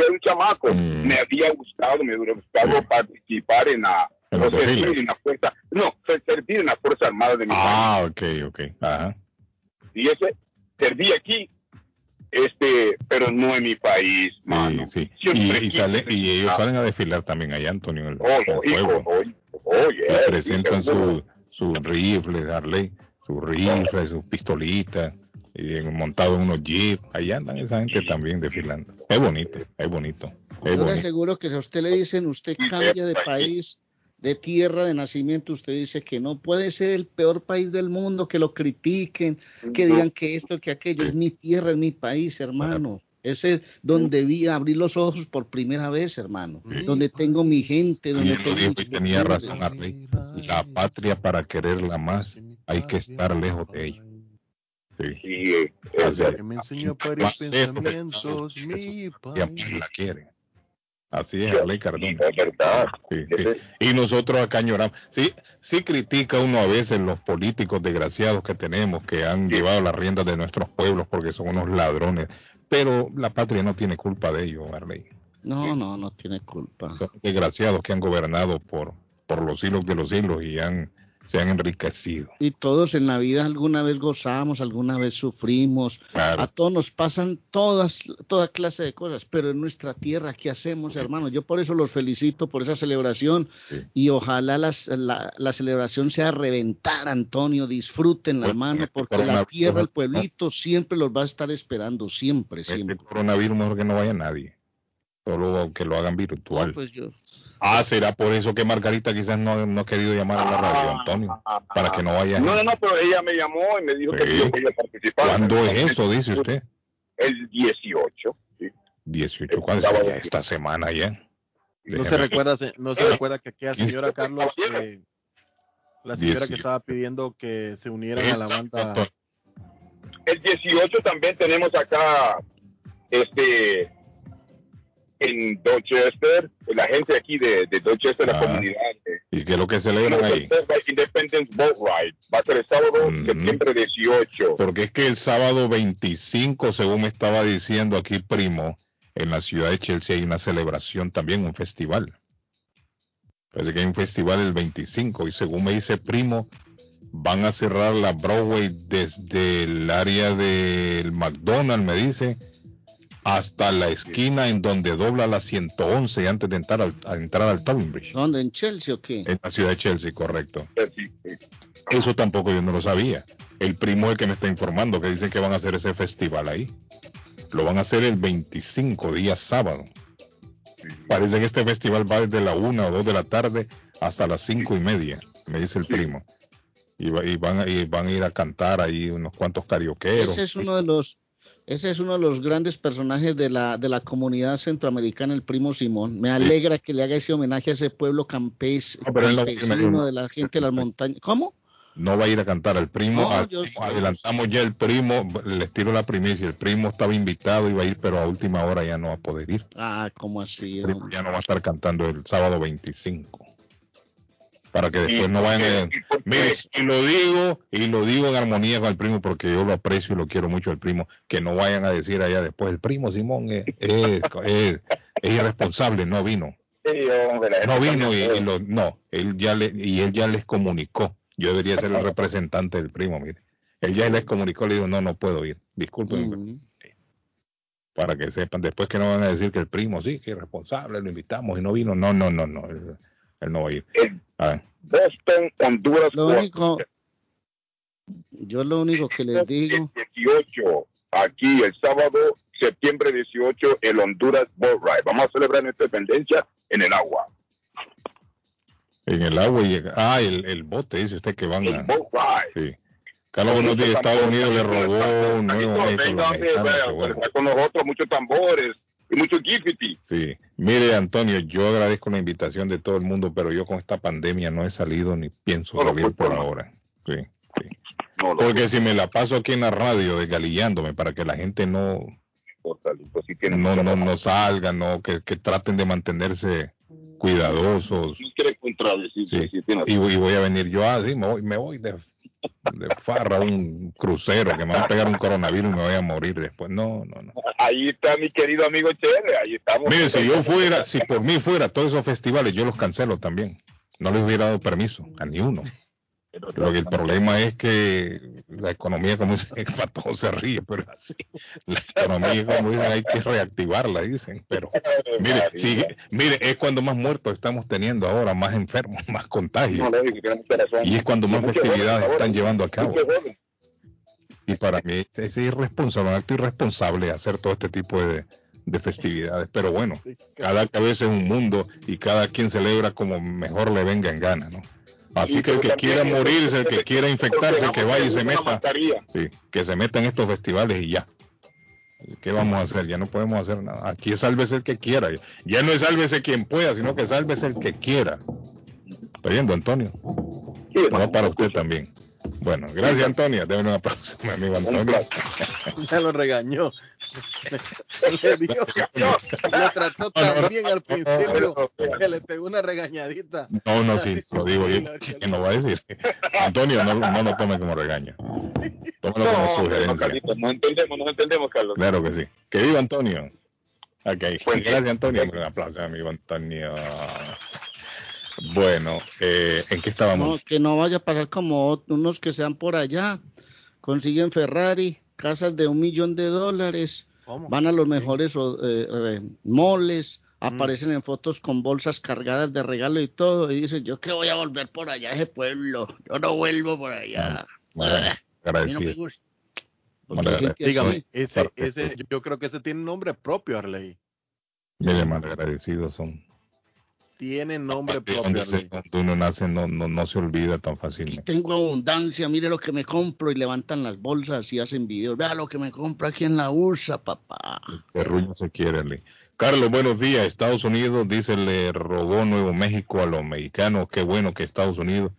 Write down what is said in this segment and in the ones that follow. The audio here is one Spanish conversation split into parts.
soy un chamaco. Mm. Me había gustado, me hubiera gustado participar en la, o servir en la fuerza, no, servir en la Fuerza Armada de mi ah, país. Ah, ok, ok. Ajá. Y ese, serví aquí, este, pero no en mi país, mano. Sí, sí. Y, sale, y, ellos salen a desfilar también allá, Antonio, en el, oh, juego. Oye, presentan su, su rifle, Harley, su rifle, sus pistolitas y montado en unos jeeps, ahí andan esa gente también desfilando. Es bonito, es bonito. Yo le aseguro que si a usted le dicen, usted cambia de país, de tierra de nacimiento, usted dice que no puede ser el peor país del mundo, que lo critiquen, que digan que esto, que aquello, es mi tierra, es mi país, hermano. Ese es donde vi abrir los ojos por primera vez, hermano. Donde tengo mi gente. Donde tengo tenía razón, La patria para quererla más hay que estar lejos de ella. Sí. Así, me enseñó varios pensamientos, mi la quiere. Así es, ley Cardona. verdad. Y nosotros acá añoramos. Sí, sí critica uno a veces los políticos desgraciados que tenemos que han llevado las riendas de nuestros pueblos porque son unos ladrones. Pero la patria no tiene culpa de ello, Arley. No, no, no tiene culpa. Son desgraciados que han gobernado por, por los siglos de los siglos y han se han enriquecido. Y todos en la vida alguna vez gozamos, alguna vez sufrimos, a todos nos pasan todas, toda clase de cosas, pero en nuestra tierra, ¿qué hacemos, hermano? Yo por eso los felicito por esa celebración y ojalá la, la, celebración sea reventar, Antonio, disfruten la mano, porque la tierra, el pueblito, siempre los va a estar esperando, siempre, siempre. El coronavirus mejor que no vaya nadie, solo que lo hagan virtual. pues yo, Ah, será por eso que Margarita quizás no, no ha querido llamar a la radio, Antonio, para que no vaya. No, no, no, pero ella me llamó y me dijo que quería participar. ¿Cuándo es eso, dice usted? El 18. Sí. 18, ¿cuándo es ya? Esta semana ya. No se recuerda, no se recuerda que aquella señora Carlos, eh, la señora que estaba pidiendo que se unieran a la banda. El 18 también tenemos acá, este, en Dorchester, la gente aquí de, de Dorchester, la ah. comunidad. ¿Y qué es lo que celebran ahí? Independence Boat Ride. Va a ser el sábado, mm. septiembre 18. Porque es que el sábado 25, según me estaba diciendo aquí Primo, en la ciudad de Chelsea hay una celebración también, un festival. Parece que hay un festival el 25 y según me dice Primo, van a cerrar la Broadway desde el área del McDonald's, me dice, hasta la esquina en donde dobla la 111 antes de entrar al, a entrar al Bridge. ¿Dónde? ¿En Chelsea o qué? En la ciudad de Chelsea, correcto. Eso tampoco yo no lo sabía. El primo es el que me está informando que dicen que van a hacer ese festival ahí. Lo van a hacer el 25 día sábado. Parece que este festival va desde la 1 o 2 de la tarde hasta las 5 y media, me dice el primo. Y, van, y van a ir a cantar ahí unos cuantos carioqueros. Ese es uno de los ese es uno de los grandes personajes de la, de la comunidad centroamericana, el primo Simón. Me alegra que le haga ese homenaje a ese pueblo campes, campesino de la gente de las montañas. ¿Cómo? No va a ir a cantar al primo. adelantamos ya el primo, le tiro la primicia. El primo estaba invitado, iba a ir, pero a última hora ya no va a poder ir. Ah, ¿cómo así? ya no va a estar cantando el sábado 25 para que después no vayan a... Mire, y lo digo, y lo digo en armonía con el primo, porque yo lo aprecio y lo quiero mucho el primo, que no vayan a decir allá después, el primo Simón es, es, irresponsable, no vino. no vino y, lo, no, él ya le, y él ya les comunicó. Yo debería ser el representante del primo, mire. Él ya les comunicó, le dijo, no, no puedo ir, disculpen. Para que sepan, después que no van a decir que el primo sí, que es responsable, lo invitamos y no vino. No, no, no, no. Él no va a ir. Boston, Honduras. Lo único, yo lo único que les digo. 18, aquí el sábado, septiembre 18, el Honduras Boat Ride. Vamos a celebrar nuestra independencia en el agua. En el agua y ah, el, el bote, dice usted que van a. Boat ride. Sí. Carlos Buenos días, Estados Unidos le robó un nuevo Con nosotros muchos tambores, y mucho gifty. Sí, mire Antonio, yo agradezco la invitación de todo el mundo, pero yo con esta pandemia no he salido ni pienso salir por ahora. Sí, sí. Porque si me la paso aquí en la radio desgalillándome para que la gente no no, no, no salga, no, que, que traten de mantenerse cuidadosos. No. Sí. y, y, voy a venir yo, ah, sí, me voy, me voy de de farra, un crucero, que me va a pegar un coronavirus y me voy a morir después. No, no, no. Ahí está mi querido amigo Chere, ahí estamos. Mire, si yo fuera, si por mí fuera todos esos festivales, yo los cancelo también. No les hubiera dado permiso a ni uno. Lo que el problema es que la economía, como dicen, para todos se ríe, pero así. La economía, como dicen, hay que reactivarla, dicen. Pero mire, mire, es cuando más muertos estamos teniendo ahora, más enfermos, más contagios. Y es cuando más festividades están llevando a cabo. Y para mí es irresponsable, un acto irresponsable hacer todo este tipo de, de festividades. Pero bueno, cada cabeza es un mundo y cada quien celebra como mejor le venga en gana, ¿no? Así que el que quiera morirse, el que quiera infectarse, que vaya y se meta, sí, que se meta en estos festivales y ya. ¿Qué vamos a hacer? Ya no podemos hacer nada. Aquí es sálvese el que quiera. Ya no es sálvese quien pueda, sino que sálvese el que quiera. ¿Está viendo, Antonio? no para usted también. Bueno, gracias Antonia. Deben un aplauso a mi amigo Antonio. Ya lo regañó. Le, dio, le trató tan bien al principio que le pegó una regañadita. No, no, sí, lo digo yo. Que no va a decir? Antonio, no, no lo tome como regaño. Tómalo como sugerencia. No, entendemos, no entendemos, Carlos. Claro que sí. Que viva Antonio. Ok, pues, gracias Antonio. Un aplauso, amigo Antonio. Bueno, eh, ¿en qué estábamos? No, que no vaya a parar como unos que sean por allá, consiguen Ferrari, casas de un millón de dólares, van a los mejores eh, moles, mm. aparecen en fotos con bolsas cargadas de regalo y todo, y dicen, yo que voy a volver por allá a ese pueblo, yo no vuelvo por allá. agradecido. Dígame, ese, ese, yo creo que ese tiene nombre propio, Arley. Mire, más agradecidos son tiene nombre propio. Cuando uno nace no, no, no, se olvida tan fácilmente. Tengo abundancia, mire lo que me compro y levantan las bolsas y hacen videos. Vea lo que me compro aquí en la USA, papá. El ruido se quiere. Carlos, buenos días. Estados Unidos, dice, le robó Nuevo México a los mexicanos. Qué bueno que Estados Unidos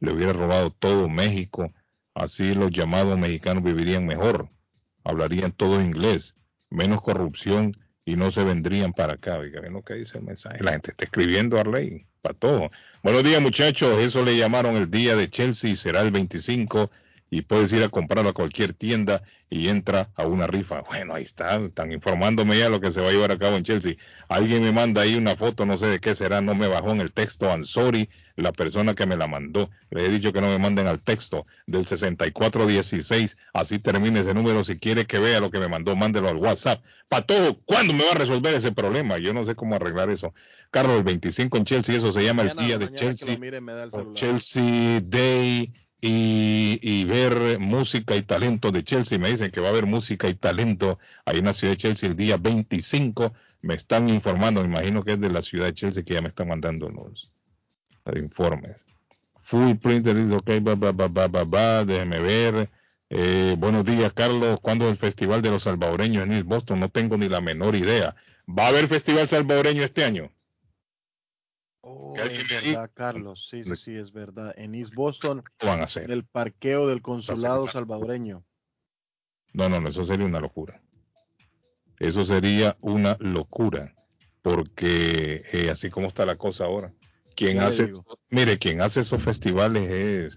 le hubiera robado todo México. Así los llamados mexicanos vivirían mejor. Hablarían todo inglés. Menos corrupción y no se vendrían para acá. Oiga, ven lo que dice el mensaje. La gente está escribiendo Arley para todo. Buenos días, muchachos. Eso le llamaron el día de Chelsea. Será el 25 y puedes ir a comprar a cualquier tienda y entra a una rifa. Bueno, ahí está, están informándome ya lo que se va a llevar a cabo en Chelsea. Alguien me manda ahí una foto, no sé de qué será, no me bajó en el texto, I'm sorry, la persona que me la mandó. Le he dicho que no me manden al texto del 6416, así termine ese número. Si quiere que vea lo que me mandó, mándelo al WhatsApp. todo ¿cuándo me va a resolver ese problema? Yo no sé cómo arreglar eso. Carlos, el 25 en Chelsea, eso se llama el día de Chelsea. Chelsea Day y, ver música y talento de Chelsea. Me dicen que va a haber música y talento ahí en la ciudad de Chelsea el día 25. Me están informando, me imagino que es de la ciudad de Chelsea que ya me están mandando los, informes. Full printer dice, ok, va, va, va, va, va, déjeme ver. Eh, buenos días, Carlos. ¿Cuándo es el Festival de los Salvadoreños en East Boston? No tengo ni la menor idea. ¿Va a haber Festival Salvadoreño este año? Oh, es verdad, Carlos. Sí, sí, sí, es verdad. En East Boston, van a hacer? el parqueo del consulado salvadoreño. No, no, no, eso sería una locura. Eso sería una locura. Porque eh, así como está la cosa ahora, quien hace, mire, quien hace esos festivales es,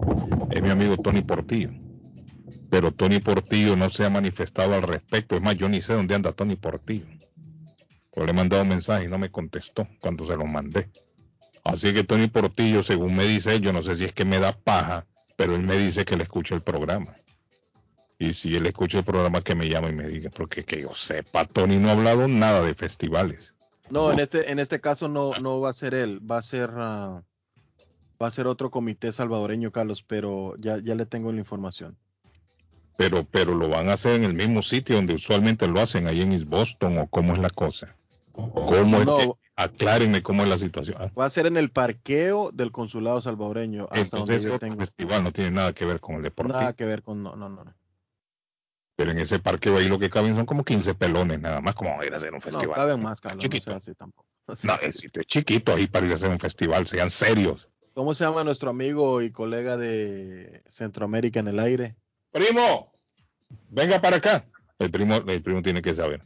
es mi amigo Tony Portillo. Pero Tony Portillo no se ha manifestado al respecto. Es más, yo ni sé dónde anda Tony Portillo. Yo le he mandado un mensaje y no me contestó cuando se lo mandé. Así que Tony Portillo, según me dice yo no sé si es que me da paja, pero él me dice que le escucha el programa. Y si él escucha el programa, que me llama y me diga, porque que yo sepa, Tony no ha hablado nada de festivales. No, en este, en este caso no, no va a ser él, va a ser, ah, va a ser otro comité salvadoreño, Carlos, pero ya, ya le tengo la información. Pero, pero lo van a hacer en el mismo sitio donde usualmente lo hacen, ahí en East Boston, o cómo es la cosa. ¿Cómo es que, aclárenme cómo es la situación? Ah. Va a ser en el parqueo del consulado salvadoreño. Hasta donde yo tengo. festival no tiene nada que ver con el deporte. Nada que ver con, no, no, no. Pero en ese parqueo ahí lo que caben son como 15 pelones, nada más como ir a hacer un festival. No, caben más, Carlos, chiquito. no así tampoco. No, el sitio es chiquito ahí para ir a hacer un festival, sean serios. ¿Cómo se llama nuestro amigo y colega de Centroamérica en el aire? Primo, venga para acá. El primo, el primo tiene que saber.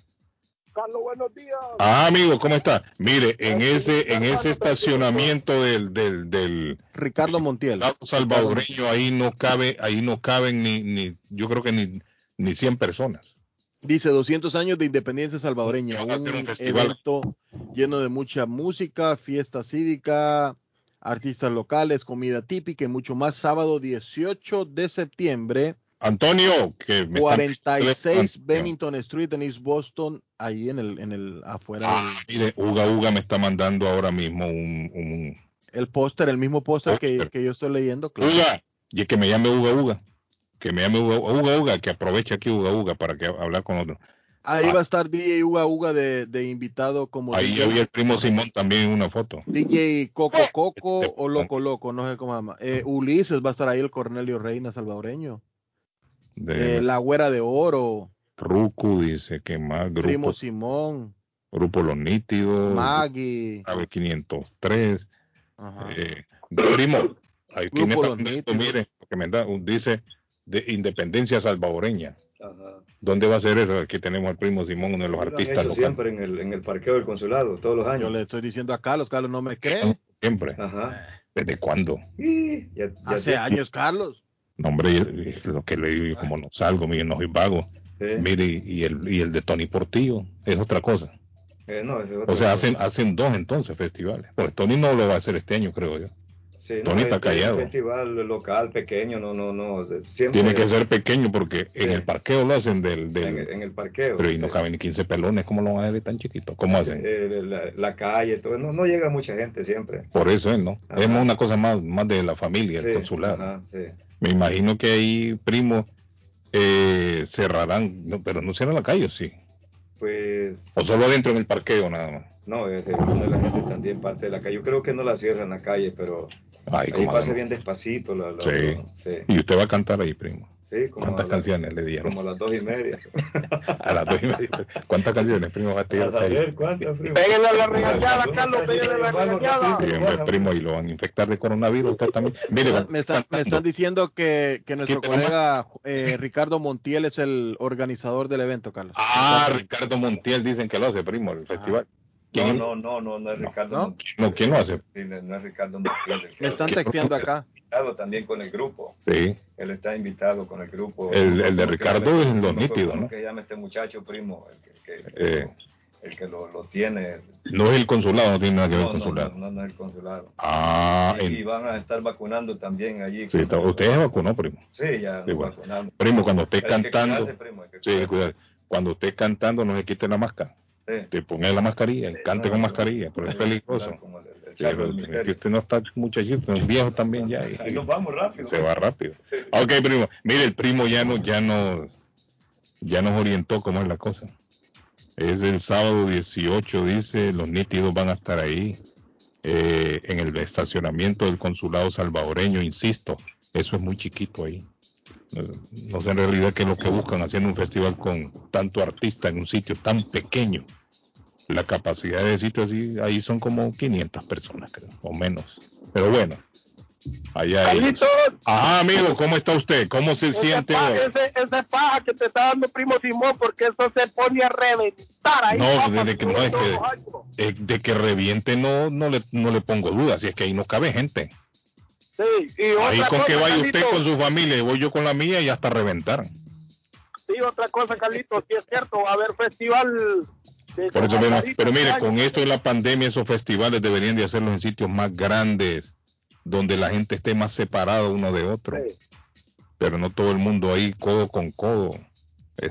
Carlos, buenos días. Ah, amigo, ¿cómo está? Mire, en ese en ese estacionamiento del del, del Ricardo Montiel salvadoreño ahí no cabe ahí no caben ni ni yo creo que ni ni 100 personas. Dice 200 años de independencia salvadoreña, un, un evento lleno de mucha música, fiesta cívica, artistas locales, comida típica y mucho más. Sábado 18 de septiembre Antonio, que 46 Bennington Street en East Boston, ahí en el, en el afuera. Ah, mire, Uga Uga me está mandando ahora mismo un, el póster, el mismo póster que, que, yo estoy leyendo. Uga, y que me llame Uga Uga, que me llame Uga Uga, Uga que aproveche aquí Uga Uga para que hablar con otro. Ahí va a estar DJ Uga Uga de, de invitado como. Ahí yo vi el primo Simón también en una foto. DJ Coco Coco o Loco Loco, no sé cómo se llama. Eh, Ulises va a estar ahí el Cornelio Reina salvadoreño. De, la Güera de Oro. Ruku dice que más. Grupo, Primo Simón. Grupo Los Nítidos. Maggie. Ave 503. Eh, primo, Grupo Los Nítidos. Mire, que me da, dice de Independencia Salvadoreña. Ajá. ¿Dónde va a ser eso? Aquí tenemos al primo Simón, uno de los artistas locales. Siempre en el, en el parqueo del consulado, todos los años. Yo le estoy diciendo a Carlos, Carlos no me cree. Siempre. Ajá. ¿Desde cuándo? Hace años, Carlos. No, hombre, lo que le digo, como no salgo, mire, no soy vago. Mire, y el, y el de Tony Portillo es otra cosa. Eh, no, o sea, hacen, hacen dos entonces festivales. Pues Tony no lo va a hacer este año, creo yo. Sí, Tony está callado. Un festival local pequeño, no, no, no. Tiene que ser pequeño porque en el parqueo lo hacen del. del en, el parqueo. Pero y no caben ni 15 pelones, ¿cómo lo van a hacer tan chiquito? ¿Cómo hacen? Eh, la, calle, todo. No, no llega mucha gente siempre. Por eso es, ¿no? Es una cosa más, más de la familia, el consulado. Ajá, sí. Me imagino que ahí, primo, eh, cerrarán, no, pero no cierran la calle, sí. Pues. O solo adentro en el parqueo, nada más. No, es donde la gente también parte de la calle. Yo creo que no la cierran la calle, pero ahí pasa bien despacito. sí. sí. Y usted va a cantar ahí, primo. ¿Cuántas canciones le dieron? Como a las dos y media. a las dos y media. ¿Cuántas canciones, primo? Va a, ver, ¿cuántas, primo? Pégale a la regañada, Carlos, pégale a la regañada. Sí, hombre, primo, y lo van a infectar de coronavirus usted también. Mire, me, están, me están diciendo que, que nuestro colega eh, Ricardo Montiel es el organizador del evento, Carlos. Ah, Ricardo Montiel dicen que lo hace, primo, el festival. No, no, no, no, no es Ricardo ¿No? Montiel. No, ¿quién lo hace? Sí, no es Ricardo Montiel. Me están texteando acá también con el grupo. Sí. Él está invitado con el grupo. El, el de Ricardo es los nítidos, ¿no? que llama este muchacho primo, el que, eh. el que lo, lo, tiene. No es el consulado, no tiene nada que ver el consulado. No, no, es el consulado. Ah. Y, van a estar vacunando también allí. Sí, usted ya vacunó, primo. Sí, ya sí, vacunando. Primo, cuando esté cantando. sí, cuidado. Cuando esté cantando, no se quite la máscara. Sí. Te ponga la mascarilla, cante con mascarilla, pero es peligroso. Que usted no está muchachito, es viejo también ya. Ahí nos vamos rápido. Se va rápido. Ok, primo. Mire, el primo ya nos, ya nos, ya nos orientó cómo es la cosa. Es el sábado 18, dice, los nítidos van a estar ahí. Eh, en el estacionamiento del consulado salvadoreño, insisto, eso es muy chiquito ahí. No sé en realidad qué es lo que buscan haciendo un festival con tanto artista en un sitio tan pequeño la capacidad de sitio así, ahí son como 500 personas, creo, o menos. Pero bueno, allá hay. Ajá, amigo, ¿cómo está usted? ¿Cómo se siente Ese, ese paja que te está dando primo Simón, porque eso se pone a reventar ahí. No, desde que no es que, eh, de que reviente no, no, le, no le pongo dudas, si es que ahí no cabe gente. Sí, y ahí con que vaya usted con su familia y voy yo con la mía y hasta reventar. Sí, otra cosa, Carlitos, si es cierto, va a haber festival por eso, pero, mire, con esto de la pandemia, esos festivales deberían de hacerlos en sitios más grandes, donde la gente esté más separada uno de otro. Pero no todo el mundo ahí codo con codo.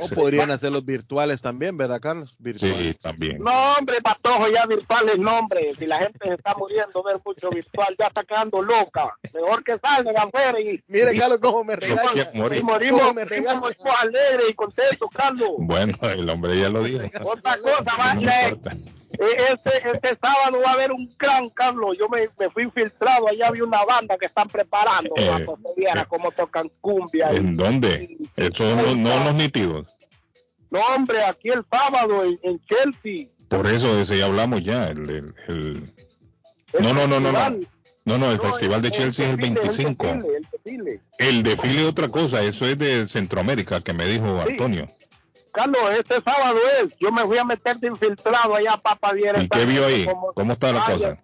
O podrían hacerlos virtuales también, ¿verdad, Carlos? Sí, también. No, hombre, patojo, ya virtuales, no, hombre. Si la gente se está muriendo ver mucho virtual, ya está quedando loca. Mejor que salgan afuera y. Mire, Carlos, cómo me regaña. Y morimos, me regaña. alegres y contentos, Carlos. Bueno, el hombre ya lo dijo. Otra cosa, va, eh, este, este sábado va a haber un gran, Carlos. Yo me, me fui infiltrado. Allá había una banda que están preparando eh, para que se viera eh, cómo tocan cumbia. ¿En dónde? Eso no, no los nítidos. No, hombre, aquí el sábado en, Chelsea. Por eso ese ya hablamos ya. El, el, el... No, no, no, no, no. No, no, el Festival de Chelsea es el 25. El desfile, el desfile. es otra cosa, eso es de Centroamérica, que me dijo Antonio. Carlos, este sábado es. Yo me fui a meter de infiltrado allá a Papa ¿Y qué vio ahí? ¿Cómo está la cosa?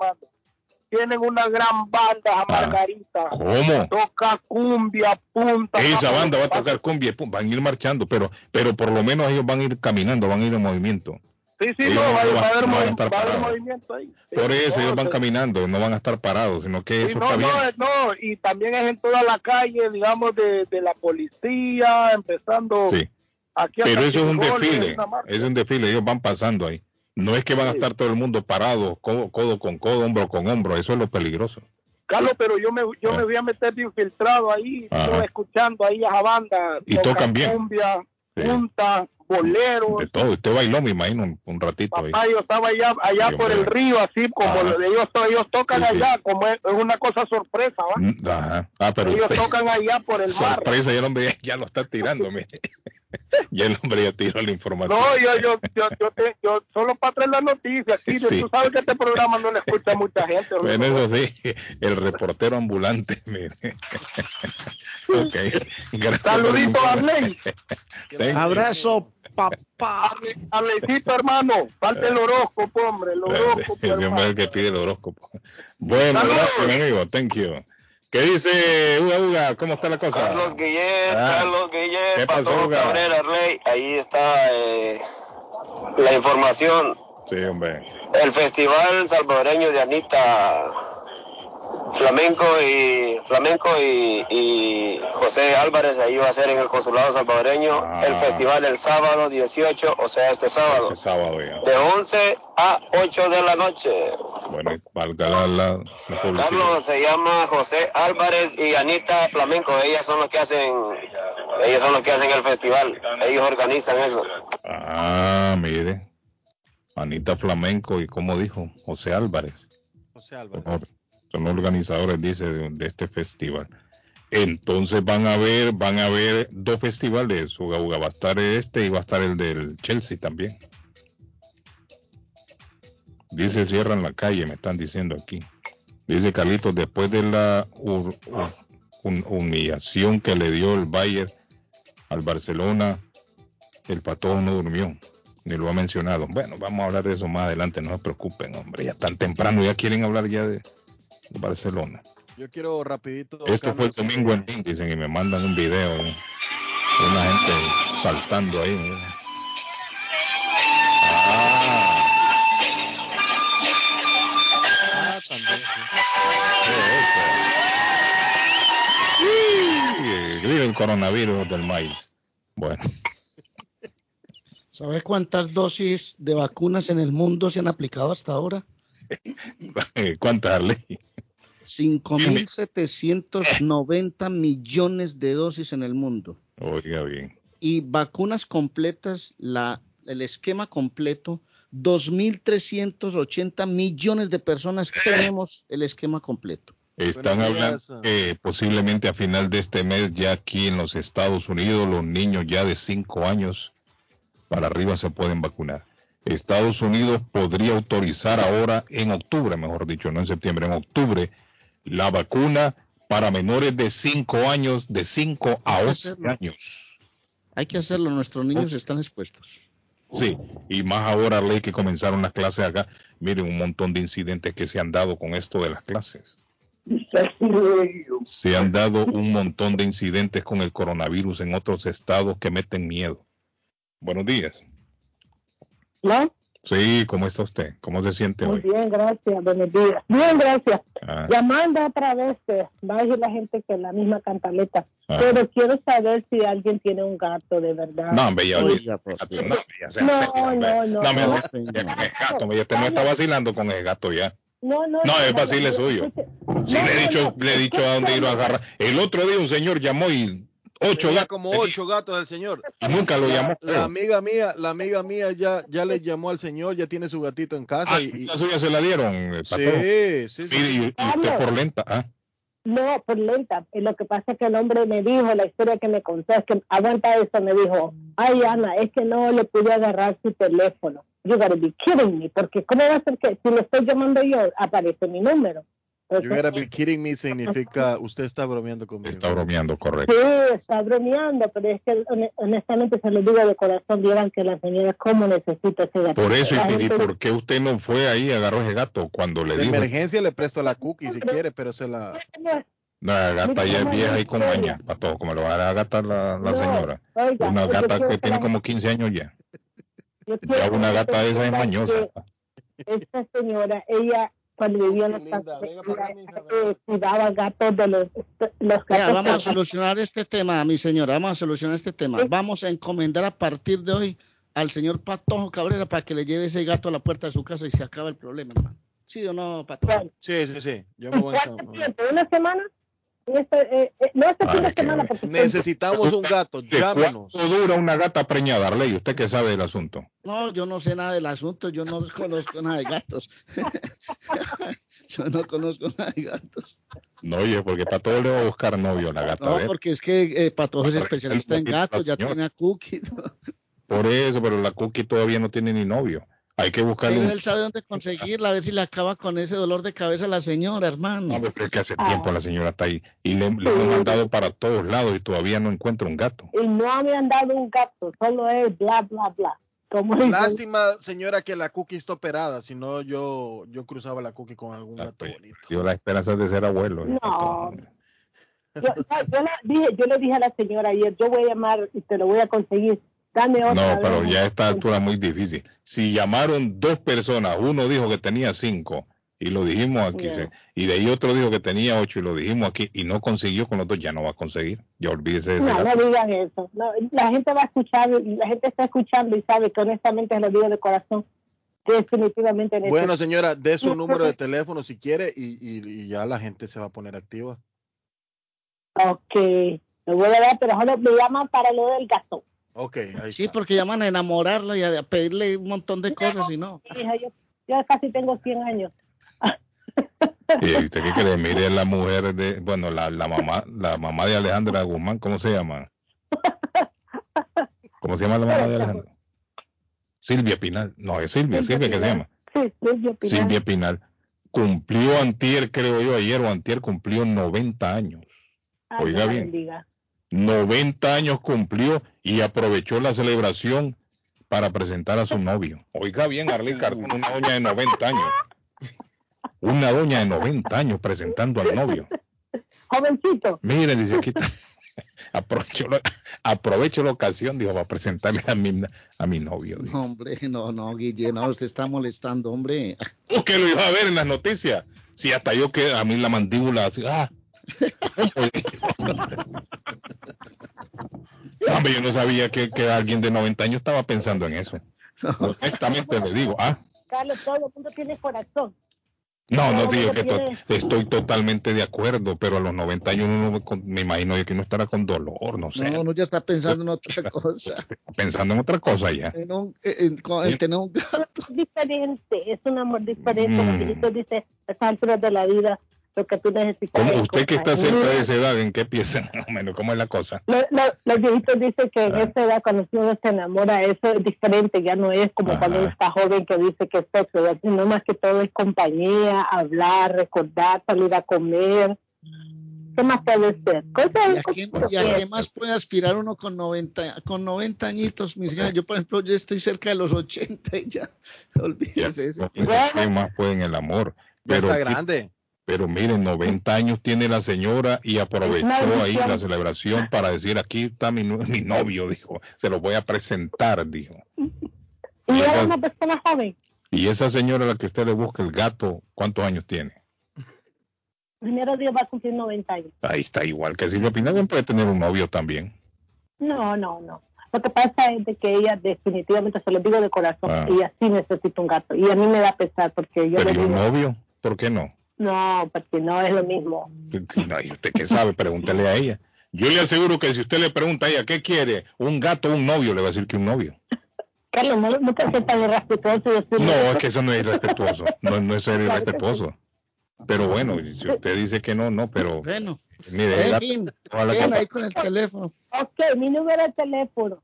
Tienen una gran banda a ah, Margarita. ¿Cómo? Toca cumbia, punta. Esa banda va a tocar cumbia, van a ir marchando, pero, pero por lo menos ellos van a ir caminando, van a ir en movimiento. Sí, sí, no, va, a haber, movimiento ahí. Por eso ellos van caminando, no van a estar parados, sino que eso está bien. No, no, y también es en toda la calle, digamos, de, de la policía, empezando sí. Aquí Pero eso es un desfile, es un desfile, ellos van pasando ahí. No es que van a estar todo el mundo parado, codo, con codo, hombro con hombro, eso es lo peligroso. Carlos, pero yo me, yo me ah. voy a meter de infiltrado ahí, escuchando ahí a esa banda. Y tocan bien. Cumbia, punta, boleros. De todo, usted bailó, me imagino, un, ratito ahí. yo estaba allá, allá por el río, así como ellos, ellos tocan allá, como es, una cosa sorpresa, ¿va? Mm, ajá. Ah, pero ellos tocan allá por el mar. Sorpresa, ya el hombre ya lo está tirando, ya el hombre ya tiró la información. No, yo, yo, yo, yo, te, yo solo para traer la noticia aquí, tú sabes que este programa no le escucha a mucha gente. Bueno, eso sí, el reportero ambulante, mire. okay. Saludito a Arley. Abrazo, papá. Arleycito, hermano. Falta el horóscopo, hombre. El horóscopo. Ese hombre es el que pide el horóscopo. Bueno, gracias, amigo. Thank you. ¿Qué dice Uga Uga? ¿Cómo está la cosa? Carlos Guillet, ah. Carlos Guillet, ¿Qué pasó, Cabrera, Arley. Ahí está eh, la información. Sí, hombre. El Festival Salvadoreño de Anita Flamenco y Flamenco y, José Álvarez ahí va a ser en el consulado salvadoreño ah. el festival el sábado 18 o sea este sábado, este sábado de 11 a 8 de la noche. Bueno valga la, la, Carlos se llama José Álvarez y Anita Flamenco ellas son los que hacen ellos son los que hacen el festival ellos organizan eso. Ah mire Anita Flamenco y como dijo José Álvarez. José Álvarez son organizadores, dice, de, este festival. Entonces van a ver, van a ver dos festivales. Uga Uga va a estar este y va a estar el del Chelsea también. Dice cierran la calle, me están diciendo aquí. Dice Carlitos, después de la humillación que le dio el Bayern al Barcelona, el pato no durmió, ni lo ha mencionado. Bueno, vamos a hablar de eso más adelante, no se preocupen, hombre, ya tan temprano, ya quieren hablar ya de, Barcelona. Yo quiero rapidito. Esto fue el domingo en dicen, y me mandan un video de una gente saltando ahí. Ah. Ah, también. Sí, el coronavirus del maíz. Bueno. ¿Sabes cuántas dosis de vacunas en el mundo se han aplicado hasta ahora? ¿Cuántas, ley? 5.790 millones de dosis en el mundo. Oiga bien. Y vacunas completas, la, el esquema completo, 2.380 millones de personas tenemos el esquema completo. Están hablando que posiblemente a final de este mes ya aquí en los Estados Unidos los niños ya de 5 años para arriba se pueden vacunar. Estados Unidos podría autorizar ahora en octubre, mejor dicho, no en septiembre, en octubre, la vacuna para menores de 5 años, de 5 a 11 años. Hay que hacerlo, nuestros niños están expuestos. Sí, y más ahora, ley que comenzaron las clases acá. Miren un montón de incidentes que se han dado con esto de las clases. Se han dado un montón de incidentes con el coronavirus en otros estados que meten miedo. Buenos días. ¿No? Sí, ¿cómo está usted? ¿Cómo se siente Muy bien, gracias. Buenos días. Bien, gracias. Ah. Llamando otra vez, eh, va a decir la gente que la misma cantaleta. Ah. Pero quiero saber si alguien tiene un gato de verdad. No, hombre, ya, ya, no, ya no, no, no, no, me no, gato, me, usted no está vacilando con el gato ya. No, no, no, es vacile suyo. Sí, le he dicho, le he dicho a dónde ir a agarrar. El otro día un señor llamó y Ocho gatos. como ocho gatos al señor. Nunca lo llamó. La, amiga mía, la amiga mía ya, ya le llamó al señor, ya tiene su gatito en casa. Ah, y, suya se la dieron. Eh, sí, sí, sí. Y, usted por lenta, ¿ah? No, por lenta. Lo que pasa es que el hombre me dijo, la historia que me contó, es que aguanta eso, me dijo, ay Ana, es que no le pude agarrar su teléfono. You gotta be kidding me, porque ¿cómo va a ser que si lo estoy llamando yo, aparece mi número? You gotta be kidding me significa usted está bromeando conmigo. Está bromeando, correcto. Sí, está bromeando, pero es que honestamente se lo digo de corazón, vieran que la señora cómo necesita ese gato. Por eso, y ¿por qué usted no fue ahí y agarró ese gato cuando le de dijo? emergencia le presto la cookie si quiere, pero se la... No, la gata ya es vieja y con maña, para todo, como lo va a gatar la, la señora. una gata que tiene como 15 años ya. Ya una gata de esa es mañosa. Esta señora, ella cuando vivía en cuidaba gatos de los, los gatos. vamos a solucionar este tema, mi señora, vamos a solucionar este tema. Vamos a encomendar a partir de hoy al señor Patojo Cabrera para que le lleve ese gato a la puerta de su casa y se acaba el problema, hermano. ¿Sí o no, Patojo? Sí, sí, sí. Yo me voy a... ¿Una semana? Este, eh, eh, no este fin de semana porque necesitamos un gato llámanos ¿Cuánto dura una gata preñada Arley usted que sabe del asunto. No yo no sé nada del asunto yo no conozco nada de gatos. Yo no conozco nada de gatos. No oye porque para todo le va a buscar novio la gata no porque es que eh, Patojo es especialista en gatos ya tiene a Cookie por eso pero la Cookie todavía no tiene ni novio hay que buscarlo. Pero él sabe dónde conseguirla, a ver si le acaba con ese dolor de cabeza a la señora, hermano. No, pero es que hace tiempo la señora está ahí y le, le hemos mandado para todos lados y todavía no encuentra un gato. Y no me han dado un gato, solo es bla, bla, bla. Lástima, señora, que la cookie está operada, si no yo, yo cruzaba la cookie con algún gato bonito. Yo la esperanza de ser abuelo. No. Yo, yo, le dije, yo le dije a la señora ayer, yo voy a llamar y te lo voy a conseguir no, pero ya a esta altura es muy difícil. Si llamaron dos personas, uno dijo que tenía cinco y lo dijimos aquí, y de ahí otro dijo que tenía ocho y lo dijimos aquí y no consiguió con los dos, ya no va a conseguir. Ya olvídese de eso. No, no digan eso. la gente va a escuchar, la gente está escuchando y sabe que honestamente lo digo de corazón. Definitivamente. Bueno, señora, dé su número de teléfono si quiere y, y, ya la gente se va a poner activa. Ok, lo voy a dar, pero solo me llaman para lo del gasto. Ok, ahí Sí, porque llaman a enamorarla y a pedirle un montón de cosas y no. yo, casi tengo 100 años. ¿Y usted qué cree? Mire la mujer de, bueno, la, la mamá, la mamá de Alejandra Guzmán, ¿cómo se llama? ¿Cómo se llama la mamá de Alejandra? Silvia Pinal. No, es Silvia, Silvia, ¿qué se llama? Sí, Silvia Pinal. Silvia Pinal. Cumplió antier, creo yo, ayer o antier cumplió 90 años. Oiga bien. 90 años cumplió y aprovechó la celebración para presentar a su novio. Oiga bien, Arlene Cardona, una doña de 90 años. Una doña de 90 años presentando al novio. Jovencito. Miren, dice aquí aprovecho, aprovecho la ocasión, dijo, para presentarle a mi, a mi novio. No, hombre, no, no, Guille, no, usted está molestando, hombre. ¿Qué lo iba a ver en las noticias? Si hasta yo que a mí la mandíbula así, ah, yo no sabía que, alguien de 90 años estaba pensando en eso. Honestamente le digo, ah. Carlos, todo el mundo tiene corazón. No, no digo que estoy totalmente de acuerdo, pero a los 90 años uno me imagino que uno estará con dolor, no sé. No, uno ya está pensando en otra cosa. Pensando en otra cosa ya. En, un, en, tener un gato. Es diferente, es un amor diferente. Mm. dice, a estas alturas de la vida, lo que tú necesitas. usted que está cerca de esa edad, ¿en qué piensa más o menos? ¿Cómo es la cosa? los viejitos dicen que en ah. esa edad, cuando uno se enamora, eso es diferente, ya no es como cuando uno está joven que dice que es sexo, sino más que todo es compañía, hablar, recordar, salir a comer. ¿Qué más puede ser? ¿Y a, qué, más puede aspirar uno con 90, con 90 añitos, mis señora? Yo, por ejemplo, yo estoy cerca de los 80 y ya, olvídese eso. ¿Qué más puede en el amor? Pero, está grande. Pero miren, 90 años tiene la señora y aprovechó ahí la celebración para decir, aquí está mi, mi novio, dijo, se lo voy a presentar, dijo. Y, esa, una persona joven. Y esa señora a la que usted le busca el gato, ¿cuántos años tiene? Primero Dios va a cumplir 90 años. Ahí está, igual que Silvia Pineda puede tener un novio también. No, no, no. Lo que pasa es de que ella definitivamente, se lo digo de corazón, ah. ella sí necesita un gato. Y a mí me da pesar porque yo... ¿Pero un novio? ¿Por qué no? No, porque no es lo mismo. ¿Usted qué sabe? Pregúntele a ella. Yo le aseguro que si usted le pregunta a ella qué quiere, un gato o un novio, le va a decir que un novio. Carlos, no, no te tan irrespetuoso. No, es que eso no es irrespetuoso. No, no es ser irrespetuoso. Pero bueno, si usted dice que no, no, pero. Bueno, mire, fin, ahí con el teléfono. Ok, mi número de teléfono: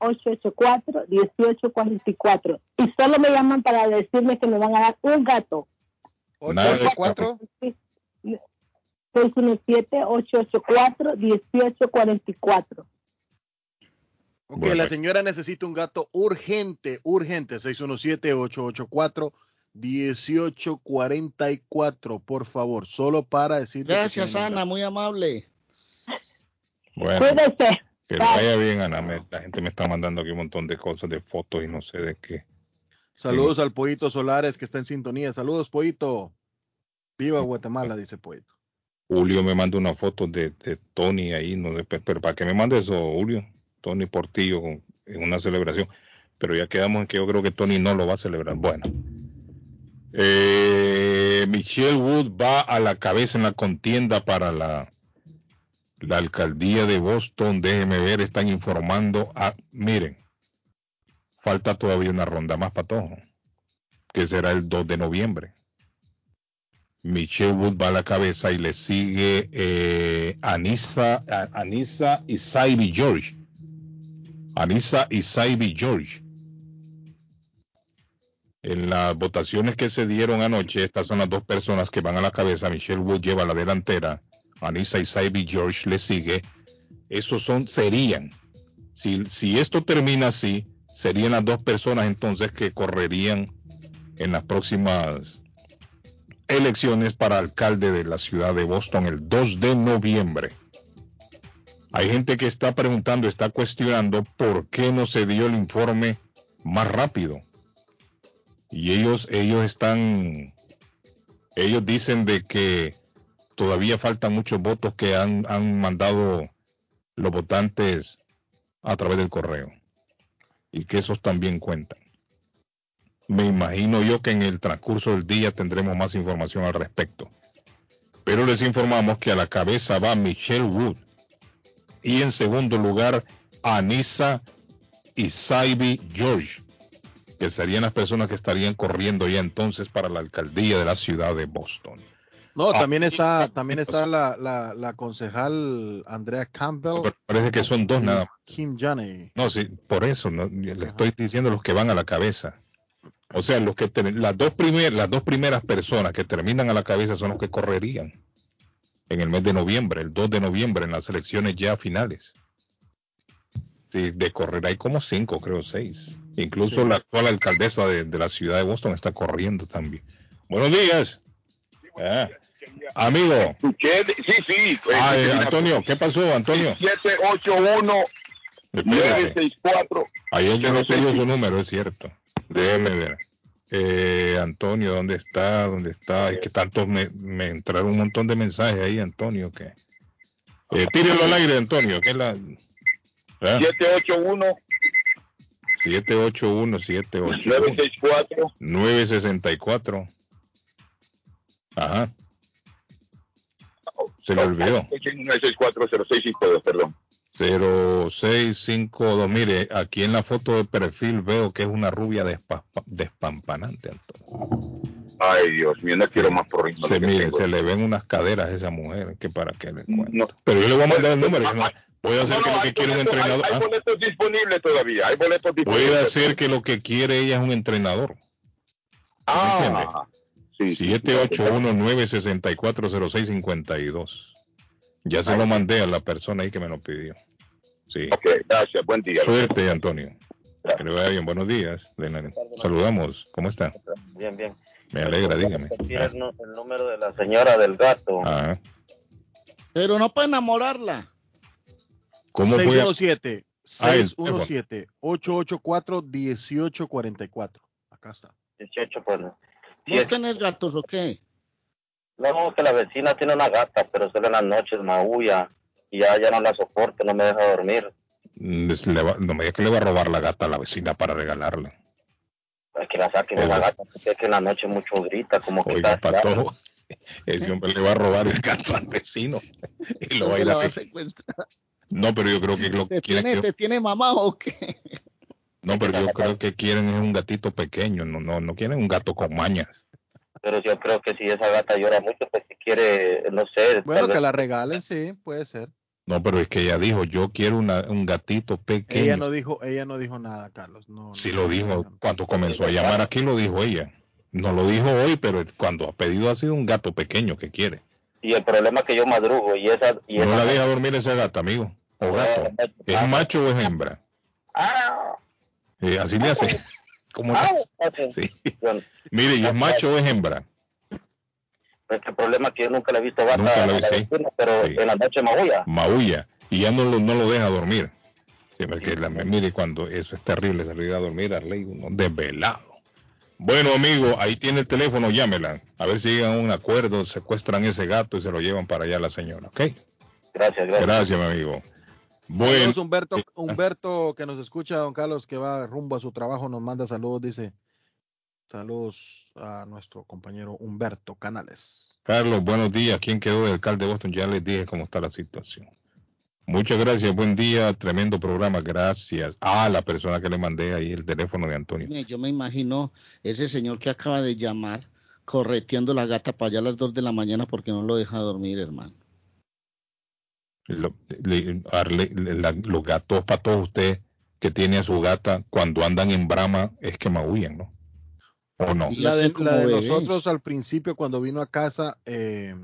617-884-1844. Y solo me llaman para decirme que me van a dar un gato 884 617-884-1844. Ok, la señora necesita un gato urgente, urgente. 617-884-1844, por favor, solo para decir. Gracias, Ana, muy amable. Bueno, Cuídese. que vaya bien, Ana. la gente me está mandando aquí un montón de cosas, de fotos y no sé de qué. Saludos al Pollito Solares que está en sintonía. Saludos, Pollito. Viva Guatemala, dice Pollito. Julio me manda una foto de, Tony ahí, no pero para que me mande eso, Julio, Tony Portillo en una celebración, pero ya quedamos en que yo creo que Tony no lo va a celebrar. Bueno, eh, Michelle Wood va a la cabeza en la contienda para la, la alcaldía de Boston. Déjeme ver, están informando. A, miren, falta todavía una ronda más para todo, que será el 2 de noviembre. Michelle Wood va a la cabeza y le sigue eh, Anissa, Anissa Isaibi George. Anissa Isaibi George. En las votaciones que se dieron anoche, estas son las dos personas que van a la cabeza. Michelle Wood lleva la delantera. Anissa Isaibi George le sigue. Esos son, serían, si, si esto termina así, serían las dos personas entonces que correrían en las próximas elecciones para alcalde de la ciudad de Boston el 2 de noviembre. Hay gente que está preguntando, está cuestionando por qué no se dio el informe más rápido. Y ellos, ellos están, ellos dicen de que todavía faltan muchos votos que han, han mandado los votantes a través del correo. Y que esos también cuentan. Me imagino yo que en el transcurso del día tendremos más información al respecto. Pero les informamos que a la cabeza va Michelle Wood y en segundo lugar Anissa y Saibi George, que serían las personas que estarían corriendo ya entonces para la alcaldía de la ciudad de Boston. No, ah, también está, también está la, la, concejal Andrea Campbell. parece que son dos nada más. Kim Janey. No, sí, por eso le estoy diciendo los que van a la cabeza. O sea, los que las, dos las dos primeras personas que terminan a la cabeza son los que correrían en el mes de noviembre, el 2 de noviembre, en las elecciones ya finales. Sí, de correr hay como cinco, creo seis. Incluso la actual alcaldesa de, la ciudad de Boston está corriendo también. Buenos días. Ah, amigo. Sí, sí. Eh, Antonio, ¿qué pasó, Antonio? 781 964. Ayer yo no tengo su número, es cierto. Déjeme ver. Eh, Antonio, ¿dónde está? ¿Dónde está? Es que tantos me, entraron un montón de mensajes ahí, Antonio, que... Eh, tírelo al aire, Antonio, que es la... 781 781 781 964 964 Ajá. Se le olvidó. 964 perdón. 0652. Mire, aquí en la foto de perfil veo que es una rubia despampanante, Ay, Dios mío, no quiero más por Se, mire, se le ven unas caderas a esa mujer, que para qué le cuento. Pero yo le voy a mandar el número. Puede hacer que lo que quiere un entrenador. Hay, ¿ah? boletos disponibles todavía, hay boletos disponibles. Puede hacer que lo que quiere ella es un entrenador. Ah, sí. 781-964-0652. Ya se lo mandé a la persona ahí que me lo pidió. Sí. Ok, gracias. Buen día. Suerte, Antonio. Que le vaya bien. Buenos días. Saludamos. ¿Cómo está? Bien, bien. Me alegra, dígame. Ah. El, número de la señora del gato. Ah. Pero no para enamorarla. ¿Cómo 617 617 884 1844. Acá está. 18 pues. ¿Vos tenés gatos o qué? No, que la vecina tiene una gata, pero solo en las noches maulla y ya, ya no la soporto, no me deja dormir. Mm, no me diga que le va a robar la gata a la vecina para regalarla. Es que la saquen de la gata, porque que en la noche mucho grita, como que Oiga, para todo. Ese hombre le va a robar el gato al vecino y lo va a ir a secuestrar. No, pero yo creo que lo que tiene, ¿Te tiene mamá o qué? No, pero yo creo que quieren es un gatito pequeño, no, no, no quieren un gato con mañas pero yo creo que si esa gata llora mucho, pues si quiere, no sé. Bueno, que la regalen, sí, puede ser. No, pero es que ella dijo, yo quiero un gatito pequeño. Ella no dijo, ella no dijo nada, Carlos. No, sí lo dijo, cuando comenzó a llamar aquí lo dijo ella. No lo dijo hoy, pero cuando ha pedido ha sido un gato pequeño que quiere. Y el problema es que yo madrugo y esa... Y no la deja dormir ese gato, amigo. O gato. ¿Es macho o es hembra? Ah. Así le hace. ¿Cómo ah, sí. Mire, ¿y es macho o es hembra? El problema es que yo nunca le he visto gata nunca la vi, pero en la noche maulla. Maulla. Y ya no lo, no lo deja dormir. Sí, porque la, mire, cuando eso es terrible salir a dormir, a ley uno desvelado. Bueno, amigo, ahí tiene el teléfono, llámela. A ver si llegan a un acuerdo, secuestran ese gato y se lo llevan para allá a la señora, ¿ok? Gracias, gracias. Gracias, mi amigo. Bueno. Humberto, Humberto, que nos escucha, don Carlos, que va rumbo a su trabajo, nos manda saludos, dice. Saludos a nuestro compañero Humberto Canales. Carlos, buenos días. ¿Quién quedó del alcalde de Boston? Ya les dije cómo está la situación. Muchas gracias, buen día, tremendo programa, gracias. Ah, la persona que le mandé ahí el teléfono de Antonio. Yo me imagino ese señor que acaba de llamar correteando la gata para allá a las 2 de la mañana porque no lo deja dormir, hermano. Los gatos para todos usted que tiene a su gata cuando andan en brama es que maullan, ¿no? ¿O no? La de, la de nosotros al principio cuando vino a casa, eh,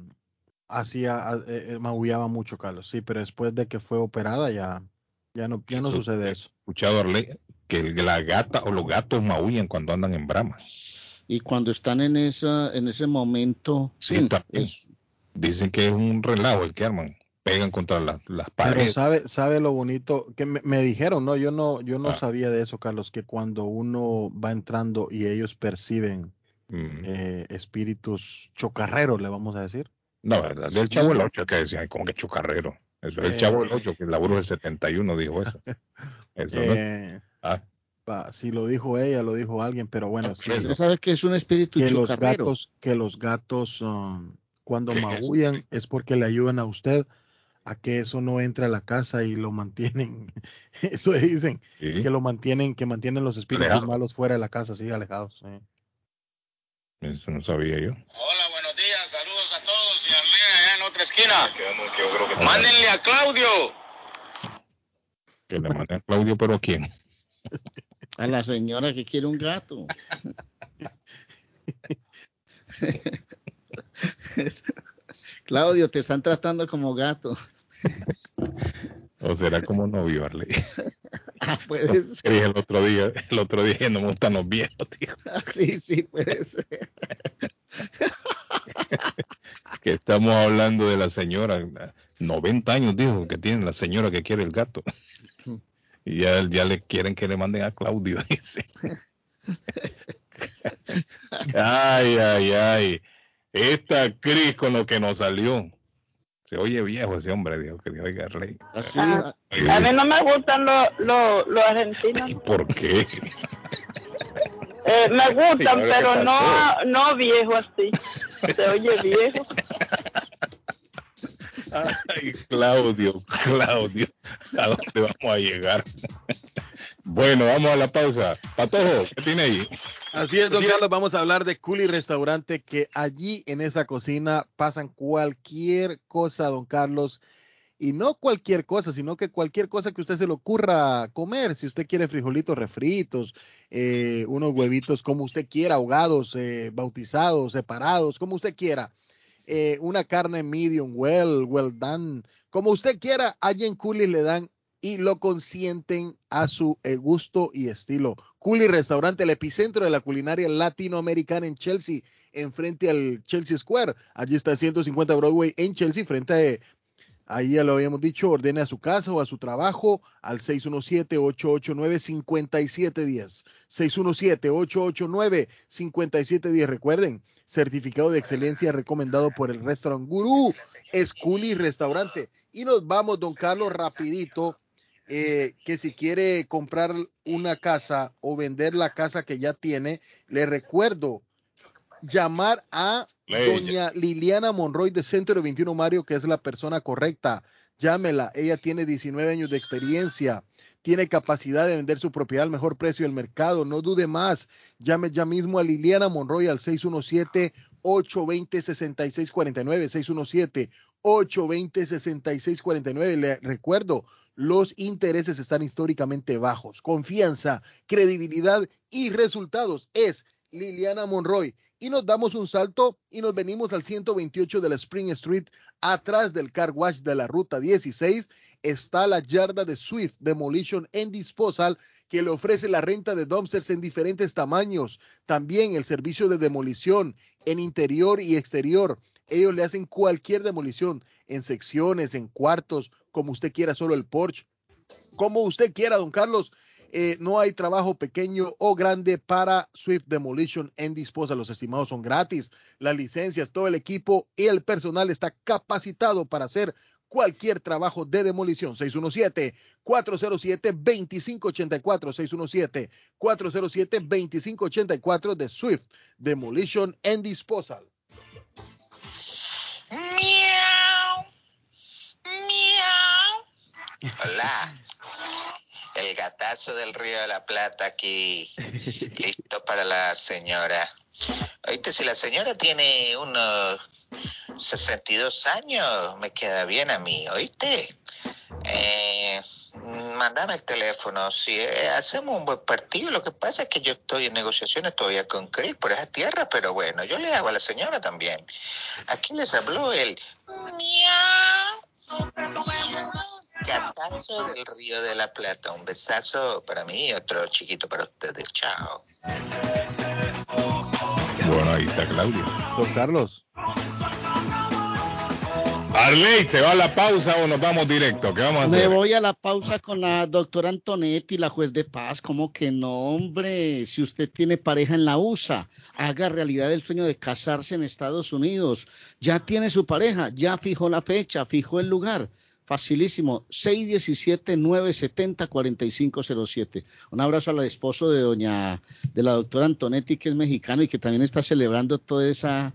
hacía, eh, eh, maullaba mucho, Carlos. Sí, pero después de que fue operada ya, ya no, ya no sucede eso. Escuchado que la gata o los gatos maullan cuando andan en bramas. Y cuando están en esa, en ese momento. Sí, Dicen que es un relajo el que arman. Pegan contra las paredes. Pero sabe, sabe lo bonito que me, dijeron, no, yo no, yo no ah. sabía de eso, Carlos, que cuando uno va entrando y ellos perciben mm. eh, espíritus chocarreros, le vamos a decir no, del Chavo el 8 que decía, como que chocarrero. Eso es el Chavo el 8, que el laburo del 71 dijo eso. eso eh, ah. si lo dijo ella, lo dijo alguien, pero bueno. Sí, sabe que es un espíritu que chocarrero. Los gatos, que los gatos, um, cuando maullan, es porque le ayudan a usted a que eso no entre a la casa y lo mantienen. eso dicen, que lo mantienen, que mantienen los espíritus malos fuera de la casa, sí, alejados. Eso no sabía yo. Hola, buenos días, saludos a todos y Arlene allá en otra esquina. Mándenle a Claudio. Que le manden a Claudio, pero ¿a quién? A la señora que quiere un gato. Claudio, te están tratando como gato. O será como novio, Arley. Ah, puede ser. el otro día, el otro día no me gustan los viejos, tío. Ah, sí, sí, puede ser. que estamos hablando de la señora, 90 años dijo que tiene la señora que quiere el gato. Y ya, ya le quieren que le manden a Claudio, dice. ay, ay, ay. Esta Cris con lo que nos salió. Se oye viejo ese hombre, dijo que oiga rey. Así, ah, a mí no me gustan los, los, argentinos. ¿Por qué? Eh, me gustan, pero no, no viejo así. Se oye viejo. Ay, Claudio, Claudio, ¿a dónde vamos a llegar? Bueno, vamos a la pausa. Patojo, ¿qué tiene ahí? Así es, don Carlos, vamos a hablar de Culi Restaurante, que allí en esa cocina pasan cualquier cosa, don Carlos. Y no cualquier cosa, sino que cualquier cosa que usted se le ocurra comer. Si usted quiere frijolitos refritos, eh, unos huevitos como usted quiera, ahogados, eh, bautizados, separados, como usted quiera. Eh, una carne medium, well, well done, como usted quiera, allí en Culi le dan y lo consienten a su eh, gusto y estilo. Culi Restaurante, el epicentro de la culinaria latinoamericana en Chelsea, enfrente al Chelsea Square. Allí está 150 Broadway en Chelsea, frente a, ahí ya lo habíamos dicho, ordene a su casa o a su trabajo al 617-889-5710. 617-889-5710. Recuerden, certificado de excelencia recomendado por el Restaurant Gurú, es Culi Restaurante. Y nos vamos, don Carlos, rapidito eh, que si quiere comprar una casa o vender la casa que ya tiene, le recuerdo llamar a doña Liliana Monroy de Centro 21 Mario, que es la persona correcta. Llámela, ella tiene 19 años de experiencia, tiene capacidad de vender su propiedad al mejor precio del mercado. No dude más, llame ya mismo a Liliana Monroy al 617 820 6649 617 820 6649 Le recuerdo, los intereses están históricamente bajos. Confianza, credibilidad y resultados es Liliana Monroy. Y nos damos un salto y nos venimos al 128 de la Spring Street, atrás del car wash de la ruta 16. Está la yarda de Swift Demolition and Disposal que le ofrece la renta de dumpsters en diferentes tamaños. También el servicio de demolición en interior y exterior. Ellos le hacen cualquier demolición en secciones, en cuartos, como usted quiera, solo el porch, como usted quiera, don Carlos. Eh, no hay trabajo pequeño o grande para Swift Demolition en Disposa. Los estimados son gratis. Las licencias, todo el equipo y el personal está capacitado para hacer cualquier trabajo de demolición. 617-407-2584. 617-407-2584 de Swift Demolition and Disposal. Miau. Miau. Hola el gatazo del Río de la Plata aquí, listo para la señora. Oíste, si la señora tiene unos 62 años, me queda bien a mí, ¿oíste? Eh, mandame el teléfono. Si eh, hacemos un buen partido, lo que pasa es que yo estoy en negociaciones todavía con Chris por esa tierra, pero bueno, yo le hago a la señora también. Aquí les habló el miau. Gatazo del Río de la Plata. Un besazo para mí y otro chiquito para ustedes. Chao. Bueno, ahí está Claudio. Don Carlos. Arley, ¿se va a la pausa o nos vamos directo? ¿Qué vamos a hacer? Me voy a la pausa con la doctora Antonetti, la juez de paz. Como que no, hombre, si usted tiene pareja en la USA, haga realidad el sueño de casarse en Estados Unidos. Ya tiene su pareja, ya fijó la fecha, fijó el lugar Facilísimo, 617-970-4507. Un abrazo al esposo de doña, de la doctora Antonetti, que es mexicano y que también está celebrando toda esa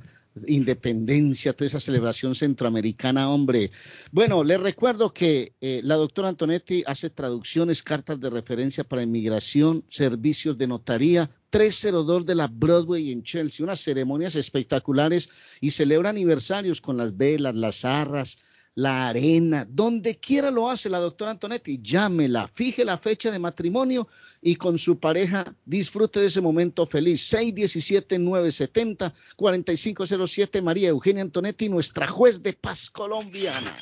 independencia, toda esa celebración centroamericana, hombre. Bueno, les recuerdo que eh, la doctora Antonetti hace traducciones, cartas de referencia para inmigración, servicios de notaría, 302 de la Broadway en Chelsea, unas ceremonias espectaculares y celebra aniversarios con las velas, las arras, la arena, donde quiera lo hace la doctora Antonetti, llámela, fije la fecha de matrimonio y con su pareja disfrute de ese momento feliz. 617-970-4507, María Eugenia Antonetti, nuestra juez de paz colombiana.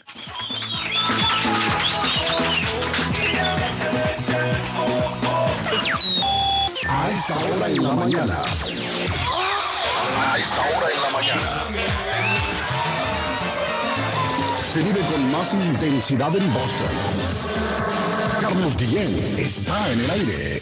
A esta hora en la mañana. A esta hora en la mañana se vive con más intensidad en Boston. Carlos Guillén está en el aire.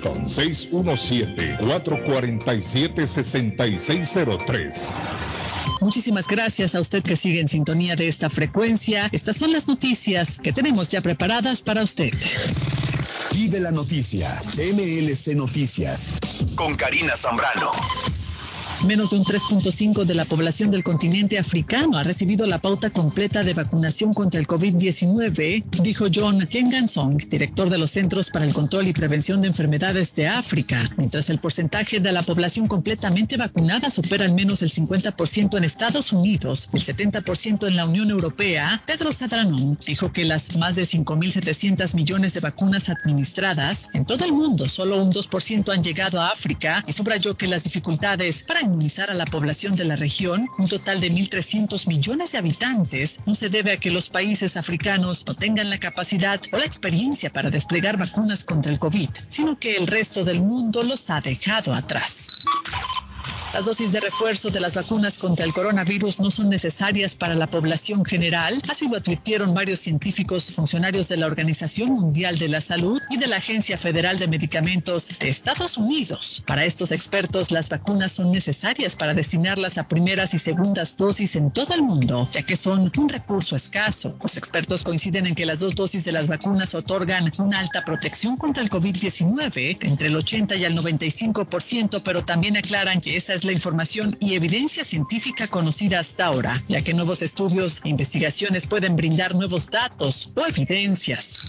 617-447-6603. Muchísimas gracias a usted que sigue en sintonía de esta frecuencia. Estas son las noticias que tenemos ya preparadas para usted. Y de la noticia, MLC Noticias, con Karina Zambrano. Menos de un 3.5 de la población del continente africano ha recibido la pauta completa de vacunación contra el COVID-19, dijo John Kengansong, director de los Centros para el Control y Prevención de Enfermedades de África, mientras el porcentaje de la población completamente vacunada supera al menos el 50% en Estados Unidos, el 70% en la Unión Europea. Pedro Sadranon dijo que las más de 5.700 millones de vacunas administradas en todo el mundo, solo un 2% han llegado a África y subrayó que las dificultades para inmunizar a la población de la región, un total de 1.300 millones de habitantes, no se debe a que los países africanos no tengan la capacidad o la experiencia para desplegar vacunas contra el COVID, sino que el resto del mundo los ha dejado atrás. Las dosis de refuerzo de las vacunas contra el coronavirus no son necesarias para la población general, así lo advirtieron varios científicos funcionarios de la Organización Mundial de la Salud y de la Agencia Federal de Medicamentos de Estados Unidos. Para estos expertos, las vacunas son necesarias para destinarlas a primeras y segundas dosis en todo el mundo, ya que son un recurso escaso. Los expertos coinciden en que las dos dosis de las vacunas otorgan una alta protección contra el COVID-19, entre el 80 y el 95%, pero también aclaran que esa la información y evidencia científica conocida hasta ahora, ya que nuevos estudios e investigaciones pueden brindar nuevos datos o evidencias.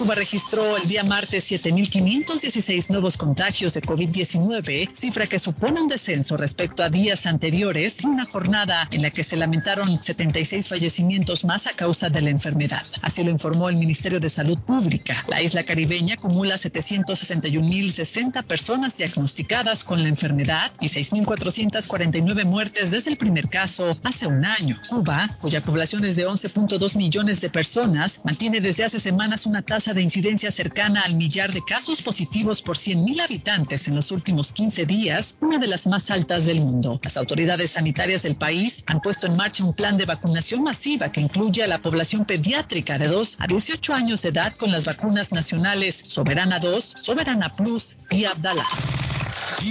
Cuba registró el día martes 7.516 nuevos contagios de COVID-19, cifra que supone un descenso respecto a días anteriores, una jornada en la que se lamentaron 76 fallecimientos más a causa de la enfermedad. Así lo informó el Ministerio de Salud Pública. La isla caribeña acumula 761.060 personas diagnosticadas con la enfermedad y 6.449 muertes desde el primer caso hace un año. Cuba, cuya población es de 11.2 millones de personas, mantiene desde hace semanas una tasa de incidencia cercana al millar de casos positivos por 100.000 habitantes en los últimos 15 días, una de las más altas del mundo. Las autoridades sanitarias del país han puesto en marcha un plan de vacunación masiva que incluye a la población pediátrica de 2 a 18 años de edad con las vacunas nacionales Soberana 2, Soberana Plus y Abdala.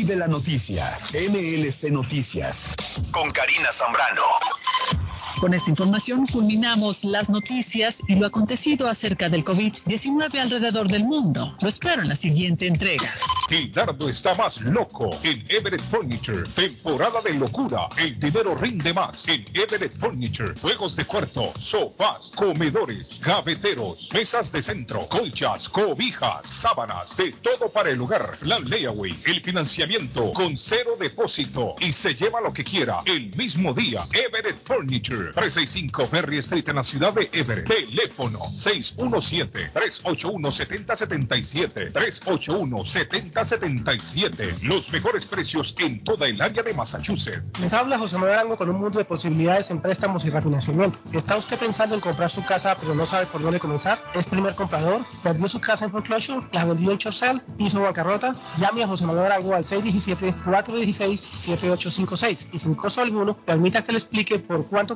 De la noticia, MLC Noticias, con Karina Zambrano. Con esta información culminamos las noticias y lo acontecido acerca del COVID-19 alrededor del mundo. Lo espero en la siguiente entrega. El dardo está más loco en Everett Furniture. Temporada de locura. El dinero rinde más en Everett Furniture. Juegos de cuarto, sofás, comedores, gaveteros, mesas de centro, colchas, cobijas, sábanas, de todo para el hogar. Plan layaway, el financiamiento con cero depósito y se lleva lo que quiera el mismo día. Everett Furniture. 365 Ferry Street en la ciudad de Everett. Teléfono 617-381-7077. 381-7077. Los mejores precios en toda el área de Massachusetts. Les habla José Manuel Arango con un mundo de posibilidades en préstamos y refinanciamiento. ¿Está usted pensando en comprar su casa pero no sabe por dónde comenzar? ¿Es primer comprador? ¿Perdió su casa en foreclosure? ¿La vendió en Chorcel? ¿Hizo bancarrota? Llame a José Manuel Arango al 617-416-7856 y sin costo alguno permita que le explique por cuánto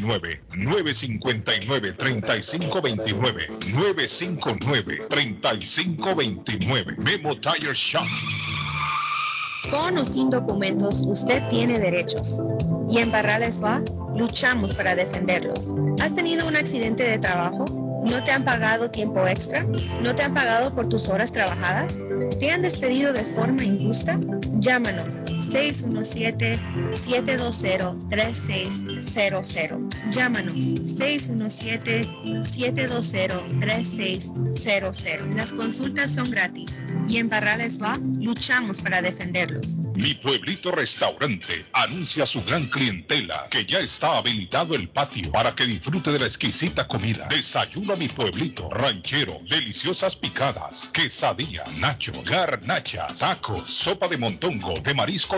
959 3529 959 3529 Memo Tire Shop. Con o sin documentos, usted tiene derechos. Y en Barrales Law luchamos para defenderlos. ¿Has tenido un accidente de trabajo? ¿No te han pagado tiempo extra? ¿No te han pagado por tus horas trabajadas? ¿Te han despedido de forma injusta? Llámanos 617-720-3600. Llámanos 617-720-3600. Las consultas son gratis y en Barrales Law luchamos para defenderlos. Mi pueblito restaurante anuncia a su gran clientela que ya está habilitado el patio para que disfrute de la exquisita comida. Desayuno a mi pueblito, ranchero, deliciosas picadas, quesadilla, nacho, garnacha, tacos, sopa de montongo, de marisco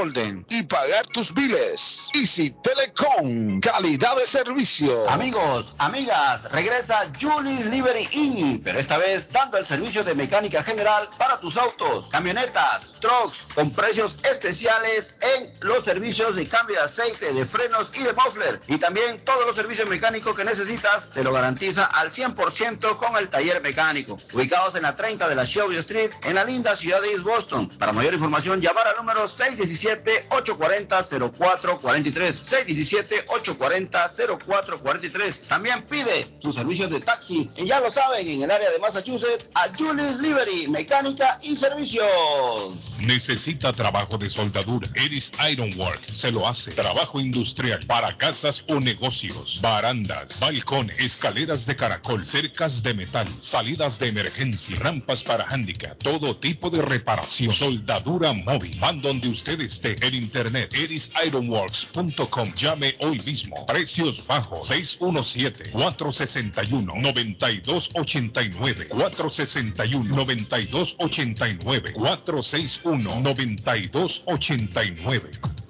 order y pagar tus biles. Easy Telecom. Calidad de servicio. Amigos, amigas, regresa Julie Liberty Inn, pero esta vez dando el servicio de mecánica general para tus autos, camionetas, trucks, con precios especiales en los servicios de cambio de aceite, de frenos y de muffler. Y también todos los servicios mecánicos que necesitas te lo garantiza al 100% con el taller mecánico. Ubicados en la 30 de la Shelby Street, en la linda ciudad de East Boston. Para mayor información, llamar al número 617-840-0443. 617-840-0443. También pide sus servicios de taxi. Y ya lo saben, en el área de Massachusetts, a Julius Liberty, mecánica y servicios. Necesita trabajo de soldadura. Eris Ironwork se lo hace. Trabajo industrial para casas o negocios. Barandas, balcones, escaleras de caracol, cercas de metal, salidas de emergencia, rampas para handicap, todo tipo de reparación. Soldadura móvil. Van donde usted esté. En internet, erisironworks.com. Llame hoy mismo. Precios bajos. 617-461-9289. 461-9289. 461-9289.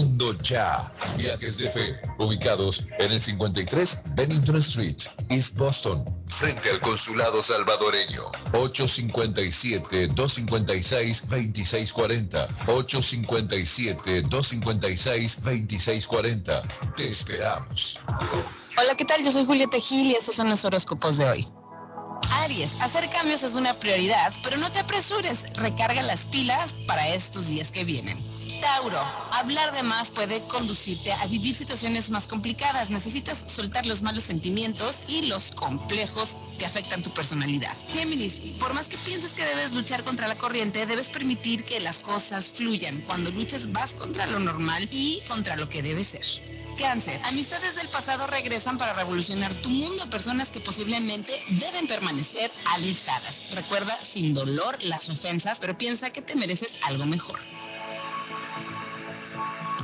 ya. Viajes de Fe, ubicados en el 53 Bennington Street, East Boston, frente al consulado salvadoreño. 857-256-2640. 857-256-2640. Te esperamos. Hola, ¿qué tal? Yo soy Julieta Gil y estos son los horóscopos de hoy. Aries, hacer cambios es una prioridad, pero no te apresures, recarga las pilas para estos días que vienen. Tauro, hablar de más puede conducirte a vivir situaciones más complicadas. Necesitas soltar los malos sentimientos y los complejos que afectan tu personalidad. Géminis, por más que pienses que debes luchar contra la corriente, debes permitir que las cosas fluyan. Cuando luchas vas contra lo normal y contra lo que debe ser. Cáncer, amistades del pasado regresan para revolucionar tu mundo. Personas que posiblemente deben permanecer alejadas. Recuerda sin dolor las ofensas, pero piensa que te mereces algo mejor.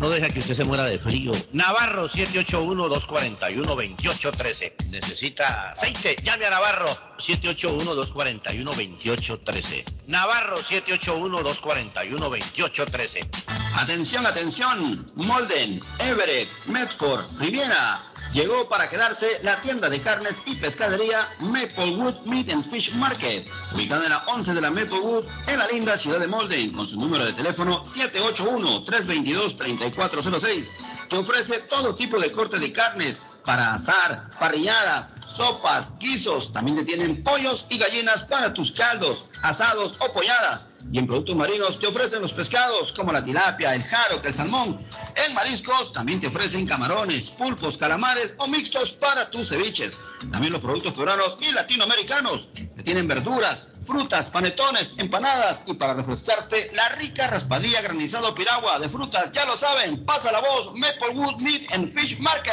no deja que usted se muera de frío. Navarro 781-241-2813. Necesita aceite. Llame a Navarro 781-241-2813. Navarro 781-241-2813. Atención, atención. Molden, Everett, Medford, Riviera. Llegó para quedarse la tienda de carnes y pescadería Maplewood Meat and Fish Market, ubicada en la 11 de la Maplewood, en la linda ciudad de Molden, con su número de teléfono 781-322-3406, que ofrece todo tipo de corte de carnes para asar, parrilladas, sopas, guisos. También te tienen pollos y gallinas para tus caldos, asados o polladas. Y en productos marinos te ofrecen los pescados como la tilapia, el jaro, el salmón. En mariscos también te ofrecen camarones, pulpos, calamares o mixtos para tus ceviches. También los productos peruanos y latinoamericanos. Te tienen verduras, frutas, panetones, empanadas y para refrescarte la rica raspadilla granizado piragua de frutas. Ya lo saben, pasa la voz, Maplewood Meat and Fish Market.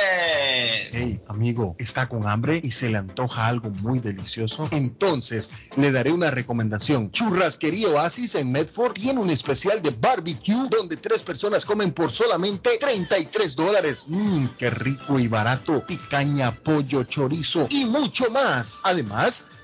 Hey, Amigo, ¿está con hambre y se le antoja algo muy delicioso? Entonces, le daré una recomendación. Churrasquería Oasis en Medford tiene un especial de barbecue donde tres personas comen por solamente 33 dólares. Mmm, qué rico y barato. Picaña, pollo, chorizo y mucho más. Además,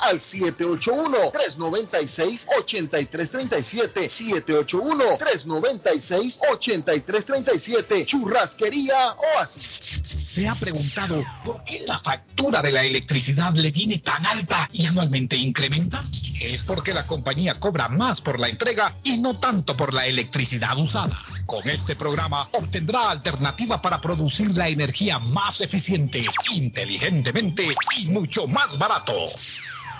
al 781-396-8337. 781-396-8337. Churrasquería Oasis. Se ha preguntado por qué la factura de la electricidad le viene tan alta y anualmente incrementa. Es porque la compañía cobra más por la entrega y no tanto por la electricidad usada. Con este programa obtendrá alternativa para producir la energía más eficiente, inteligentemente y mucho más barato.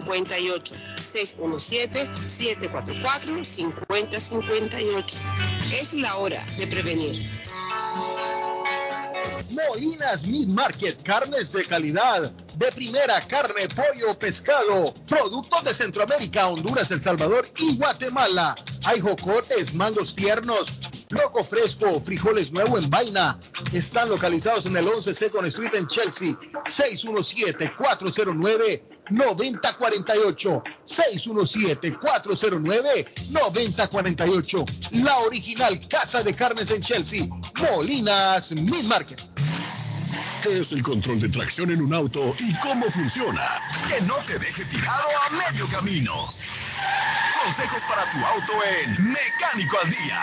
617-744-5058. 617-744-5058. Es la hora de prevenir. Molinas Meat Market, carnes de calidad, de primera carne, pollo, pescado, productos de Centroamérica, Honduras, El Salvador y Guatemala. Hay jocotes, mangos tiernos, loco fresco, frijoles nuevo en vaina. Están localizados en el 11 Second Street en Chelsea. 617-409-9048. 617-409-9048. La original Casa de Carnes en Chelsea. Molinas Meat Market. ¿Qué es el control de tracción en un auto y cómo funciona? Que no te deje tirado a medio camino. Consejos para tu auto en Mecánico al Día.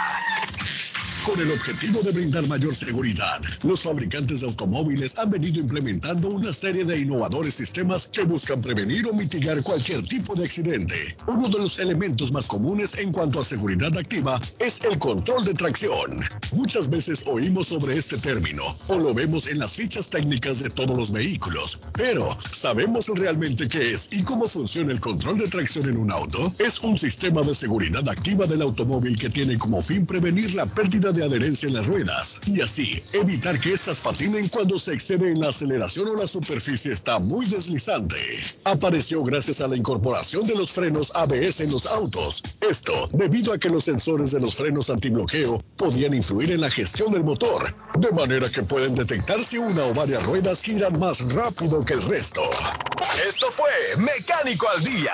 Con el objetivo de brindar mayor seguridad, los fabricantes de automóviles han venido implementando una serie de innovadores sistemas que buscan prevenir o mitigar cualquier tipo de accidente. Uno de los elementos más comunes en cuanto a seguridad activa es el control de tracción. Muchas veces oímos sobre este término o lo vemos en las fichas técnicas de todos los vehículos, pero ¿sabemos realmente qué es y cómo funciona el control de tracción en un auto? Es un sistema de seguridad activa del automóvil que tiene como fin prevenir la pérdida de adherencia en las ruedas y así evitar que éstas patinen cuando se excede en la aceleración o la superficie está muy deslizante. Apareció gracias a la incorporación de los frenos ABS en los autos. Esto debido a que los sensores de los frenos antibloqueo podían influir en la gestión del motor, de manera que pueden detectar si una o varias ruedas giran más rápido que el resto. Esto fue Mecánico al Día.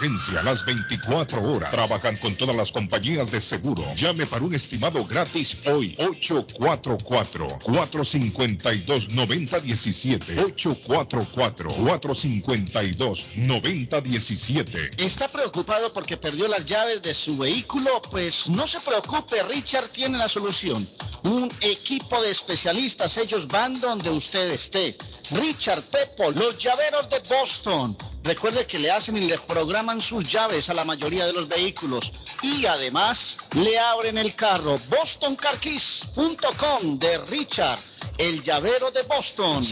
las 24 horas. Trabajan con todas las compañías de seguro. Llame para un estimado gratis hoy. 844-452-9017. 844-452-9017. ¿Está preocupado porque perdió las llaves de su vehículo? Pues no se preocupe, Richard tiene la solución. Un equipo de especialistas, ellos van donde usted esté. Richard Pepo, los llaveros de Boston. Recuerde que le hacen y le programan sus llaves a la mayoría de los vehículos y además le abren el carro. BostonCarKeys.com de Richard, el llavero de Boston.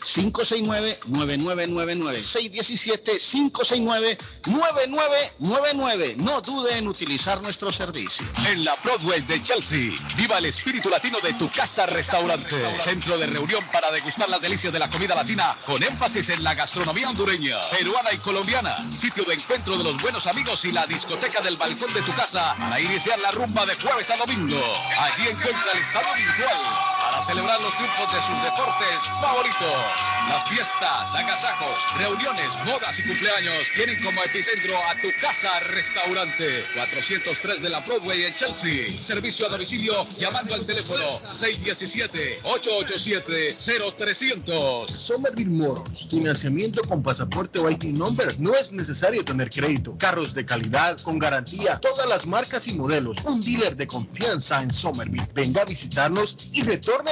617-569-9999. 617-569-9999. No dude en utilizar nuestro servicio. En la Broadway de Chelsea, viva el espíritu latino de tu casa restaurante. Centro de reunión para degustar las delicias de la comida latina con énfasis en la gastronomía hondureña, peruana y colombiana. Sitio de encuentro de los buenos amigos y la discoteca del balcón de tu casa para iniciar la rumba de jueves a domingo. Allí encuentra el estadio virtual celebrar los triunfos de sus deportes favoritos. Las fiestas, agasajos, reuniones, bodas y cumpleaños tienen como epicentro a tu casa restaurante 403 de la Broadway en Chelsea. Servicio a domicilio llamando al teléfono 617-887-0300. Somerville Motors, financiamiento con pasaporte o IT number. No es necesario tener crédito. Carros de calidad, con garantía, todas las marcas y modelos. Un dealer de confianza en Somerville. Venga a visitarnos y retorne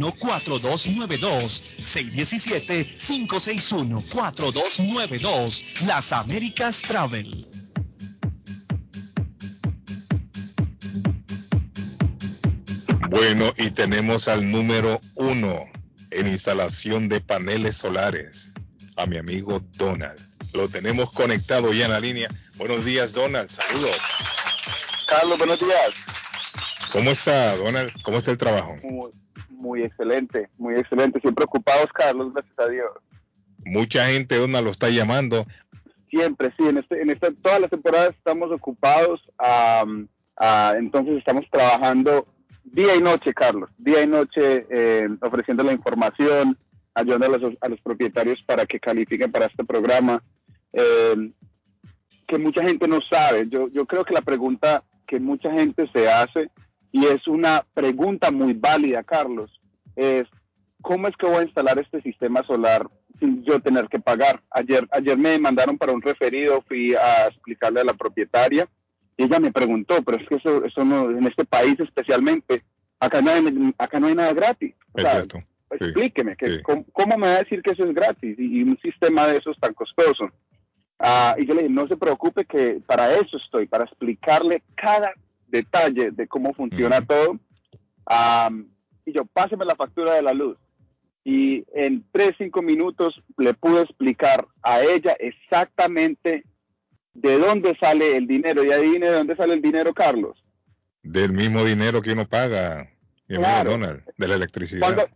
617-561-4292. 617-561-4292. Las Américas Travel. Bueno, y tenemos al número uno en instalación de paneles solares, a mi amigo Donald. Lo tenemos conectado ya en la línea. Buenos días, Donald. Saludos. Carlos, buenos días. ¿Cómo está, Donald? ¿Cómo está el trabajo? Muy, excelente, muy excelente. Siempre ocupados, Carlos, gracias a Dios. Mucha gente, Donald, lo está llamando. Siempre, sí. En, este, en esta, todas las temporadas estamos ocupados. entonces estamos trabajando día y noche, Carlos, día y noche eh, ofreciendo la información, ayudando a los, a los, propietarios para que califiquen para este programa, eh, que mucha gente no sabe. Yo, yo creo que la pregunta que mucha gente se hace, y es una pregunta muy válida, Carlos, es, ¿cómo es que voy a instalar este sistema solar sin yo tener que pagar? Ayer, ayer me mandaron para un referido, fui a explicarle a la propietaria, y ella me preguntó, pero es que eso, eso no, en este país especialmente, acá no hay, acá no hay nada gratis. O sea, explíqueme, que, ¿cómo, me va a decir que eso es gratis y, un sistema de esos tan costoso? Ah, y yo le dije, no se preocupe que para eso estoy, para explicarle cada detalle de cómo funciona todo. y yo, páseme la factura de la luz. Y en tres, cinco minutos le pude explicar a ella exactamente ¿de dónde sale el dinero? Y adivine de dónde sale el dinero, Carlos. Del mismo dinero que uno paga, Donald, de la electricidad.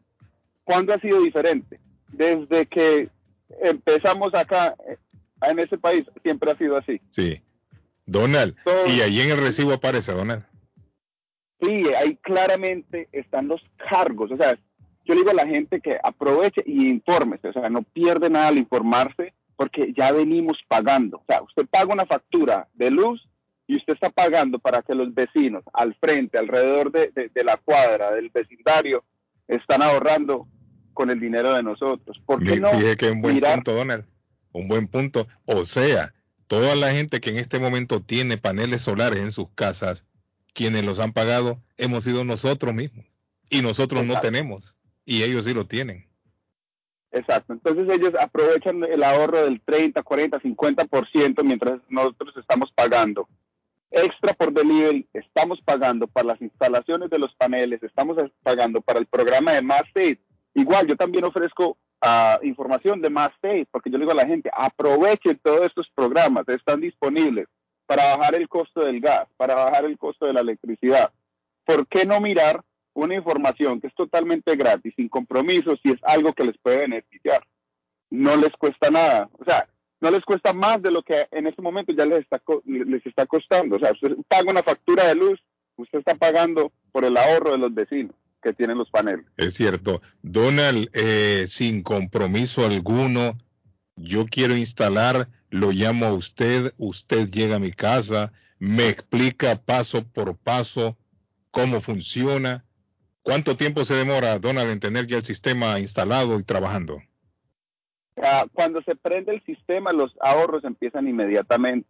¿Cuándo, ha sido diferente? Desde que empezamos acá eh, en ese país, siempre ha sido así. Sí. Donald, y ahí en el recibo aparece, Donald. Sí, ahí claramente están los cargos. O sea, yo le digo a la gente que aproveche y infórmese, o sea, no pierde nada al informarse porque ya venimos pagando. O sea, usted paga una factura de luz y usted está pagando para que los vecinos al frente, alrededor de, la cuadra, del vecindario, están ahorrando con el dinero de nosotros. ¿Por qué no? Dije que un buen punto, Donald. Un buen punto. O sea, toda la gente que en este momento tiene paneles solares en sus casas, quienes los han pagado, hemos sido nosotros mismos. Y nosotros no tenemos y ellos sí lo tienen. Exacto, entonces ellos aprovechan el ahorro del 30, 40, 50% mientras nosotros estamos pagando. Extra por delivery, estamos pagando para las instalaciones de los paneles, estamos pagando para el programa de State. Igual, yo también ofrezco uh, información de Mass State, porque yo le digo a la gente, aprovechen todos estos programas, están disponibles para bajar el costo del gas, para bajar el costo de la electricidad. ¿Por qué no mirar una información que es totalmente gratis, sin compromiso, si es algo que les puede beneficiar. No les cuesta nada. O sea, no les cuesta más de lo que en este momento ya les está, les está costando. O sea, usted paga una factura de luz, usted está pagando por el ahorro de los vecinos que tienen los paneles. Es cierto. Donald, eh, sin compromiso alguno, yo quiero instalar, lo llamo a usted, usted llega a mi casa, me explica paso por paso cómo funciona ¿Cuánto tiempo se demora, Donald, en tener ya el sistema instalado y trabajando? Ah, cuando se prende el sistema, los ahorros empiezan inmediatamente.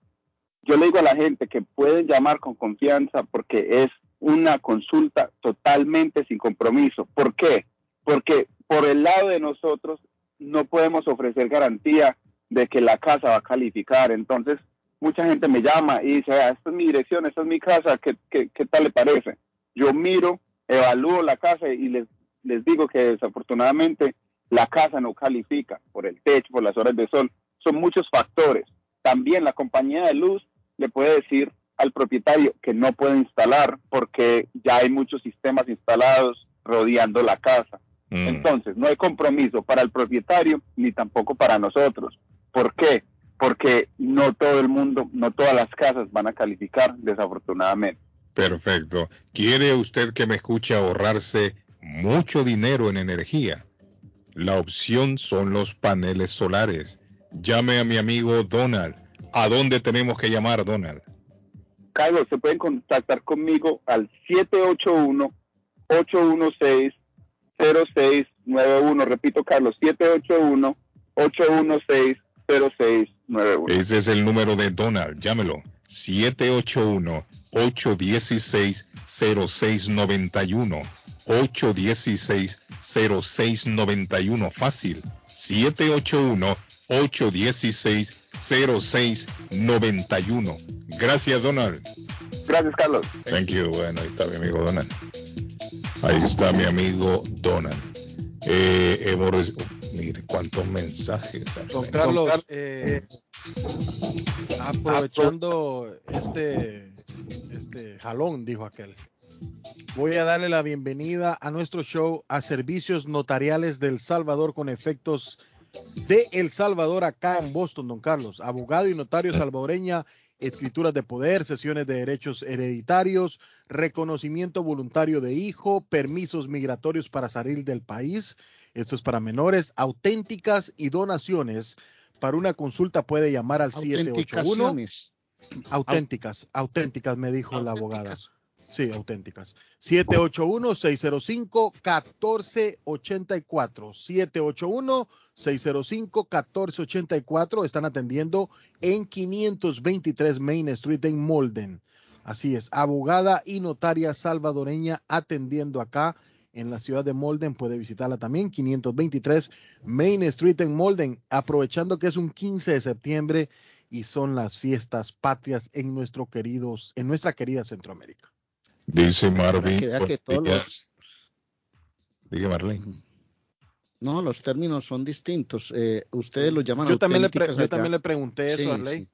Yo le digo a la gente que pueden llamar con confianza porque es una consulta totalmente sin compromiso. ¿Por qué? Porque por el lado de nosotros no podemos ofrecer garantía de que la casa va a calificar. Entonces, mucha gente me llama y dice, ah, esta es mi dirección, esta es mi casa, ¿qué, qué, qué tal le parece? Yo miro evalúo la casa y les, les digo que desafortunadamente la casa no califica por el techo, por las horas de sol. Son muchos factores. También la compañía de luz le puede decir al propietario que no puede instalar porque ya hay muchos sistemas instalados rodeando la casa. Mm. Entonces, no hay compromiso para el propietario ni tampoco para nosotros. ¿Por qué? Porque no todo el mundo, no todas las casas van a calificar, desafortunadamente. Perfecto. ¿Quiere usted que me escuche ahorrarse mucho dinero en energía? La opción son los paneles solares. Llame a mi amigo Donald. ¿A dónde tenemos que llamar, Donald? Carlos, se pueden contactar conmigo al 781-816-0691. Repito, Carlos, 781-816-0691. Ese es el número de Donald, llámelo. 781-816-0691. 816-0691. Fácil. 781 816-0691. Gracias, Donald. Gracias, Carlos. Thank you. Bueno, ahí está mi amigo Donald. Ahí está mi amigo Donald. Eh, hemos. Mire, cuántos mensajes. Don Carlos, eh, aprovechando este, este jalón, dijo aquel. Voy a darle la bienvenida a nuestro show a Servicios Notariales del Salvador con efectos de El Salvador acá en Boston, don Carlos. Abogado y notario salvadoreña, escrituras de poder, sesiones de derechos hereditarios, reconocimiento voluntario de hijo, permisos migratorios para salir del país. Esto es para menores, auténticas y donaciones. Para una consulta puede llamar al 781 Auténticas, auténticas, me dijo la abogada. Sí, auténticas. 781-605-1484. 781-605-1484. Están atendiendo en 523 Main Street en Molden. Así es, abogada y notaria salvadoreña atendiendo acá en la ciudad de Molden. Puede visitarla también, 523 Main Street en Molden. Aprovechando que es un 15 de septiembre y son las fiestas patrias en nuestro queridos, en nuestra querida Centroamérica. Dice Marvin. Que Diga Marlene. No, los términos son distintos. Eh, ustedes lo llaman. Yo también, le, yo también le pregunté eso a Arley.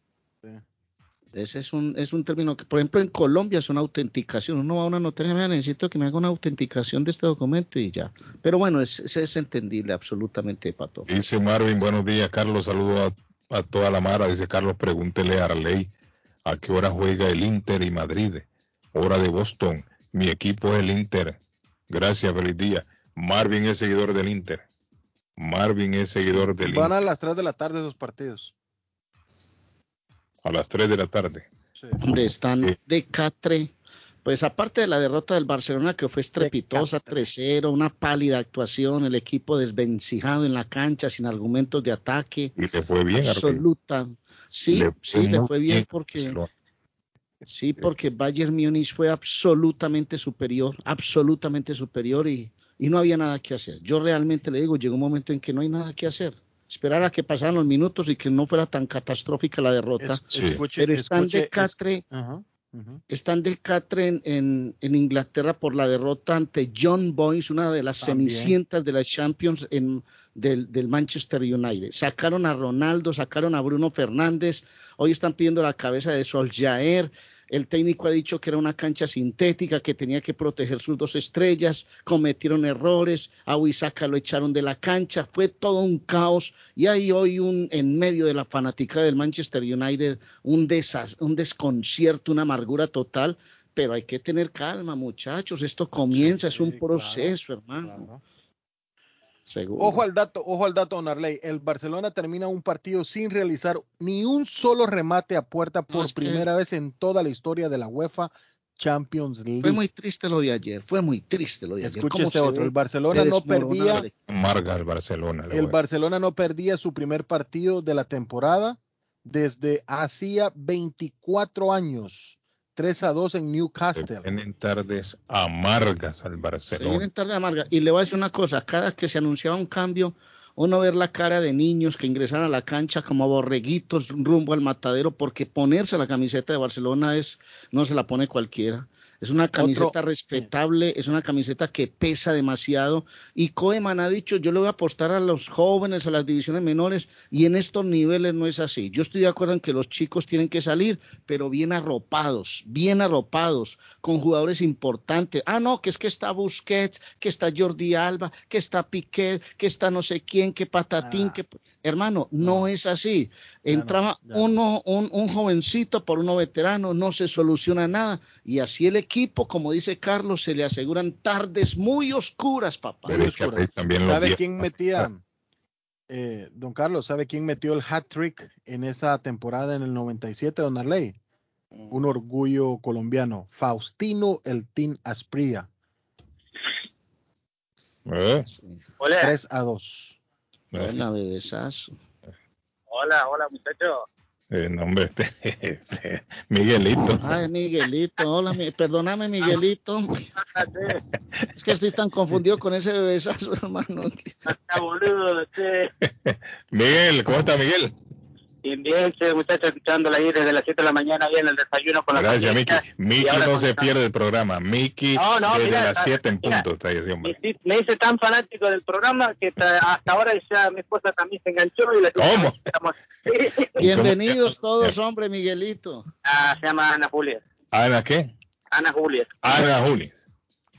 Ese es un, es un término que, por ejemplo, en Colombia es una autenticación. Uno va a una notaria, necesito que me haga una autenticación de este documento y ya. Pero bueno, es, es, entendible absolutamente, Pato. Dice Marvin, buenos días, Carlos. Saludo a a toda la mara, dice Carlos, pregúntele a Arley a qué hora juega el Inter y Madrid. Hora de Boston. Mi equipo es el Inter. Gracias, feliz día. Marvin es seguidor del Inter. Marvin es seguidor del Van a las 3 de la tarde esos partidos. A las 3 de la tarde. Hombre, están de catre. Pues aparte de la derrota del Barcelona que fue estrepitosa, 3-0, una pálida actuación, el equipo desvencijado en la cancha, sin argumentos de ataque. Y le fue bien. Absoluta. Sí, sí, le fue bien porque Sí, porque Bayern Múnich fue absolutamente superior, absolutamente superior y, no había nada que hacer. Yo realmente le digo, llegó un momento en que no hay nada que hacer. Esperar a que pasaran los minutos y que no fuera tan catastrófica la derrota. pero están de catre, están de catre en, Inglaterra por la derrota ante John Boyce, una de las cenicientas de las Champions en, del, del, Manchester United. Sacaron a Ronaldo, sacaron a Bruno Fernández, hoy están pidiendo la cabeza de Soljaer. El técnico ha dicho que era una cancha sintética, que tenía que proteger sus dos estrellas, cometieron errores, a Huizaca lo echaron de la cancha, fue todo un caos y hay hoy un, en medio de la fanática del Manchester United un, un desconcierto, una amargura total, pero hay que tener calma muchachos, esto comienza, es un proceso hermano. Ojo al dato, ojo al dato, Don Arley. El Barcelona termina un partido sin realizar ni un solo remate a puerta por primera vez en toda la historia de la UEFA Champions League. Fue muy triste lo de ayer, fue muy triste lo de ayer. Escuche este otro, el Barcelona no perdía. Marga el Barcelona. El Barcelona no perdía su primer partido de la temporada desde hacía 24 años. 3 a 2 en Newcastle. vienen tardes amargas al Barcelona. vienen tardes amargas. Y le voy a decir una cosa, cada que se anunciaba un cambio, uno ver la cara de niños que ingresan a la cancha como borreguitos rumbo al matadero, porque ponerse la camiseta de Barcelona es, no se la pone cualquiera. Es una camiseta respetable, es una camiseta que pesa demasiado. Y Koeman ha dicho, yo le voy a apostar a los jóvenes, a las divisiones menores, y en estos niveles no es así. Yo estoy de acuerdo en que los chicos tienen que salir, pero bien arropados, bien arropados, con jugadores importantes. Ah, no, que es que está Busquets, que está Jordi Alba, que está Piquet, que está no sé quién, que Patatín, ah. que... Hermano, no, es así. Entraba uno, un, un jovencito por uno veterano, no se soluciona nada. Y así el equipo, como dice Carlos, se le aseguran tardes muy oscuras, papá. ¿Sabe quién metía, eh, don Carlos, sabe quién metió el hat trick en esa temporada en el 97, don Arley? Un mm. orgullo colombiano, Faustino El Tin Aspría. Eh. 3 a 2. Hola, bebesazo. Hola, hola, muchachos. Eh, nombre, este, este, Miguelito. Ay, Miguelito, hola, perdóname, Miguelito. es que estoy tan confundido con ese bebesazo, hermano. Miguel, ¿cómo está, Miguel? Bien, bien, muchachos, escuchándola ahí desde las 7 de la mañana, bien el desayuno con la Gracias, Miki. Miki no se pierde el programa. Miki desde las 7 en punto está ahí, hombre. Me, hice tan fanático del programa que hasta ahora ya mi esposa también se enganchó. y la ¿Cómo? Bienvenidos todos, hombre, Miguelito. Ah, se llama Ana Julia. ¿Ana qué? Ana Julia. Ana Julia.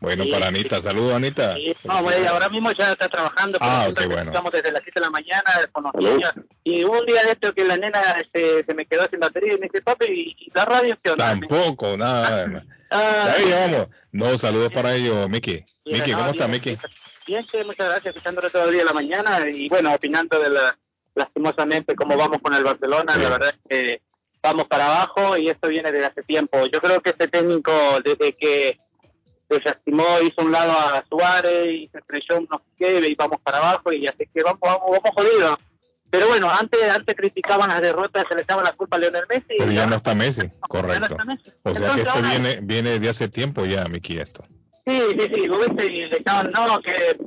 Bueno, para Anita, saludos Anita. Sí, no, ahora mismo ya está trabajando, ah, qué bueno. estamos desde las 7 de la mañana con los niños. Y un día de esto que la nena este, se me quedó sin batería y me dice, papi, ¿y la radio qué onda? Tampoco, nada. ah, Ahí vamos. No, saludos para ellos, Miki. Miki, ¿cómo está, Miki? Bien, sí, muchas gracias, escuchándolo todo el día de la mañana y bueno, opinando de la, lastimosamente cómo vamos con el Barcelona, la verdad es que vamos para abajo y esto viene desde hace tiempo. Yo creo que este técnico, desde que desestimó, hizo un lado a Suárez y se estrelló no sé qué, y vamos para abajo, y así que vamos, vamos, vamos jodidos. Pero bueno, antes, antes criticaban las derrotas, se le echaba la culpa a Lionel Messi. Pero ya no está Messi, correcto. O sea que esto viene, viene de hace tiempo ya, Miki, esto. Sí, sí, sí, lo viste y le estaban, no, que,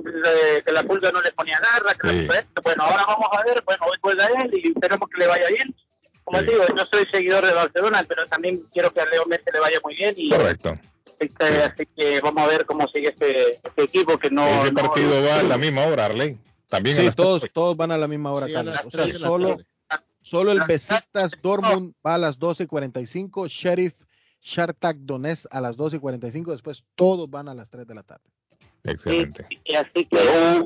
que la pulga no le ponía garra, que bueno, ahora vamos a ver, bueno, hoy juega él y esperemos que le vaya bien. Como digo, yo soy seguidor de Barcelona, pero también quiero que a Leo Messi le vaya muy bien. Y, Correcto. Este, así que vamos a ver cómo sigue este, este equipo que no. Ese partido va a la misma hora, Arley. También sí, todos, todos van a la misma hora, Carlos. O sea, solo, solo el Besiktas Dortmund va a las 12.45, Sheriff Shartak Donetsk a las 12.45, después todos van a las 3 de la tarde. Excelente. Y, así que.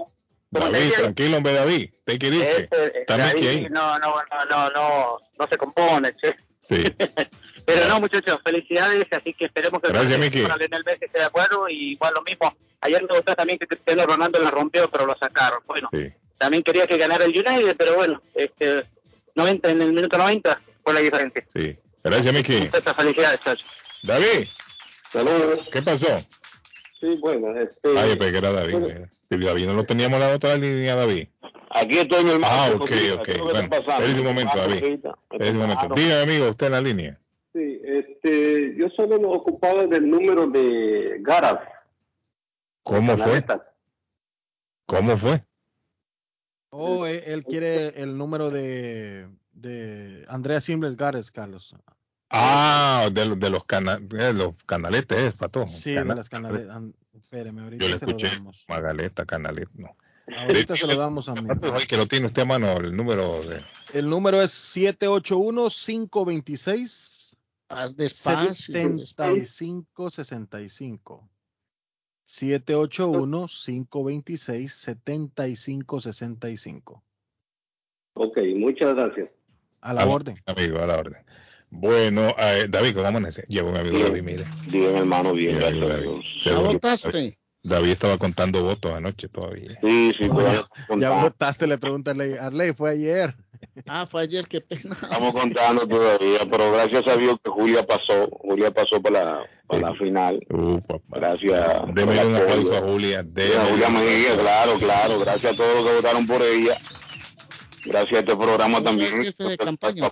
David, tranquilo, hombre, David. Te que También que No, no, no, no, no, no se compone, che. Sí. Pero no, muchachos, felicidades, así que esperemos que Gracias, el Miki. Lionel Messi esté de acuerdo y igual lo mismo. Ayer me gustó también que Cristiano Ronaldo la rompió, pero lo sacaron. Bueno, Sí. también quería que ganara el United, pero bueno, este 90 en el minuto 90 fue la diferencia. Sí. Gracias, Miki. Muchachos, felicidades, muchachos. David, Saludos. ¿qué pasó? Sí, bueno, este, Ay, pues que era David. mira. Si David no lo teníamos en la otra línea, David. aquí estoy, mi hermano. Ah, ok, ok. ¿qué es Bueno, espérese un momento, Ah, David. Espérese un momento. Dígame, amigo, usted en la línea. Sí, este, yo solo me ocupaba del número de Garas. ¿Cómo fue? ¿Cómo fue? Oh, él, él quiere el número de, de Andrea Simbles Gares, Carlos. Ah, de, los- de los, cana, de los canaletes, es, pato. Sí, de las canaletas. An- Espéreme, ahorita Yo le se lo escuché. damos. Magaleta, canaleta, no. Ahorita se lo damos a mí. Ay, que lo tiene usted a mano, el número de... El número es 781-526. Haz despacio. 7565. 781-526-7565. Ok, muchas gracias. A la Ah, orden. Amigo, a la orden. Bueno, eh, David, ¿cómo amanece? Llevo mi amigo Bien. David, mire. Bien, hermano, bien, amigo gracias a ¿Ya votaste? David estaba contando votos anoche todavía. Sí, sí, Oh, todavía ya, estamos ya votaste, le pregunta a Arley. Arley, fue ayer. Ah, fue ayer, qué pena. Estamos contando todavía, pero gracias a Dios que Julia pasó. Julia pasó para la, para la final. Uh, papá. Gracias. Deme un apoyo. aplauso a Julia. Sí, a Deme Julia Mejía, claro, claro. Gracias a todos los que votaron por ella. Gracias a este programa ¿Vos sos también. el jefe de campaña?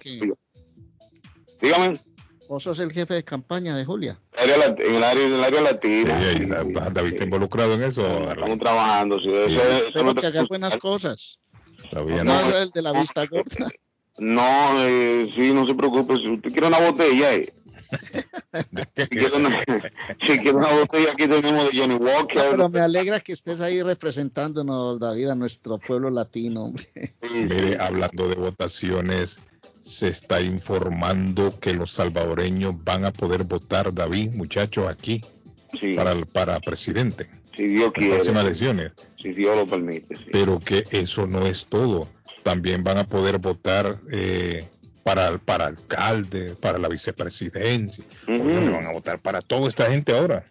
Dígame, ¿Vos sos el jefe de campaña de Julia? Área en el área, en el área Sí, latina. está- David está involucrado en eso. Estamos trabajando, sí. Eso, Sí. es- eso no que haga buenas cosas. Todavía No no. es el de la vista gorda. No, eh, sí, no se preocupe. Si usted quiere una botella, eh. si, quiere una, si quiere una botella, aquí tenemos de Johnny No, Walker. pero me alegra que estés ahí representándonos, David, a nuestro pueblo latino, hombre. Mire, hablando de votaciones, se está informando que los salvadoreños van a poder votar, David, muchachos, aquí Sí, para, para presidente. si Dios En quiere. próximas elecciones. Si Dios lo permite. sí. Pero que eso no es todo. También van a poder votar eh, para, para alcalde, para la vicepresidencia. Oye, van a votar para toda esta gente ahora.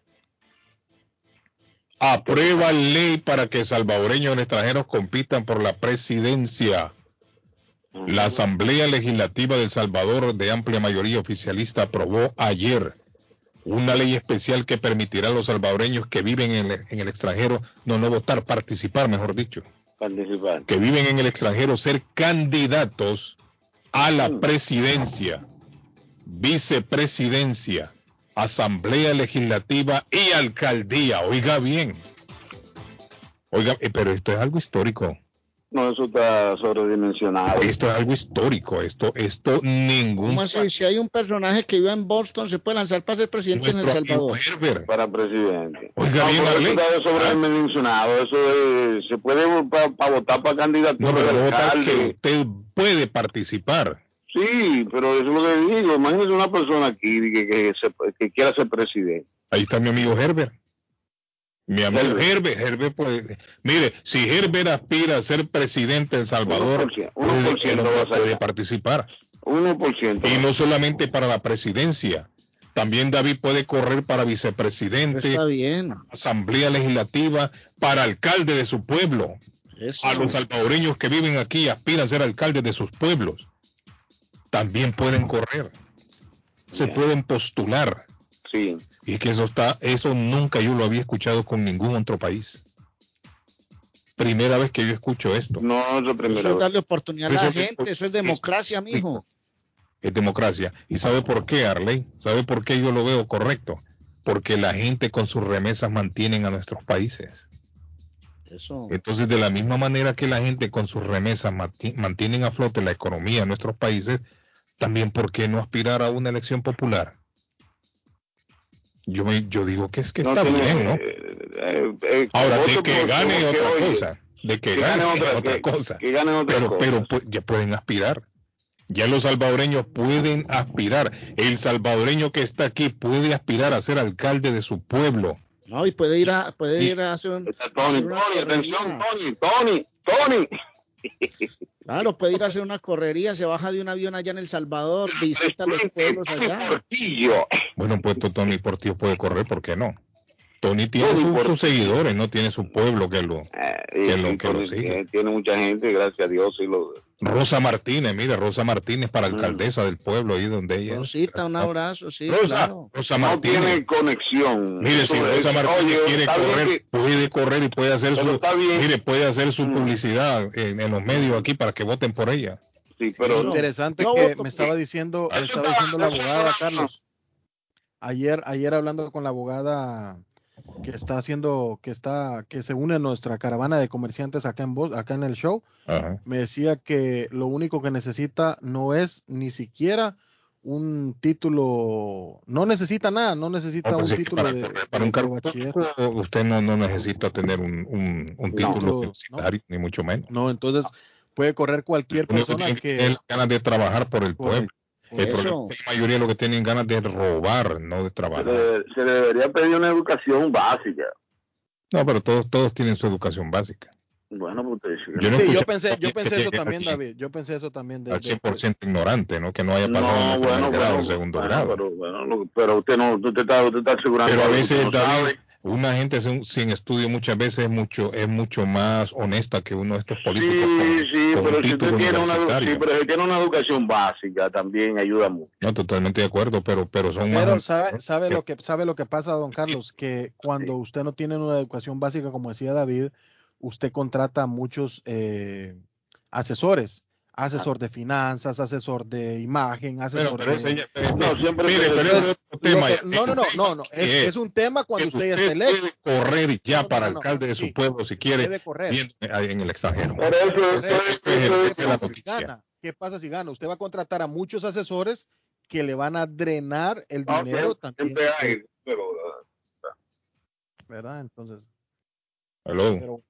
Aprueba ley para que salvadoreños extranjeros compitan por la presidencia. La Asamblea Legislativa del Salvador de amplia mayoría oficialista aprobó ayer una ley especial que permitirá a los salvadoreños que viven en el, en el extranjero, no, no votar, participar, mejor dicho, Participar. que viven en el extranjero, ser candidatos a la presidencia, vicepresidencia, asamblea legislativa y alcaldía. Oiga bien. Oiga, eh, pero esto es algo histórico. No, eso está sobredimensionado. Esto es algo histórico. Esto, esto ningún. ¿Cómo así? Si hay un personaje que vive en Boston, se puede lanzar para ser presidente en El Salvador. Herbert. Para presidente. Oiga No, bien, Arley. eso está sobredimensionado. Eso es- se puede para votar para candidatura No, pero votar que usted puede participar. Sí, pero eso es lo que digo. Imagínese una persona aquí que, que, se- que quiera ser presidente. Ahí está mi amigo Herbert. Mi amigo Herbert, Herbert puede- mire, si Herbert aspira a ser presidente de El Salvador, 1%, puede, 1% va a puede participar. 1%. Y no solamente para la presidencia, también David puede correr para vicepresidente, Está bien. asamblea legislativa, para alcalde de su pueblo. Eso. A los salvadoreños que viven aquí y aspiran a ser alcaldes de sus pueblos, también pueden correr, se Bien. pueden postular. Sí. Y que eso está, eso nunca yo lo había escuchado con ningún otro país. Primera vez que yo escucho esto. No, eso es Eso primero. es darle oportunidad a la Eso es- gente, eso es democracia, mijo. Es democracia. ¿Y sabe por qué, Arley? ¿Sabe por qué yo lo veo correcto? Porque la gente con sus remesas mantienen a nuestros países. Eso. Entonces, de la misma manera que la gente con sus remesas manti- mantienen a flote la economía de nuestros países, también ¿por qué no aspirar a una elección popular? Yo, me, yo digo que es que No está bien, ¿no? eh, eh, eh, Ahora, de que gane otra oye, cosa, de que, que gane, gane otra- otra que- cosa, que gane otra pero, cosa. pero pues, ya pueden aspirar. Ya los salvadoreños pueden aspirar. El salvadoreño que está aquí puede aspirar a ser alcalde de su pueblo. No, y puede ir a, puede ir a hacer un. Tony, Tony, atención. Tony, Tony, Tony. Claro, puede ir a hacer una correría, se baja de un avión allá en El Salvador, visita los pueblos allá. Bueno, pues Tony Portillo puede correr, ¿por qué no? Tony tiene sus seguidores, no tiene su pueblo que lo, eh, que lo, que lo sigue. Tiene mucha gente, gracias a Dios. Y lo... Rosa Martínez, mire, Rosa Martínez para mm. alcaldesa del pueblo, ahí donde ella. Rosita, un abrazo, sí. Rosa, Rosa Martínez. No tiene conexión. Mire, si Rosa Martínez quiere correr, puede correr y puede hacer su, mire, puede hacer su mm. publicidad en, los medios aquí para que voten por ella. Sí, pero es interesante que me estaba diciendo, me estaba diciendo la abogada Carlos. Ayer, ayer hablando con la abogada que está haciendo, que está, que se une a nuestra caravana de comerciantes acá en acá en el show, me decía que lo único que necesita no es ni siquiera un título, no necesita nada, no necesita pues un título para, de, para un cargo Usted no, no necesita tener un, un, título universitario, ni mucho menos. No, entonces puede correr cualquier persona que, que ganas de trabajar por el pueblo. El problema es que la mayoría de lo que tienen ganas de robar, no de trabajar. Se, le, debería pedir una educación básica. No, pero todos, todos tienen su educación básica. Bueno, pues yo, sí, yo pensé, yo pensé eso también, David. Yo pensé eso también. De, al 100% ignorante, ¿no? Que no haya pasado no, bueno, grado, segundo grado. Pero, bueno, pero usted no, usted está, usted está asegurando. Pero a veces, David, una gente sin, estudio muchas veces es mucho es mucho más honesta que uno de estos políticos. Sí, sí, pero si usted tiene una, sí, pero si tiene una educación básica también ayuda mucho. No, totalmente de acuerdo, pero pero son Pero sabe sabe lo que sabe lo que pasa, don Carlos, que cuando usted no tiene una educación básica, como decía David, usted contrata muchos eh, asesores asesor de finanzas, asesor de imagen, asesor de... no, siempre no, no, no, no, es, un tema cuando usted, usted es puede correr ya para alcalde de su pueblo si quiere correr. en el extranjero. ¿Qué pasa si gana? Usted va a contratar a muchos asesores que le van a drenar el dinero también. ¿Verdad? Entonces. Hello.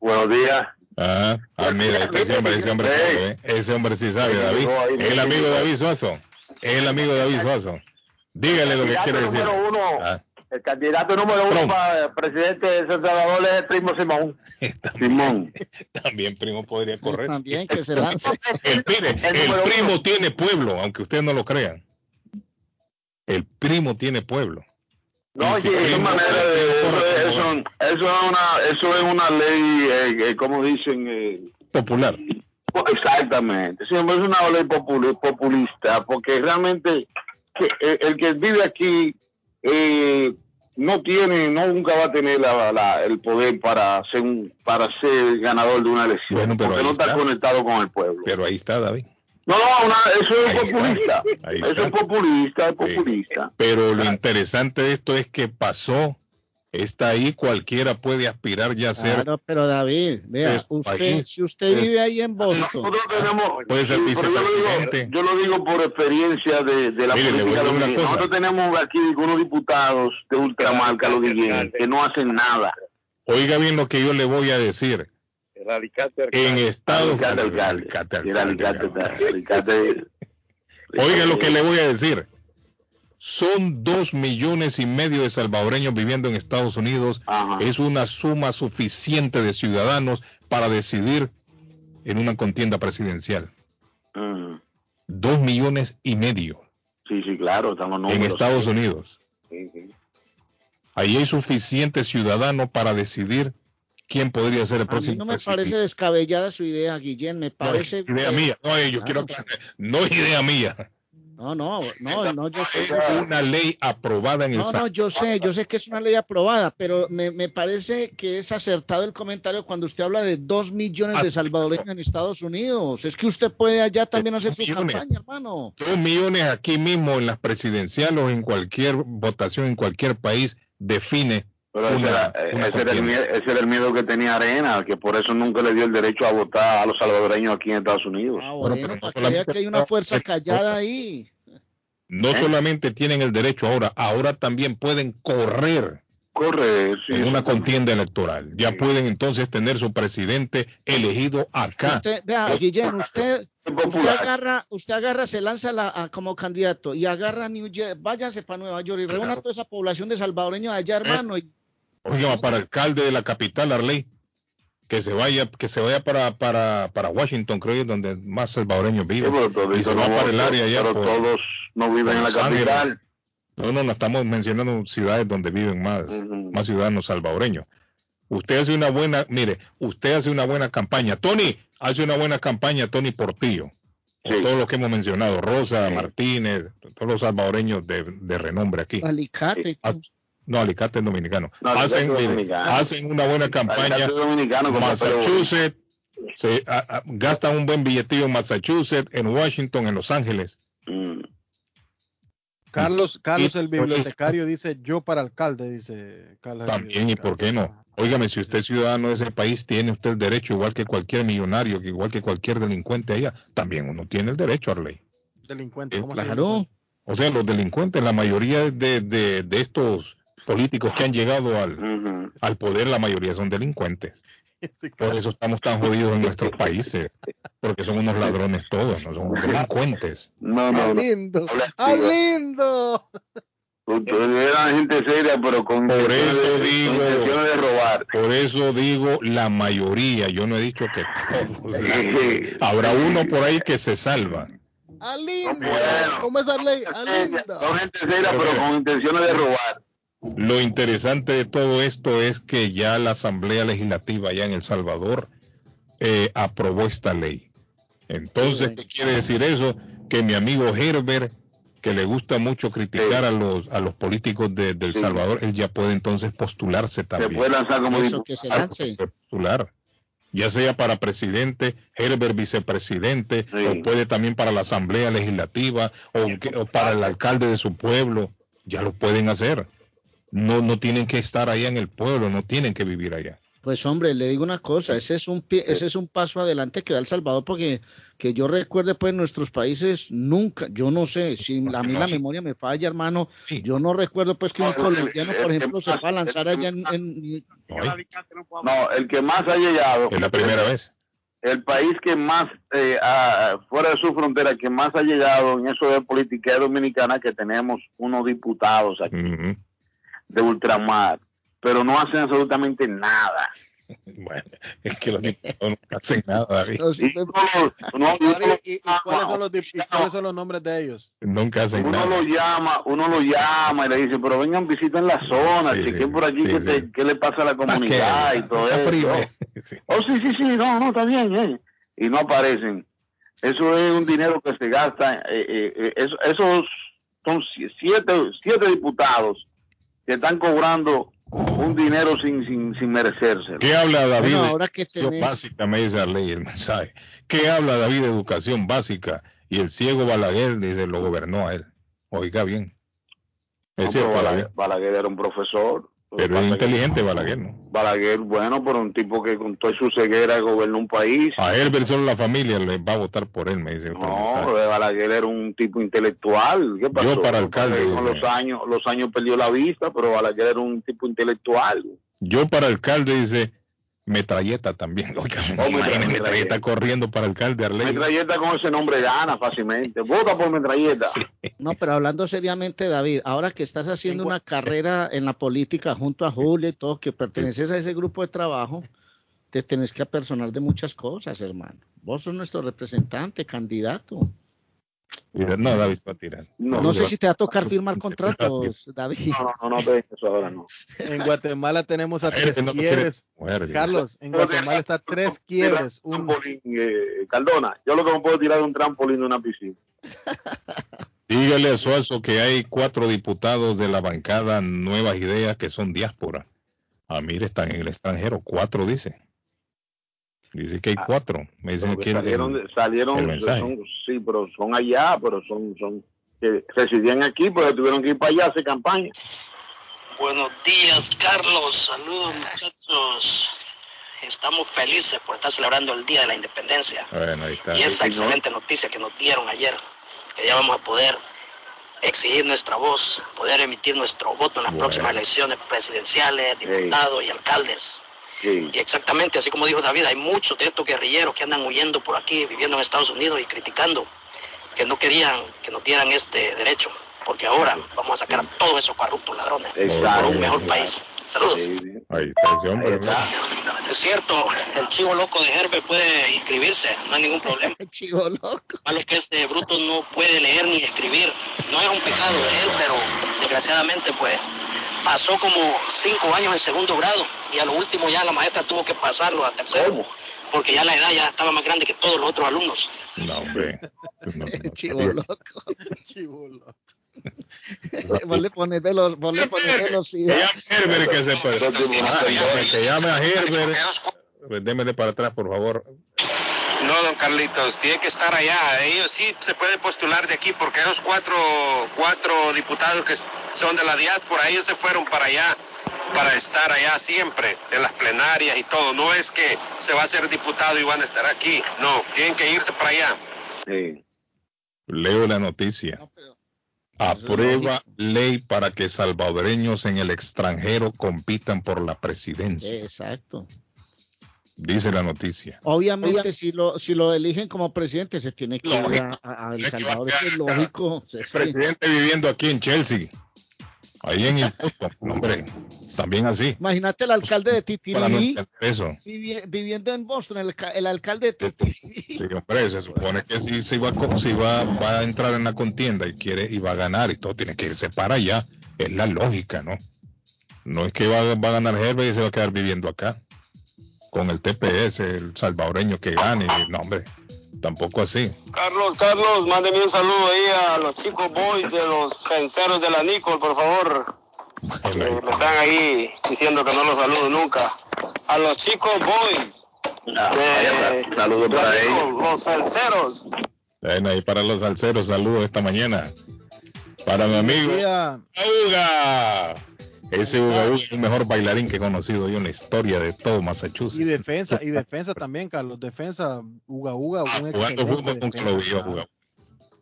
Buenos días. Ah, ah mira, ese hombre, ese hombre, ¿eh? ese hombre sí sabe, David. El amigo de David Suazo. Es el amigo de David Suazo. Dígale lo que quiere decir. Uno, ah. El candidato número uno para presidente de San Salvador es el primo Simón. Simón. También primo podría correr. También que se lance. El, el primo tiene pueblo, aunque ustedes no lo crean. El primo tiene pueblo. No, es manera de, eso, eso, es una, eso es una ley, eh, eh como dicen, eh, popular. Exactamente, sí, es una ley populista, porque realmente eh, el que vive aquí eh, no tiene, no nunca va a tener la, el poder para ser un, para ser ganador de una elección, porque no está, conectado con el pueblo. Pero ahí está, David. No, no, eso es populista. Eso es populista, es populista. Pero lo interesante de esto es que pasó, está ahí, cualquiera puede aspirar ya a ser. Claro, pero David, vea, usted, si usted vive ahí en Boston, nosotros tenemos, puede ser vicepresidente. Yo, lo digo por experiencia de, de la política Nosotros tenemos aquí unos diputados de ultramarca, los que no hacen nada. Oiga bien lo que yo le voy a decir en Estados Oiga lo que le voy a decir. Son dos millones y medio de salvadoreños viviendo en Estados Unidos. Es una suma suficiente de ciudadanos para decidir en una contienda presidencial. Dos millones y medio. Sí, sí, claro, estamos En Estados Unidos. Ahí hay suficiente ciudadano para decidir quién podría ser el próximo. no me parece descabellada su idea, Guillén, me parece. No, idea mía, no, yo quiero que, no es idea mía. No, no, no, no, yo sé. Es una ley aprobada en el No, no, yo sé, yo sé que es una ley aprobada, pero me, me parece que es acertado el comentario cuando usted habla de dos millones de ah. salvadoreños en Estados Unidos. Es que usted puede allá también hacer su campaña, hermano. Dos millones aquí mismo en las presidenciales o en cualquier votación en cualquier país define pero ese, era, el miedo, que tenía Arena, que por eso nunca le dio el derecho a votar a los salvadoreños aquí en Estados Unidos. Ah, bueno, pero que hay una fuerza callada ahí. No solamente tienen el derecho ahora, ahora también pueden correr. Correr, En una contienda electoral. Ya pueden entonces tener su presidente elegido acá. Usted, vea, Guillén, usted, usted agarra, usted agarra, se lanza la, como candidato y agarra New Jersey, váyase para Nueva York y reúna toda esa población de salvadoreños allá, hermano, y Oiga, para alcalde de la capital, Arley. que se vaya, que se vaya para, para, para Washington, creo que es donde más salvadoreños viven. y se va para el área allá. Pero todos no viven en la capital. No, no, no estamos mencionando ciudades donde viven más, más ciudadanos salvadoreños. Usted hace una buena, mire, usted hace una buena campaña. Tony, hace una buena campaña, Tony Portillo. Con todo lo que hemos mencionado, Rosa, Martínez, todos los salvadoreños de, de renombre aquí. Alicate. No, Alicate es dominicano. hacen, hacen, una buena campaña. Massachusetts, se, gastan un buen billetillo en Massachusetts, en Washington, en Los Ángeles. Mm. Carlos, Carlos el bibliotecario dice yo para alcalde, dice Carlos. También, ¿y por qué no? Óigame, si usted es ciudadano de ese país, tiene usted el derecho, igual que cualquier millonario, igual que cualquier delincuente allá, también uno tiene el derecho a la ley. Delincuente, ¿cómo claro. O sea, los delincuentes, la mayoría de, de, de estos políticos que han llegado al, al poder, la mayoría son delincuentes. Por eso estamos tan jodidos en nuestros países, porque son unos ladrones todos, no son delincuentes. No, no, lindo! ¡Ah, lindo! Eran gente seria, pero con por eso digo, de robar. Por eso digo la mayoría. Yo no he dicho que todos. Habrá uno por ahí que se salva. ¡Ah, lindo! ¿Cómo es ley? ¡Ah, Son gente seria, pero con intenciones de robar. Lo interesante de todo esto es que ya la Asamblea Legislativa allá en El Salvador eh, aprobó esta ley. Entonces, ¿qué quiere decir eso? Que mi amigo Herbert, que le gusta mucho criticar a los a los políticos de, El Salvador, él ya puede entonces postularse también. Se puede lanzar como eso que se lance. Postular ya sea para presidente, Herbert vicepresidente, o puede también para la Asamblea Legislativa, o, para el alcalde de su pueblo, ya lo pueden hacer no, no tienen que estar allá en el pueblo, no tienen que vivir allá. Pues hombre, le digo una cosa, ese es un ese es un paso adelante que da El Salvador porque que yo recuerde pues nuestros países nunca, yo no sé, si a mí la memoria me falla, hermano, yo no recuerdo pues que un colombiano, por ejemplo, se va a lanzar allá en, No, el que más ha llegado es la primera vez. El país que más eh, fuera de su frontera que más ha llegado en eso de política dominicana que tenemos unos diputados aquí de ultramar, pero no hacen absolutamente nada. Bueno, es que los diputados no hacen nada, David. ¿Y, cuáles, son los, cuáles son los nombres de ellos? Nunca hacen uno nada. Lo llama, uno lo llama y le dice, pero vengan, visiten la zona, sí, chequen por aquí qué, le pasa a la comunidad y todo eso. Frío, Oh, sí, sí, sí, no, no, está bien, eh. Y no aparecen. Eso es un dinero que se gasta. Eh, eh, eh esos son siete, siete diputados que están cobrando un dinero sin, sin, sin merecerse. ¿Qué habla David ahora que tenés... básica? Me dice el mensaje. ¿Qué habla David de educación básica? Y el ciego Balaguer dice, lo gobernó a él. Oiga bien. Balaguer era un profesor pero es inteligente Balaguer, ¿no? Balaguer, bueno, por un tipo que con toda su ceguera gobernó un país. A él, solo la familia le va a votar por él, me dice. No, Balaguer era un tipo intelectual. ¿Qué pasó? Yo para alcalde. Con los años, los años perdió la vista, pero Balaguer era un tipo intelectual. Yo para alcalde, dice, metralleta también. Oiga, oh, metralleta, corriendo para alcalde Arley. Metralleta con ese nombre gana fácilmente. Vota por metralleta. No, pero hablando seriamente, David, ahora que estás haciendo una carrera en la política junto a Julio y todo, que perteneces a ese grupo de trabajo, te tenés que apersonar de muchas cosas, hermano. Vos sos nuestro representante, candidato. No, David va a tirar. No, sé si te va a tocar firmar contratos, David. No, no, no, no eso ahora no. En Guatemala tenemos a tres quiebres. Carlos, en Guatemala está tres quiebres. Un trampolín, eh, Caldona, yo lo que me puedo tirar de un trampolín de una piscina. Dígale a Suazo que hay cuatro diputados de la bancada Nuevas Ideas que son diáspora. Ah, mire, están en el extranjero, cuatro dice. Dice que hay ah, cuatro. Me dicen que salieron, salieron sí, pero son allá, pero son, son que residían aquí, pero tuvieron que ir para allá a hacer campaña. Buenos días, Carlos. Saludos, muchachos. Estamos felices por estar celebrando el Día de la Independencia. Y esa excelente noticia que nos dieron ayer, que ya vamos a poder exigir nuestra voz, poder emitir nuestro voto en las próximas elecciones presidenciales, diputados y alcaldes. Y exactamente, así como dijo David, hay muchos de estos guerrilleros que andan huyendo por aquí, viviendo en Estados Unidos y criticando que no querían que nos dieran este derecho, porque ahora vamos a sacar a todos esos corruptos ladrones por un mejor país. Saludos. Ahí está ese hombre. Es cierto, el chivo loco de Herbe puede inscribirse, no hay ningún problema. El chivo loco. A lo que este bruto no puede leer ni escribir. No es un pecado de él, pero desgraciadamente pues pasó como cinco años en segundo grado y a lo último ya la maestra tuvo que pasarlo a tercero. Porque ya la edad ya estaba más grande que todos los otros alumnos. No, hombre. chivo loco. Chivo loco. vos le pones velos, vos le pones velocidad. Herbert que se puede. Que llame a Herbert. Pues démele para atrás, por favor. No, don Carlitos, tiene que estar allá. Ellos sí se pueden postular de aquí porque esos cuatro, cuatro diputados que son de la diáspora, ellos se fueron para allá para estar allá siempre, en las plenarias y todo. No es que se va a ser diputado y van a estar aquí. No, tienen que irse para allá. Sí. Leo la noticia. Aprueba ley para que salvadoreños en el extranjero compitan por la presidencia. Exacto. Dice la noticia. Obviamente, si lo si lo eligen como presidente, se tiene que ir a, El Salvador. Es lógico. El presidente viviendo aquí en Chelsea. Ahí en el hombre, también así. Imagínate el alcalde de Titirí viviendo en Boston, el, alcalde de Titirí. Sí, hombre, se supone que si, si, va, si va, va a entrar en la contienda y quiere y va a ganar y todo, tiene que irse para allá. Es la lógica, ¿no? No es que va, va a ganar Herbert y se va a quedar viviendo acá. Con el TPS, el salvadoreño que gane. No, hombre, tampoco así. Carlos, Carlos, mándeme un saludo ahí a los chicos boys de los fenceros de la Nicol, por favor. me están ahí diciendo que no los saludo nunca. A los chicos boys. saludos para ellos. Los salseros. Bueno, ahí para los salseros, saludos esta mañana. Para mi amigo. ¡Auga! Ese Uga es el mejor bailarín que he conocido yo en la historia de todo Massachusetts. Y defensa, y defensa también, Carlos. Defensa, Uga Uga, un ah, excelente defensa.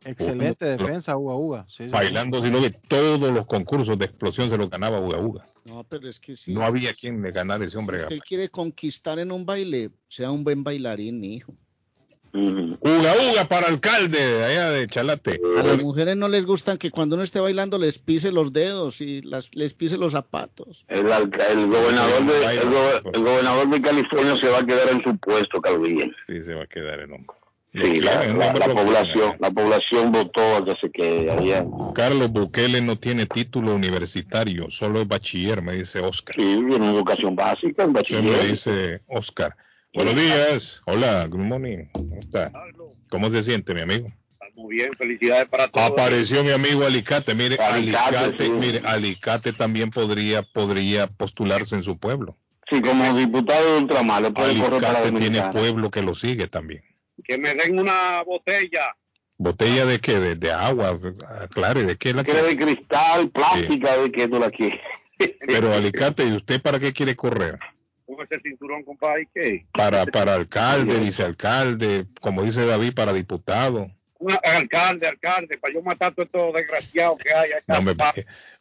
Excelente defensa, Uga Uga. Bailando, sino que todos los concursos de explosión se los ganaba Uga Uga. No, pero es que sí. No había quien le ganara ese hombre. Si quiere conquistar en un baile, sea un buen bailarín, hijo. Uga Uga para alcalde de allá de Chalate. A las mujeres no les gustan que cuando uno esté bailando les pise los dedos y las, les pise los zapatos. El, gobernador de, el, gobernador de California se va a quedar en su puesto, Calvin. Sí, se va a quedar en hombre. Sí, la, población, la población votó a que se quede allá. Carlos Bukele no tiene título universitario, solo es bachiller, me dice Oscar. Sí, tiene educación básica, en bachiller. me dice Oscar. Buenos días. Hola, good morning. ¿Cómo está? ¿Cómo se siente, mi amigo? Muy bien, felicidades para todos. Apareció mi amigo Alicate. Mire, Alicate, mire, Alicate también podría, podría postularse en su pueblo. Sí, como diputado de Ultramar, puede Alicate tiene pueblo que lo sigue también. Que me den una botella. ¿Botella de qué? De, agua, claro, ¿de qué la quiere? de cristal, plástica, de qué tú la quieres. Pero Alicate, ¿y usted para qué quiere correr? Con ese cinturón, compadre, ¿qué? Para, para alcalde, vicealcalde, como dice David, para diputado. alcalde, alcalde, para yo matar a todos estos desgraciados que hay. No, me,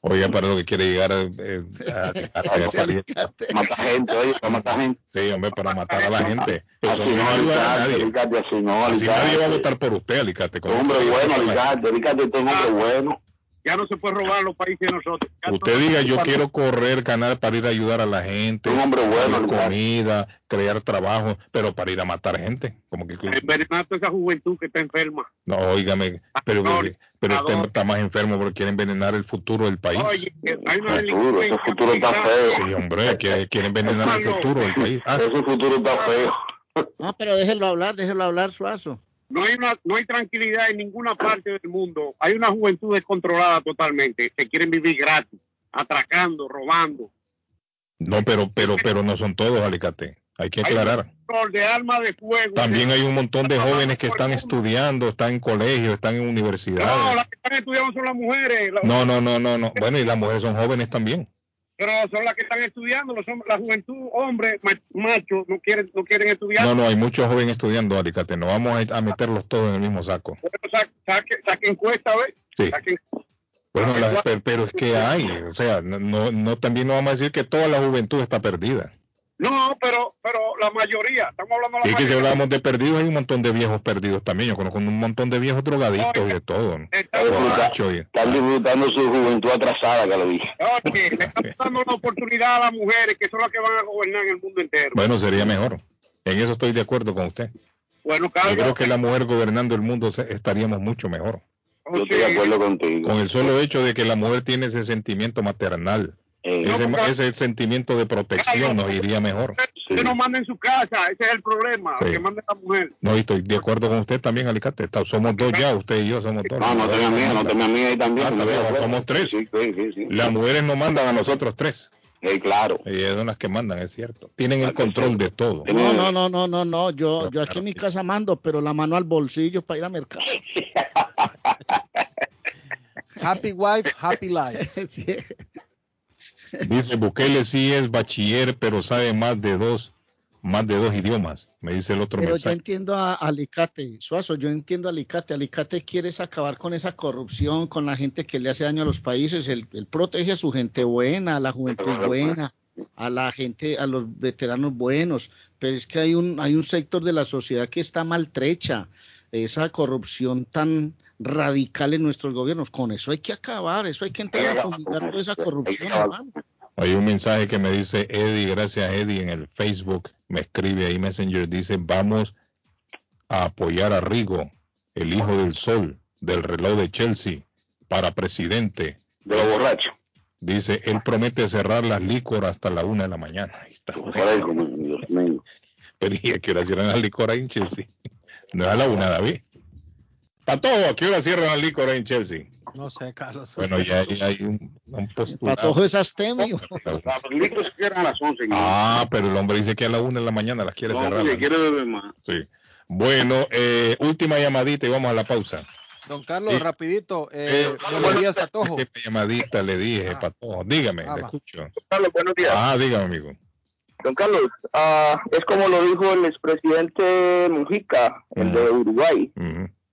oye, para lo que quiere llegar a, matar gente, oye, para matar gente. Sí, hombre, para matar a la gente. Eso así no, ayuda a nadie. Alicate, así no, Así nadie va a votar por usted, Alicate. Hombre bueno, Alicate, Alicate es un hombre bueno ya no se puede robar los países de nosotros. Usted diga, yo quiero correr, canal para ir a ayudar a la gente, un hombre bueno, comida, crear trabajo, pero para ir a matar gente. Como que, envenenar a esa juventud que está enferma. No, óigame, pero, pero usted está más enfermo porque quiere envenenar el futuro del país. Oye, hay una futuro, ese futuro está feo. Sí, hombre, quiere, quiere envenenar el futuro del país. Ah. Ese futuro está feo. No, pero déjelo hablar, déjelo hablar, Suazo. No hay, una, no hay tranquilidad en ninguna parte del mundo. Hay una juventud descontrolada totalmente, que quieren vivir gratis, atracando, robando. No, pero, pero, pero no son todos, Alicate. Hay que aclarar. Hay de arma de fuego. También hay un montón de jóvenes que están estudiando, están en colegios, están en universidades. No, las que están estudiando son las mujeres. No, no, no, no, no. Bueno, y las mujeres son jóvenes también pero son las que están estudiando, los, la juventud, hombres, machos, no quieren, no quieren estudiar. No, no, hay muchos jóvenes estudiando, Alicate, no vamos a, meterlos todos en el mismo saco. saquen saque, encuesta, ¿ves? Sí. bueno, pero, es que hay, o sea, no, no, también no vamos a decir que toda la juventud está perdida. No, pero la la mayoría. Estamos hablando de la y que si hablamos de perdidos, hay un montón de viejos perdidos también. Yo conozco un montón de viejos drogadictos y de todo. Están disfrutando su juventud atrasada, que lo dije. Oye, le están dando una oportunidad a las mujeres que son las que van a gobernar en el mundo entero. Bueno, sería mejor. En eso estoy de acuerdo con usted. Bueno, Yo creo que la mujer gobernando el mundo estaríamos mucho mejor. Yo estoy de acuerdo contigo. Con el solo hecho de que la mujer tiene ese sentimiento maternal. Eh, ese, sentimiento de protección nos iría mejor. Usted no manda en su casa, ese es el problema, que manda la mujer. No, estoy de acuerdo con usted también, Alicate. somos dos ya, usted y yo somos dos. No, no tenga miedo, no tenga miedo ahí también. Ah, somos tres. Las mujeres no mandan a nosotros tres. Eh, claro. Ellas son las que mandan, es cierto. Tienen el control de todo. No, no, no, no, no, no. Yo, yo aquí en mi casa mando, pero la mano al bolsillo para ir al mercado. happy wife, happy life. Dice Bukele sí es bachiller, pero sabe más de dos, más de dos idiomas. Me dice el otro. Pero yo entiendo a Alicate, Suazo, yo entiendo a Alicate. Alicate quiere acabar con esa corrupción, con la gente que le hace daño a los países. Él, protege a su gente buena, a la juventud buena, a la gente, a los veteranos buenos. Pero es que hay un, hay un sector de la sociedad que está maltrecha. Esa corrupción tan radical en nuestros gobiernos. Con eso hay que acabar, eso hay que entrar a fumigar toda esa corrupción, Hay un mensaje que me dice Eddie, gracias Eddie en el Facebook, me escribe ahí Messenger, dice, vamos a apoyar a Rigo, el hijo del sol, del reloj de Chelsea, para presidente. De lo borracho. Dice, él promete cerrar las licor hasta la una de la mañana. Ahí está. Pero ¿y a qué hora cierran las licor ahí en Chelsea? No es a la una, David. Patojo, ¿a qué hora cierran el licor en Chelsea? No sé, Carlos. Bueno, ya hay, hay un, un Patojo es astemio. Los cierran a las 11. Ah, pero el hombre dice que a la 1 de la mañana las quiere cerrar. Sí, quiere beber más. Sí. Bueno, eh, última llamadita y vamos a la pausa. Don Carlos, rapidito, eh, eh buenos días, Patojo. Llamadita le dije, ah. Patojo. Dígame, ah, le escucho. Carlos, buenos días. Ah, dígame, amigo. Don Carlos, uh, es como lo dijo el expresidente Mujica, el de Uruguay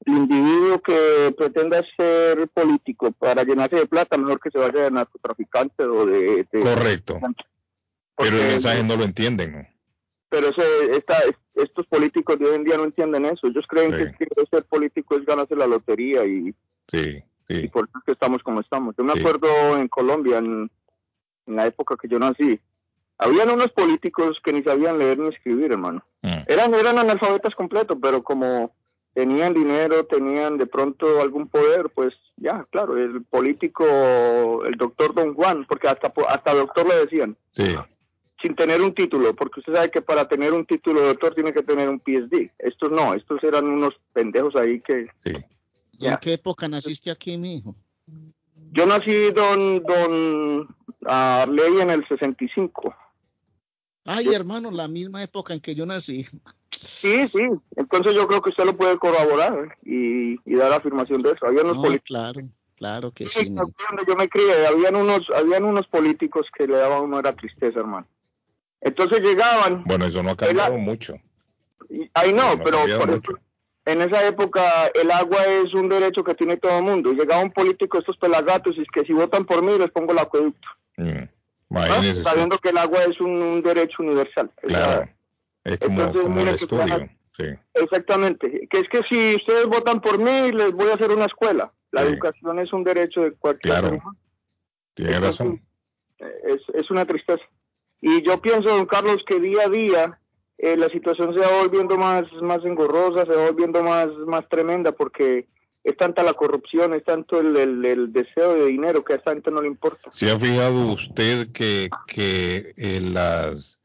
el individuo que pretenda ser político para llenarse de plata, mejor que se vaya de narcotraficante o de... Correcto. pero el mensaje no lo entienden, ¿no? Pero esta, estos políticos de hoy en día no entienden eso. Ellos creen que, ser político es ganarse la lotería y, sí, sí. y por eso es que estamos como estamos. Yo me acuerdo en Colombia, en, la época que yo nací, habían unos políticos que ni sabían leer ni escribir, hermano. Mm. Eran, eran analfabetas completos, pero como tenían dinero, tenían de pronto algún poder, pues ya, claro, el político, el doctor Don Juan, porque hasta, hasta doctor le decían. Sí. Sin tener un título, porque usted sabe que para tener un título de doctor tiene que tener un PhD. Estos no, estos eran unos pendejos ahí que... Sí. ¿Y en qué época naciste aquí, mi hijo? Yo nací, don, don Arley, en el 65. Ay, hermano, la misma época en que yo nací. Sí, sí. Entonces yo creo que usted lo puede corroborar y, dar afirmación de eso. Había unos políticos. Claro, claro que sí. sí yo me crié, habían unos, habían unos políticos que le daban una tristeza, hermano. Entonces llegaban. Bueno, eso no ha cambiado mucho. Ahí no, pero por en esa época el agua es un derecho que tiene todo el mundo. Llegaba un político, estos pelagatos, y es que si votan por mí les pongo el acueducto. Mm. Sabiendo que el agua es un, derecho universal. Claro. Es como, el estudio. Exactamente. Que es que si ustedes votan por mí, les voy a hacer una escuela. La educación es un derecho de cualquier claro. Tiene razón. Es, es una tristeza. Y yo pienso, don Carlos, que día a día eh, la situación se va volviendo más, más engorrosa, se va volviendo más, más tremenda, porque es tanta la corrupción, es tanto el, el, deseo de dinero que a esta gente no le importa. ¿Se ha fijado usted que, que eh, las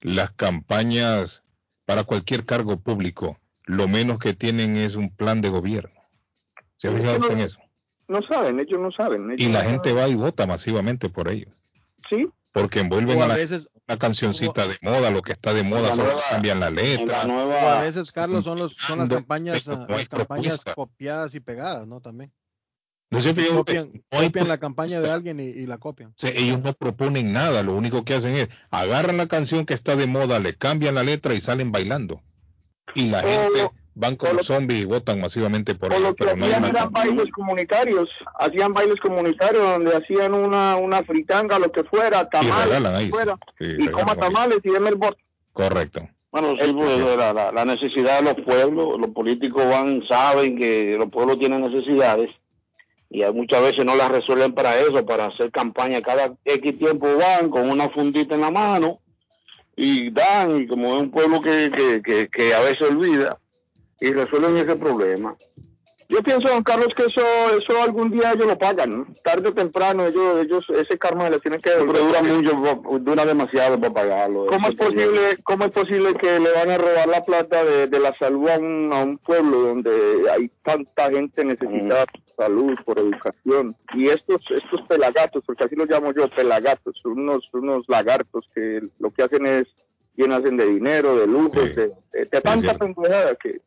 las campañas para cualquier cargo público, lo menos que tienen es un plan de gobierno. ¿Se ha fijado en eso? No saben, ellos no saben. y la gente va y vota masivamente por ellos. Sí. Porque envuelven a, la, una cancioncita de moda, lo que está de moda, solo cambian la letra. a veces, Carlos, son, los, son las campañas, las campañas copiadas y pegadas, ¿no? También. No se copian, copian la campaña de alguien y, la copian. ellos no proponen nada, lo único que hacen es agarran la canción que está de moda, le cambian la letra y salen bailando. Y la gente van como zombies y votan masivamente por ellos. Pero no hacían eran bailes comunitarios, hacían bailes comunitarios donde hacían una, una fritanga, lo que fuera, tamales, y, fuera, y coma tamales y denme el voto. Correcto. Bueno, sí, pues, la, la, necesidad de los pueblos, los políticos van, saben que los pueblos tienen necesidades y muchas veces no las resuelven para eso, para hacer campaña. Cada X tiempo van con una fundita en la mano y dan, y como es un pueblo que, que, que a veces olvida, y resuelven ese problema. Yo pienso, don Carlos, que eso eso algún día ellos lo pagan, tarde o temprano ellos ellos ese karma les tienen que devolver. dura mucho, dura demasiado para pagarlo. ¿Cómo es posible cómo es posible que le van a robar la plata de, la salud a un, a un pueblo donde hay tanta gente necesitada por salud, por educación y estos estos pelagatos, porque así los llamo yo, pelagatos, unos unos lagartos que lo que hacen es llenarse de dinero, de lujos, de, tanta pendejada que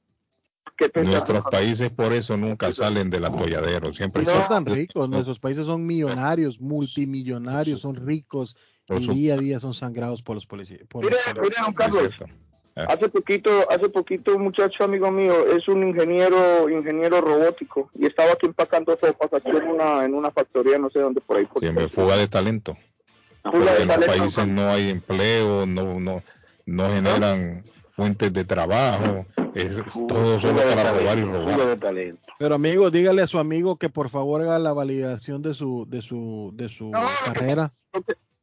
Nuestros países por eso nunca salen del atolladero, siempre son tan ricos, nuestros países son millonarios, multimillonarios, son ricos y día a día son sangrados por los policías. Mire, Carlos, ah. hace poquito, hace poquito un muchacho amigo mío es un ingeniero, ingeniero robótico y estaba aquí empacando sopas aquí en una, en una factoría, no sé dónde por ahí. Siempre fuga de talento. en los países no hay empleo, no, no, no generan fuentes de trabajo, es todo solo para robar y robar. Pero amigo, dígale a su amigo que por favor haga la validación de su de su de su carrera.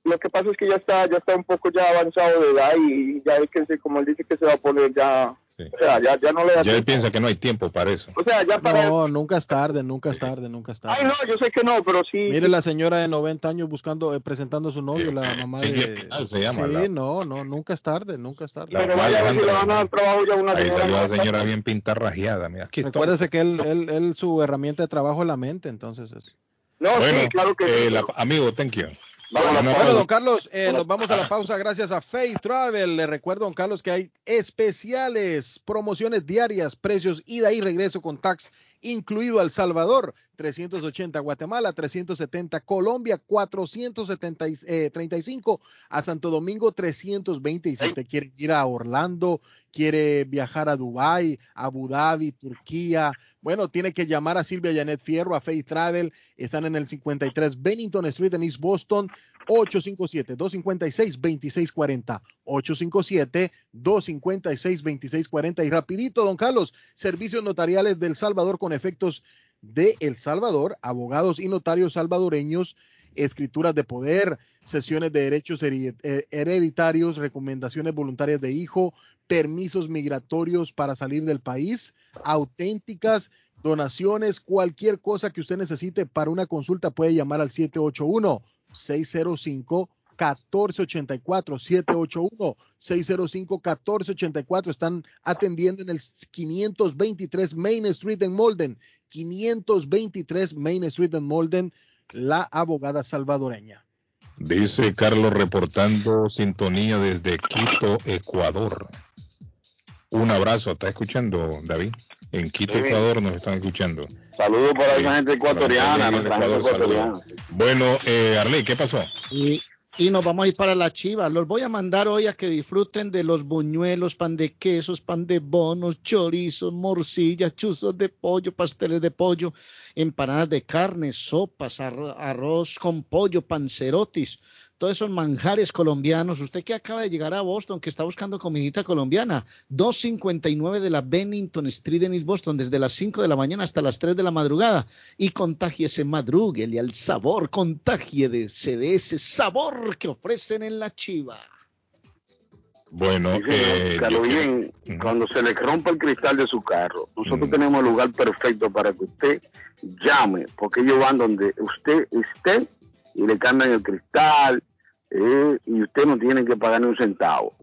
Lo que, pasa es que ya está ya está un poco ya avanzado de edad y ya es que como él dice que se va a poner ya o sea, ya, ya no le da Ya él piensa que no hay tiempo para eso. O sea, ya para No, nunca es tarde, nunca es tarde, nunca es tarde. Ay, no, yo sé que no, pero sí. Mire la señora de 90 años buscando, eh, presentando a su novio, la mamá de... se llama. Sí, no, no, nunca es tarde, nunca es tarde. Pero vaya, si le van a dar trabajo ya una Ahí salió la señora bien pintarrajeada, mira. Aquí Recuérdese que él, él, él, su herramienta de trabajo es la mente, entonces es... No, sí, claro que eh, sí. amigo, thank you. Bueno, don Carlos, eh, nos vamos a la pausa. Gracias a Faith Travel. Le recuerdo, don Carlos, que hay especiales, promociones diarias, precios ida y regreso con tax incluido El Salvador, 380 Guatemala, 370 Colombia, 435 eh, a Santo Domingo, 320. Y si usted quiere ir a Orlando, quiere viajar a Dubai, Abu Dhabi, Turquía, bueno, tiene que llamar a Silvia Janet Fierro, a Faith Travel. Están en el 53 Bennington Street en East Boston, 857-256-2640. 857-256-2640. Y rapidito, don Carlos, servicios notariales del Salvador con efectos de El Salvador, abogados y notarios salvadoreños, escrituras de poder, sesiones de derechos hereditarios, recomendaciones voluntarias de hijo, permisos migratorios para salir del país, auténticas, donaciones, cualquier cosa que usted necesite para una consulta puede llamar al 781 605 1484 781 605 1484 están atendiendo en el 523 Main Street en Molden 523 Main Street en Molden la abogada salvadoreña. Dice Carlos reportando sintonía desde Quito Ecuador. Un abrazo está escuchando David en Quito Ecuador nos están escuchando. Saludos para esa gente ecuatoriana, Bueno, eh, Arley, ¿qué pasó? Y, y nos vamos a ir para la chiva. Los voy a mandar hoy a que disfruten de los buñuelos, pan de quesos, pan de bonos, chorizos, morcillas, chuzos de pollo, pasteles de pollo, empanadas de carne, sopas, arroz con pollo, pancerotis todos esos manjares colombianos. Usted que acaba de llegar a Boston, que está buscando comidita colombiana, 259 de la Bennington Street en East Boston, desde las 5 de la mañana hasta las 3 de la madrugada. Y contagiese madrugue y al sabor, contagie de ese sabor que ofrecen en la chiva. Bueno, eh, bien, cuando se le rompa el cristal de su carro, nosotros tenemos el lugar perfecto para que usted llame, porque ellos van donde usted esté y le cambian el cristal, eh, y usted no tiene que pagar ni un centavo.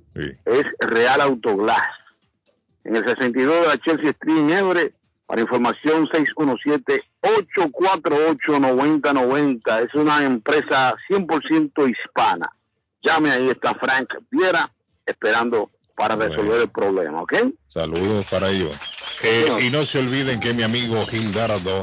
Es Real Autoglass. En el 62 de la Chelsea Street en Ebre, para información 617-848-9090. Es una empresa 100% hispana. Llame ahí, está Frank Viera, esperando para resolver el problema, ¿ok? Saludos para ellos. Eh, y no se olviden que mi amigo Gildardo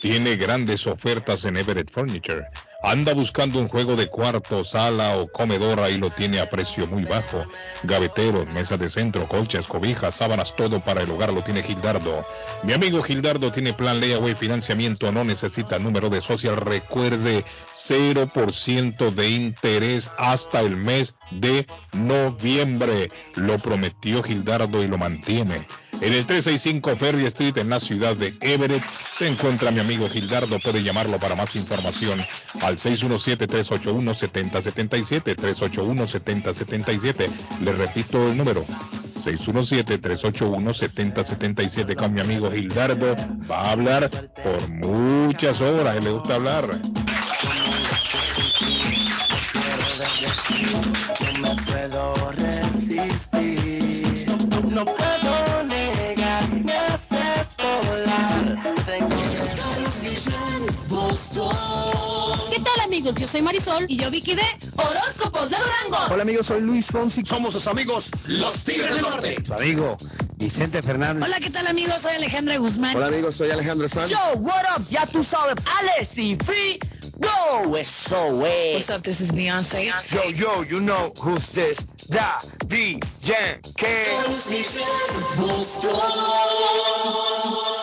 tiene grandes ofertas en Everett Furniture Anda buscando un juego de cuarto, sala o comedor, ahí lo tiene a precio muy bajo. Gaveteros, mesas de centro, colchas, cobijas, sábanas, todo para el hogar lo tiene Gildardo. Mi amigo Gildardo tiene plan layaway financiamiento, no necesita número de social. Recuerde, 0% de interés hasta el mes de noviembre. Lo prometió Gildardo y lo mantiene. En el 365 Ferry Street en la ciudad de Everett se encuentra mi amigo Gildardo. Puede llamarlo para más información al 617-381-7077. 381-7077. Le repito el número. 617-381-7077 con mi amigo Gildardo. Va a hablar por muchas horas. Le gusta hablar. No me puedo amigos? Yo soy Marisol y yo Vicky de Horóscopos de Durango. Hola amigos, soy Luis Fonsi. Somos sus amigos, los Tigres del Norte. Su amigo Vicente Fernández. Hola, ¿qué tal amigos? Soy Alejandra Guzmán. Hola amigos, soy Alejandro Sanz. Yo, what up? Ya tú sabes, Alex y Free. Go, eso es. What's up? This is Beyonce. Yo, yo, you know who's this? Da, DJ,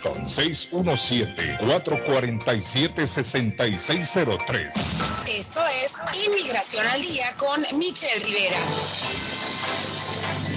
617-447-6603. Eso es Inmigración al Día con Michelle Rivera.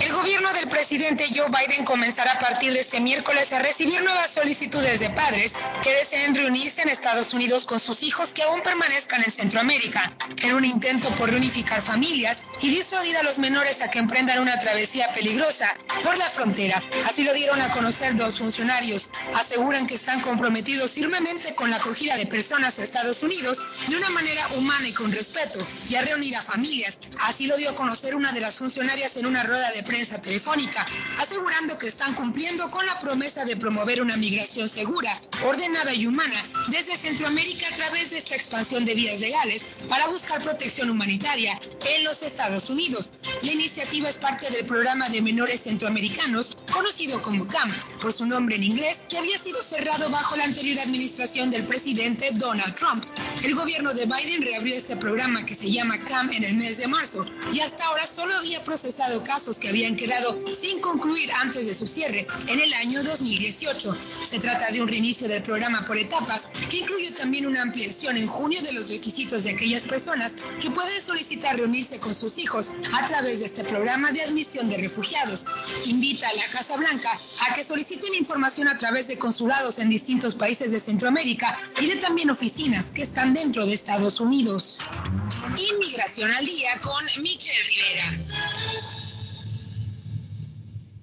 El gobierno del presidente Joe Biden comenzará a partir de este miércoles a recibir nuevas solicitudes de padres que deseen reunirse en Estados Unidos con sus hijos que aún permanezcan en Centroamérica, en un intento por reunificar familias y disuadir a los menores a que emprendan una travesía peligrosa por la frontera. Así lo dieron a conocer dos funcionarios. Aseguran que están comprometidos firmemente con la acogida de personas a Estados Unidos de una manera humana y con respeto y a reunir a familias. Así lo dio a conocer una de las funcionarias en una rueda de prensa telefónica, asegurando que están cumpliendo con la promesa de promover una migración segura, ordenada y humana desde Centroamérica a través de esta expansión de vías legales para buscar protección humanitaria en los Estados Unidos. La iniciativa es parte del programa de menores centroamericanos, conocido como CAMP, por su nombre en inglés, que había sido cerrado bajo la anterior administración del presidente Donald Trump. El gobierno de Biden reabrió este programa que se llama CAMP en el mes de marzo y hasta ahora solo había procesado casos que habían quedado sin concluir antes de su cierre en el año 2018. Se trata de un reinicio del programa por etapas que incluye también una ampliación en junio de los requisitos de aquellas personas que pueden solicitar reunirse con sus hijos a través de este programa de admisión de refugiados. Invita a la Casa Blanca a que soliciten información a través de consulados en distintos países de Centroamérica y de también oficinas que están dentro de Estados Unidos. Inmigración al día con Michelle Rivera.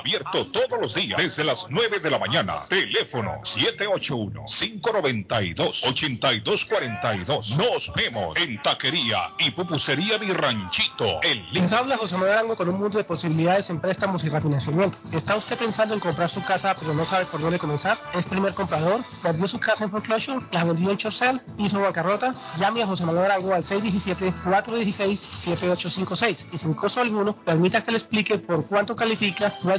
Abierto todos los días desde las 9 de la mañana. Teléfono 781-592-8242. Nos vemos en Taquería y Pupusería Mi Ranchito. El Les habla José Manuel Arango con un mundo de posibilidades en préstamos y refinanciamiento. ¿Está usted pensando en comprar su casa pero no sabe por dónde comenzar? ¿Es primer comprador? ¿Perdió su casa en foreclosure? ¿La vendió en Chorcel? ¿Hizo bancarrota? Llame a José Manuel Arango al 617-416-7856 y sin costo alguno permita que le explique por cuánto califica, cuál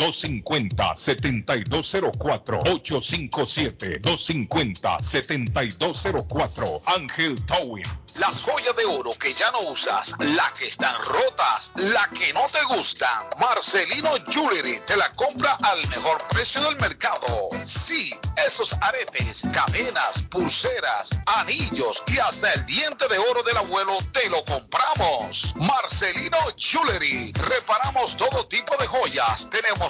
857-250-7204. Ángel Towing. Las joyas de oro que ya no usas, las que están rotas, las que no te gustan. Marcelino Jewelry te la compra al mejor precio del mercado. Sí, esos aretes, cadenas, pulseras, anillos y hasta el diente de oro del abuelo te lo compramos. Marcelino Jewelry. Reparamos todo tipo de joyas. Tenemos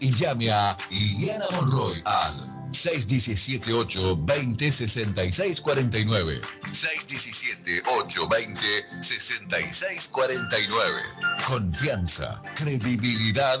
y llame a Liliana Monroy al 617-820-6649. 617-820-6649. Confianza, credibilidad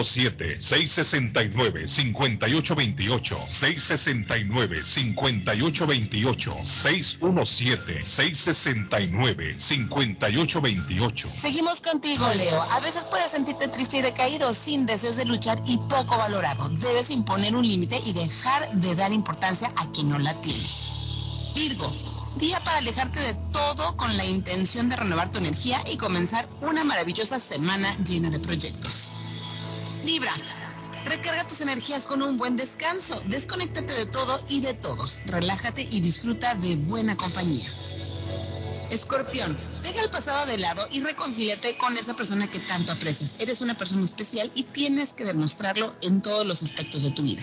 617-669-5828. 669-5828. 617-669-5828. Seguimos contigo, Leo. A veces puedes sentirte triste y decaído, sin deseos de luchar y poco valorado. Debes imponer un límite y dejar de dar importancia a quien no la tiene. Virgo. Día para alejarte de todo con la intención de renovar tu energía y comenzar una maravillosa semana llena de proyectos. Libra. Recarga tus energías con un buen descanso. Desconéctate de todo y de todos. Relájate y disfruta de buena compañía. Escorpión, deja el pasado de lado y reconcíliate con esa persona que tanto aprecias. Eres una persona especial y tienes que demostrarlo en todos los aspectos de tu vida.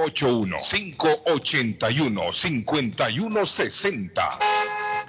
781-581-5160.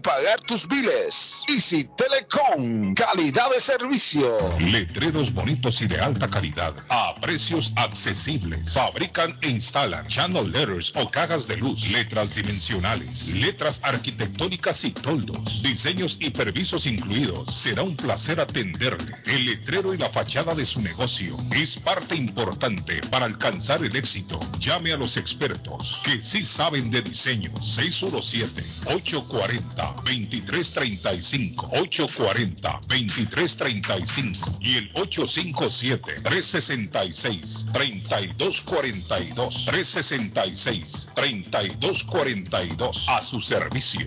pagar tus biles. Easy Telecom, calidad de servicio. Letreros bonitos y de alta calidad a precios accesibles. Fabrican e instalan channel letters o cajas de luz, letras dimensionales, letras arquitectónicas y toldos, diseños y permisos incluidos. Será un placer atenderle. El letrero y la fachada de su negocio es parte importante para alcanzar el éxito. Llame a los expertos que sí saben de diseño. 617-840-2335. 840-2335. Y el 857-366-3242. 366-3242. A su servicio.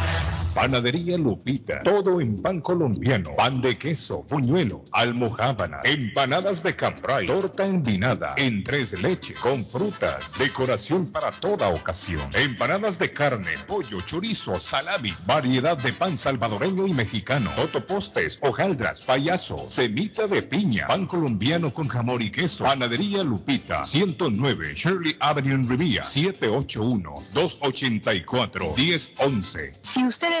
Panadería Lupita. Todo en pan colombiano. Pan de queso, puñuelo, almohábana, empanadas de cambray, torta envinada, en tres leches, con frutas, decoración para toda ocasión. Empanadas de carne, pollo, chorizo, salamis, variedad de pan salvadoreño y mexicano, totopostes, hojaldras, payaso, semita de piña, pan colombiano con jamón y queso. Panadería Lupita. 109 Shirley Avenue en Rivia. 781-284-1011. Si usted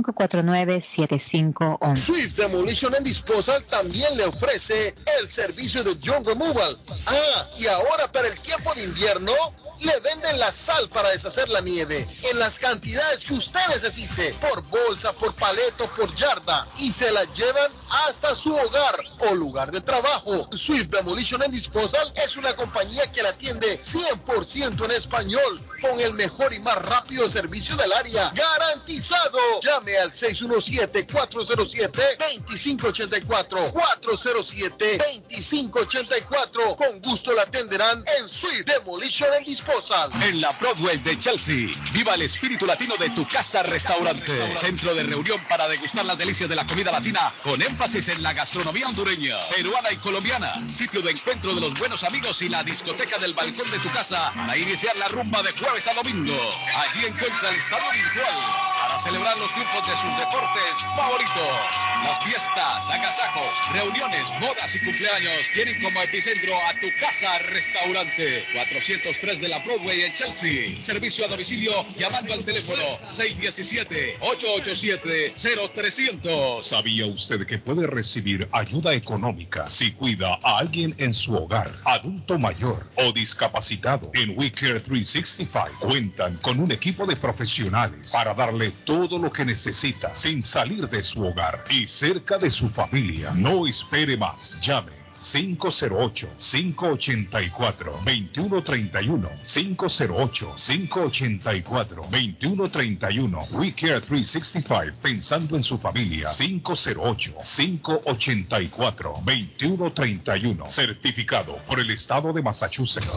549-7511. Swift Demolition and Disposal también le ofrece el servicio de John Removal. Ah, y ahora para el tiempo de invierno, le venden la sal para deshacer la nieve en las cantidades que usted necesite, por bolsa, por paleto, por yarda, y se la llevan hasta su hogar o lugar de trabajo. Swift Demolition and Disposal es una compañía que la atiende 100% en español, con el mejor y más rápido servicio del área, garantizado. Llame al 617-407-2584, 407-2584. Con gusto la atenderán en Swift Demolition and Disposal. En la Broadway de Chelsea, viva el espíritu latino de tu casa restaurante. Centro de reunión para degustar las delicias de la comida latina con énfasis en la gastronomía hondureña, peruana y colombiana. Sitio de encuentro de los buenos amigos y la discoteca del balcón de tu casa para iniciar la rumba de jueves a domingo. Allí encuentra el estadio virtual para celebrar los triunfos de sus deportes favoritos. Las fiestas, agasajos, reuniones, bodas y cumpleaños tienen como epicentro a tu casa restaurante 403 de la Broadway en Chelsea. Servicio a domicilio llamando al teléfono 617-887-0300. ¿Sabía usted que puede recibir ayuda económica si cuida a alguien en su hogar, adulto mayor o discapacitado? En WeCare 365 cuentan con un equipo de profesionales para darle todo lo que necesita sin salir de su hogar y cerca de su familia. No espere más. Llame 508-584-2131. 508-584-2131. We Care 365, pensando en su familia. 508-584-2131. Certificado por el Estado de Massachusetts.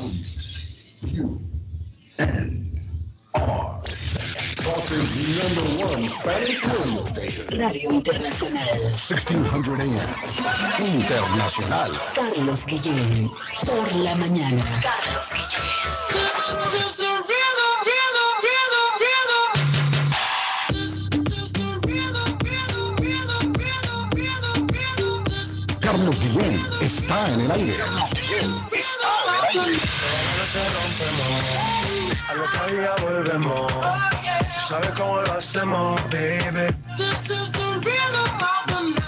Boston's number one Spanish radio station. Radio Internacional. 1600 AM. Internacional. Carlos Guillén. Por la mañana. Carlos Guillén. Carlos Guillén está en el aire. Carlos Guillén está en el aire. Al otro día volvemos. Tú sabes cómo lo hacemos, baby.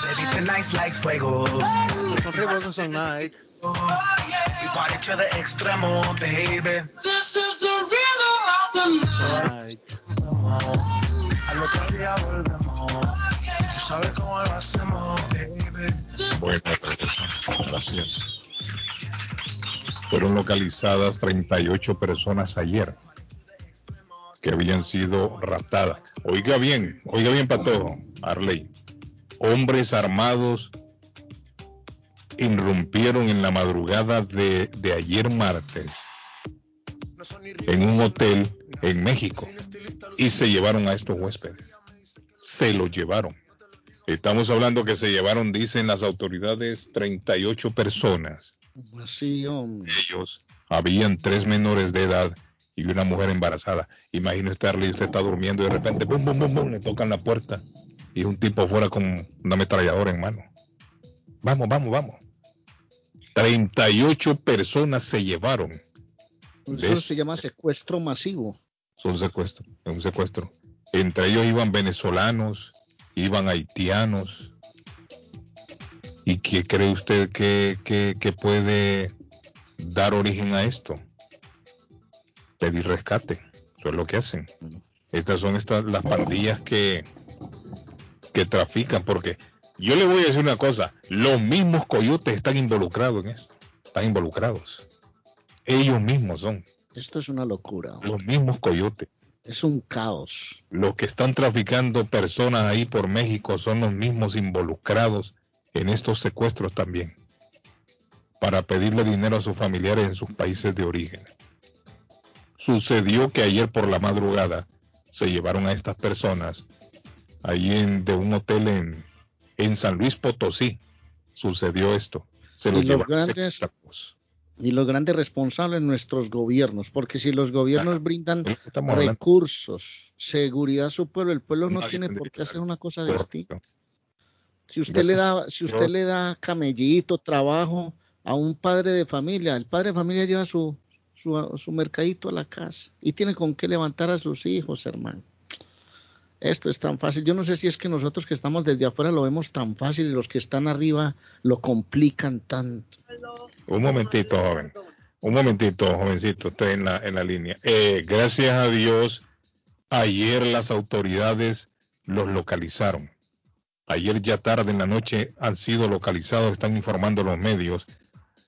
Baby, tonight's like fuego. Son ritmos son night. We party to the extremo, baby. This is the rhythm of the night. Al otro día volvemos. Tú sabes cómo lo hacemos, baby. Bueno, gracias. Fueron localizadas 38 personas ayer que habían sido raptadas. Oiga bien, oiga bien para todo, Arley. Hombres armados irrumpieron en la madrugada de, de ayer martes en un hotel en México y se llevaron a estos huéspedes. Se los llevaron. Estamos hablando que se llevaron, dicen las autoridades, 38 personas. Así, hombre. Ellos habían tres menores de edad y una mujer embarazada. Imagínese estarle, usted está durmiendo y de repente, bum, bum, bum, bum, le tocan la puerta y un tipo fuera con una ametralladora en mano. Vamos, vamos, vamos. 38 personas se llevaron. Eso se llama secuestro masivo. Son secuestro, es un secuestro. Entre ellos iban venezolanos, iban haitianos. ¿Y qué cree usted que, que, que puede dar origen a esto? Pedir rescate. Eso es lo que hacen. Estas son estas las pandillas que, que trafican, porque yo le voy a decir una cosa, los mismos coyotes están involucrados en esto, están involucrados. Ellos mismos son. Esto es una locura. Los mismos coyotes. Es un caos. Los que están traficando personas ahí por México son los mismos involucrados en estos secuestros también, para pedirle dinero a sus familiares en sus países de origen. Sucedió que ayer por la madrugada se llevaron a estas personas ahí en, de un hotel en, en San Luis Potosí. Sucedió esto. Se los y, los grandes, y los grandes responsables nuestros gobiernos, porque si los gobiernos brindan recursos, seguridad a su pueblo, el pueblo no tiene por qué hacer una cosa distinta. Si usted le da, si usted le da camellito, trabajo a un padre de familia, el padre de familia lleva su, su, mercadito a la casa y tiene con qué levantar a sus hijos, hermano. Esto es tan fácil. Yo no sé si es que nosotros que estamos desde afuera lo vemos tan fácil y los que están arriba lo complican tanto. Un momentito, joven. Un momentito, jovencito, estoy en la, en la línea. Eh, gracias a Dios, ayer las autoridades los localizaron. Ayer ya tarde en la noche han sido localizados, están informando los medios.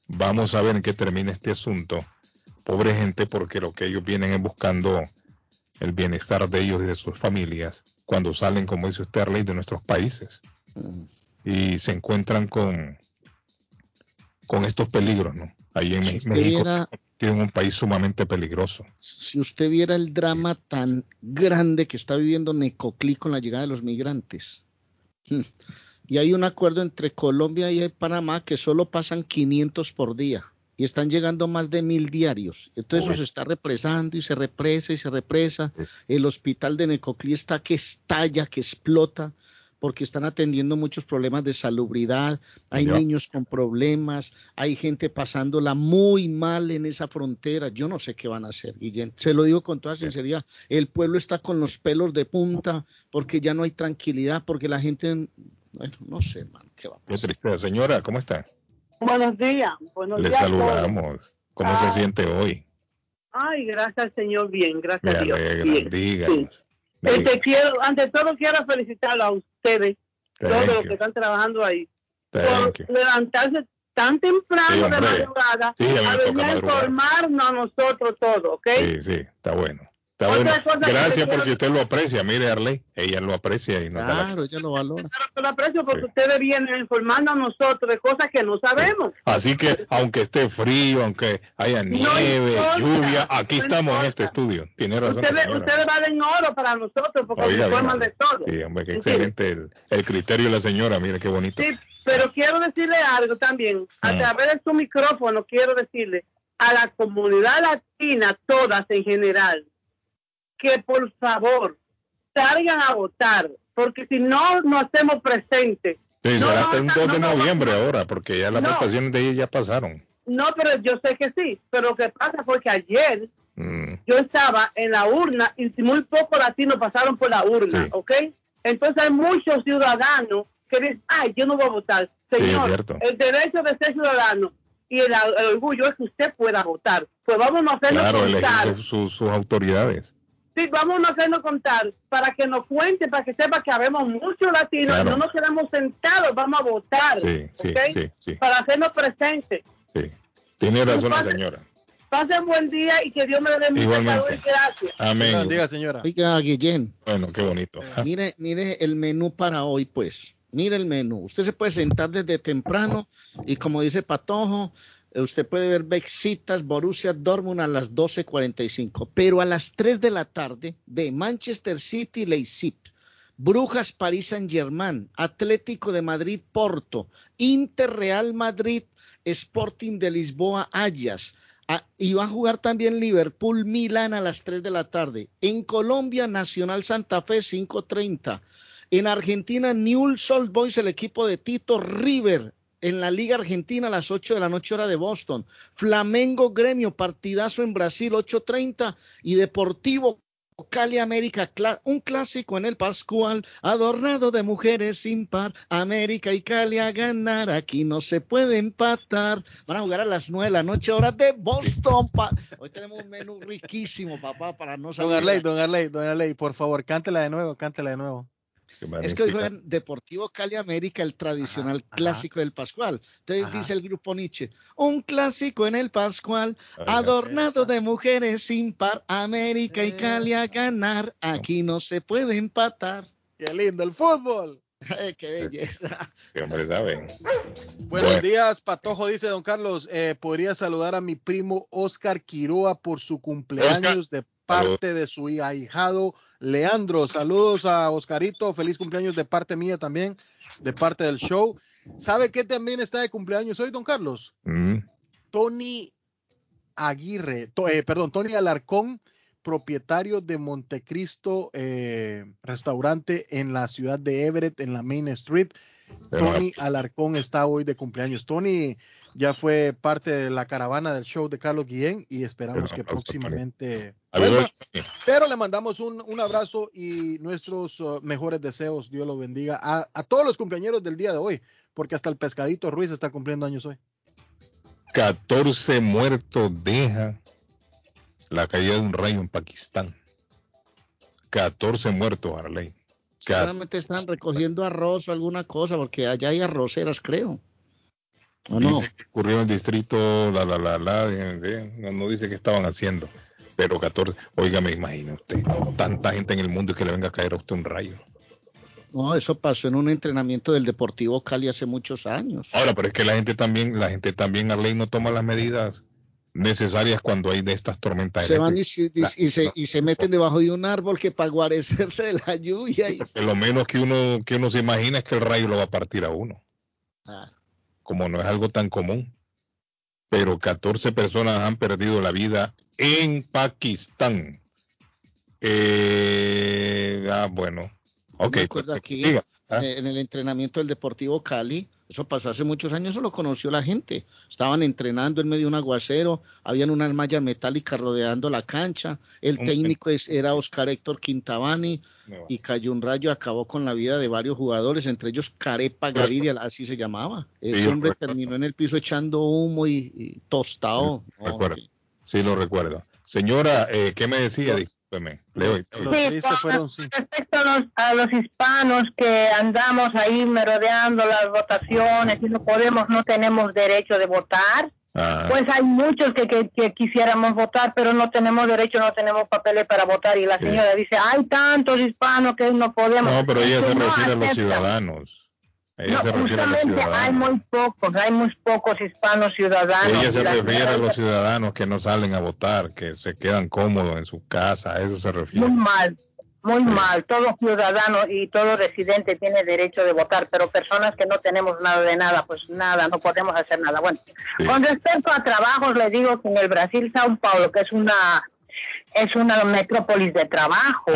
Vamos a ver en qué termina este asunto. Pobre gente, porque lo que ellos vienen es buscando el bienestar de ellos y de sus familias cuando salen, como dice usted, ley de nuestros países. Y se encuentran con, con estos peligros, ¿no? Ahí en Si México viera- tienen un país sumamente peligroso. Si usted viera el drama tan grande que está viviendo Necoclí con la llegada de los migrantes. Y hay un acuerdo entre Colombia y Panamá que solo pasan 500 por día. Y están llegando más de mil diarios. Entonces eso se está represando y se represa y se represa. El hospital de Necoclí está que estalla, que explota porque están atendiendo muchos problemas de salubridad, hay niños con problemas, hay gente pasándola muy mal en esa frontera. Yo no sé qué van a hacer, Guillén. Se lo digo con toda sinceridad. El pueblo está con los pelos de punta porque ya no hay tranquilidad, porque la gente, bueno, no sé, hermano, qué va a pasar. Qué tristeza. Señora, ¿cómo está? Buenos días. Buenos Le saludamos. ¿Cómo se siente hoy? Ay, gracias al Señor, bien, gracias a Dios. Díganos. Este, quiero, ante todo quiero felicitarlo a ustedes, todos los que están trabajando ahí, por levantarse tan temprano de madrugada a venir a informarnos a nosotros todo, ¿ok? Sí, sí, está bueno. Gracias porque usted lo aprecia. Mire, Arley, ella lo aprecia y no Claro, ella lo valora. Claro lo aprecio porque ustedes vienen informando a nosotros de cosas que no sabemos. Así que, aunque esté frío, aunque haya nieve, lluvia, aquí estamos en este estudio. Tiene razón. Ustedes, ustedes valen oro para nosotros porque nos informan de todo. Sí, hombre, qué excelente el, el, criterio de la señora. Mire qué bonito. Sí, pero quiero decirle algo también. A mm. través de su micrófono, quiero decirle a la comunidad latina, todas en general que por favor salgan a votar, porque si no nos hacemos presentes. Sí, será hasta el 2 de noviembre ahora, porque ya las votaciones de ella ya pasaron. No, pero yo sé que sí, pero lo que pasa fue que ayer mm. yo estaba en la urna y muy pocos latinos pasaron por la urna, ¿ok? Entonces hay muchos ciudadanos que dicen, ay, yo no voy a votar. Señor, el derecho de ser ciudadano y el, orgullo es que usted pueda votar. Pues vamos a hacerlo claro, sus autoridades. Sí, vamos a hacernos contar para que nos cuente, para que sepa que habemos muchos latinos y no nos quedamos sentados, vamos a votar. Sí, sí, Para hacernos presentes. Sí, tiene razón la señora. Pasen buen día y que Dios me dé mucha salud y gracias. Amén. Diga, señora. Oiga, Guillén. Bueno, qué bonito. Mire, mire el menú para hoy, pues. Mire el menú. Usted se puede sentar desde temprano y como dice Patojo, Usted puede ver Bexitas, Borussia Dortmund a las 12.45, pero a las 3 de la tarde ve Manchester City, Leipzig, Brujas, París Saint-Germain, Atlético de Madrid, Porto, Inter Real Madrid, Sporting de Lisboa, Ayas. Ah, y va a jugar también Liverpool, Milán a las 3 de la tarde. En Colombia, Nacional Santa Fe, 5.30. En Argentina, Newell's Old Boys, el equipo de Tito River, en la Liga Argentina a las 8 de la noche hora de Boston. Flamengo Gremio, partidazo en Brasil 8.30 y Deportivo Cali América, un clásico en el Pascual, adornado de mujeres sin par. América y Cali a ganar, aquí no se puede empatar. Van a jugar a las 9 de la noche, hora de Boston. Hoy tenemos un menú riquísimo, papá, para no saber. Don Arley, don Arley, don Arley, por favor, cántela de nuevo, cántela de nuevo. Es que hoy juegan Deportivo Cali América, el tradicional clásico del Pascual. Entonces dice el grupo Nietzsche, un clásico en el Pascual, adornado de mujeres sin par, América y Cali a ganar, aquí no se puede empatar. Qué lindo el fútbol. Qué belleza. Qué hombre sabe. Buenos días, Patojo, dice don Carlos. Eh, podría saludar a mi primo Oscar Quiroa por su cumpleaños de parte de su ahijado Leandro. Saludos a Oscarito, feliz cumpleaños de parte mía también, de parte del show. ¿Sabe qué también está de cumpleaños hoy, don Carlos? Mm. Tony Aguirre, eh, perdón, Tony Alarcón, propietario de Montecristo eh, Restaurante en la ciudad de Everett, en la Main Street. Tony Alarcón está hoy de cumpleaños. Tony ya fue parte de la caravana del show de Carlos Guillén y esperamos que próximamente Pero le mandamos un, un, abrazo y nuestros uh, mejores deseos, Dios lo bendiga, a, a, todos los cumpleaños del día de hoy, porque hasta el pescadito Ruiz está cumpliendo años hoy. 14 muertos deja la caída de un rayo en Pakistán. 14 muertos, Arley. Seguramente están recogiendo arroz o alguna cosa, porque allá hay arroceras, creo. ¿O no? Dice que ocurrió en el distrito, la, la, la, la, no, no dice qué estaban haciendo pero 14, oiga, me imagino usted, tanta gente en el mundo y que le venga a caer a usted un rayo. No, eso pasó en un entrenamiento del Deportivo Cali hace muchos años. Ahora, pero es que la gente también, la gente también, Arley, no toma las medidas necesarias cuando hay de estas tormentas. Se van y, se, y, se, meten debajo de un árbol que para guarecerse de la lluvia. Y... lo menos que uno, que uno se imagina es que el rayo lo va a partir a uno. Como no es algo tan común. pero 14 personas han perdido la vida en Pakistán. Eh, ah, bueno. Ok. Me acuerdo aquí, eh, en el entrenamiento del Deportivo Cali, eso pasó hace muchos años, eso lo conoció la gente. Estaban entrenando en medio de un aguacero, habían unas mallas metálicas rodeando la cancha. El técnico era Oscar Héctor Quintabani y cayó un rayo, acabó con la vida de varios jugadores, entre ellos Carepa Gaviria, así se llamaba. Ese hombre terminó en el piso echando humo y, tostado. Sí, lo recuerdo. Señora, eh, ¿qué me decía? Respecto a los, hispanos que andamos ahí merodeando las votaciones y no podemos, no tenemos derecho de votar, ah. pues hay muchos que, que, quisiéramos votar, pero no tenemos derecho, no tenemos papeles para votar. Y la señora dice, hay tantos hispanos que no podemos. No, pero ella se refiere a los ciudadanos justamente hay muy pocos, hay muy pocos hispanos ciudadanos. Ella se refiere a los ciudadanos que no salen a votar, que se quedan cómodos en su casa, a eso se refiere. Muy mal, muy mal. Todo ciudadano y todo residente tiene derecho de votar, pero personas que no tenemos nada de nada, pues nada, no podemos hacer nada. Bueno, con respecto a trabajos, le digo que en el Brasil, Sao Paulo, que es una es una metrópolis de trabajo.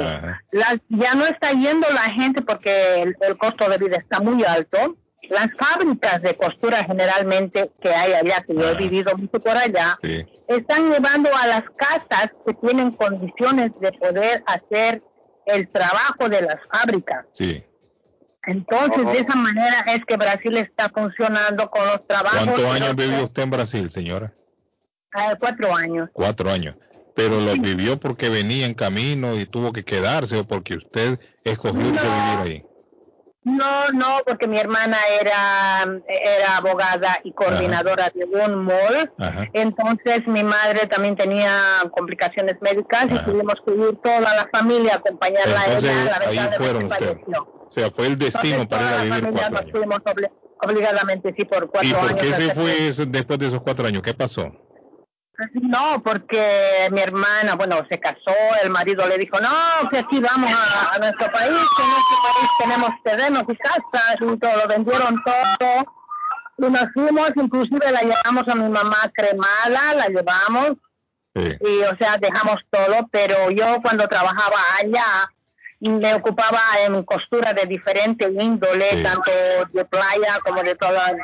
ya no está yendo la gente porque el, costo de vida está muy alto. Las fábricas de costura generalmente que hay allá, que yo he vivido mucho por allá, están llevando a las casas que tienen condiciones de poder hacer el trabajo de las fábricas. Entonces, de esa manera es que Brasil está funcionando con los trabajos. ¿Cuántos años vivió usted en Brasil, señora? Ah, cuatro años. Cuatro años pero lo vivió porque venía en camino y tuvo que quedarse o porque usted escogió vivir ahí. No, no, porque mi hermana era, era abogada y coordinadora de un mall. Entonces mi madre también tenía complicaciones médicas y tuvimos que ir toda la familia a acompañarla a ella. ahí fueron O sea, fue el destino para ir a vivir cuatro años. Fuimos obligadamente, sí, por cuatro años. ¿Y por qué se fue después de esos cuatro años? ¿Qué pasó? No, porque mi hermana, bueno, se casó, el marido le dijo, no, que aquí vamos a, nuestro país, que en nuestro país tenemos terrenos y casas y todo, lo vendieron todo. Y nos fuimos, inclusive la llevamos a mi mamá cremada, la llevamos. Y, o sea, dejamos todo, pero yo cuando trabajaba allá, me ocupaba en costura de diferente índole, tanto de playa como de toda.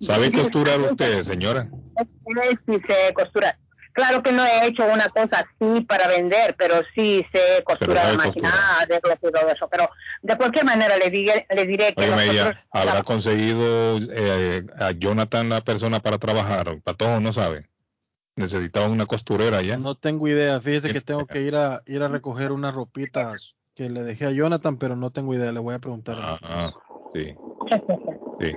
¿Sabe costurar usted, señora? Sí, sé costurar. Claro que no he hecho una cosa así para vender, pero sí sé costurar máquina de todo eso. Pero de cualquier manera le, diré, le diré que. Oye, ¿Habrá conseguido eh, a Jonathan la persona para trabajar? Para todos no sabe. Necesitaba una costurera ya. No tengo idea. Fíjese que tengo que ir a ir a recoger unas ropitas que le dejé a Jonathan, pero no tengo idea, le voy a preguntar. Ah, sí. sí.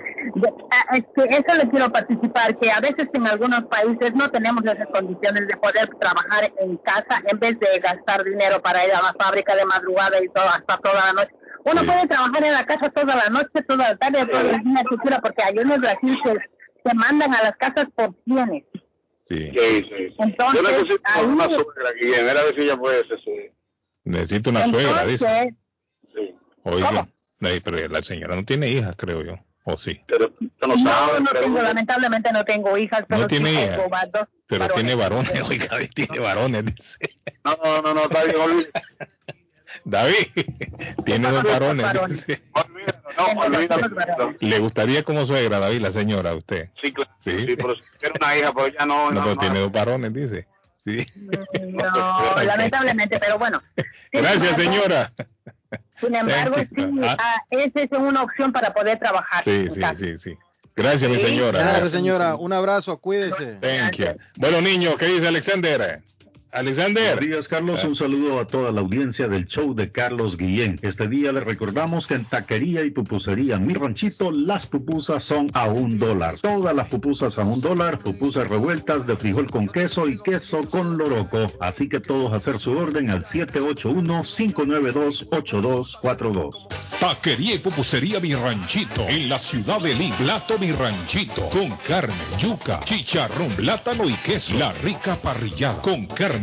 eso le quiero participar, que a veces en algunos países no tenemos esas condiciones de poder trabajar en casa en vez de gastar dinero para ir a la fábrica de madrugada y todo hasta toda la noche. Uno puede trabajar en la casa toda la noche, toda la tarde, todo el día que porque allá en el Brasil se, mandan a las casas por bienes. Sí. sí, sí. Entonces, Yo necesito ahí, una suegra aquí, a ver si ella puede ser Necesito una suegra, dice. Sí. Oiga, pero la señora no tiene hijas, creo yo. ¿O sí? Pero, no, no, no tengo, lamentablemente no tengo hijas, pero no tiene hijas. Pero tiene varones, oiga, tiene varones, dice. No, no, no, no, está bien, David, tiene dos varones. Dice. ¿Le gustaría como suegra, David, la señora, a usted? Sí, claro. Sí, sí pero si tiene una hija, pues ya no. No, no pero tiene dos varones, dice. Sí. No, lamentablemente, pero bueno. Gracias, señora. Sin embargo, sí, ah. Ah, esa es una opción para poder trabajar. Sí, sí, sí, sí. Gracias, mi señora. Gracias, señora. Un abrazo, cuídese. Thank you. Bueno, niño, ¿qué dice Alexander? Alexander. Buenos días, Carlos. Un saludo a toda la audiencia del show de Carlos Guillén. Este día les recordamos que en Taquería y Pupusería Mi Ranchito, las pupusas son a un dólar. Todas las pupusas a un dólar, pupusas revueltas de frijol con queso y queso con loroco. Así que todos hacer su orden al 781-592-8242. Taquería y Pupusería Mi Ranchito, en la ciudad de Lima. Plato Mi Ranchito, con carne, yuca, chicharrón, plátano y queso. La rica parrillada, con carne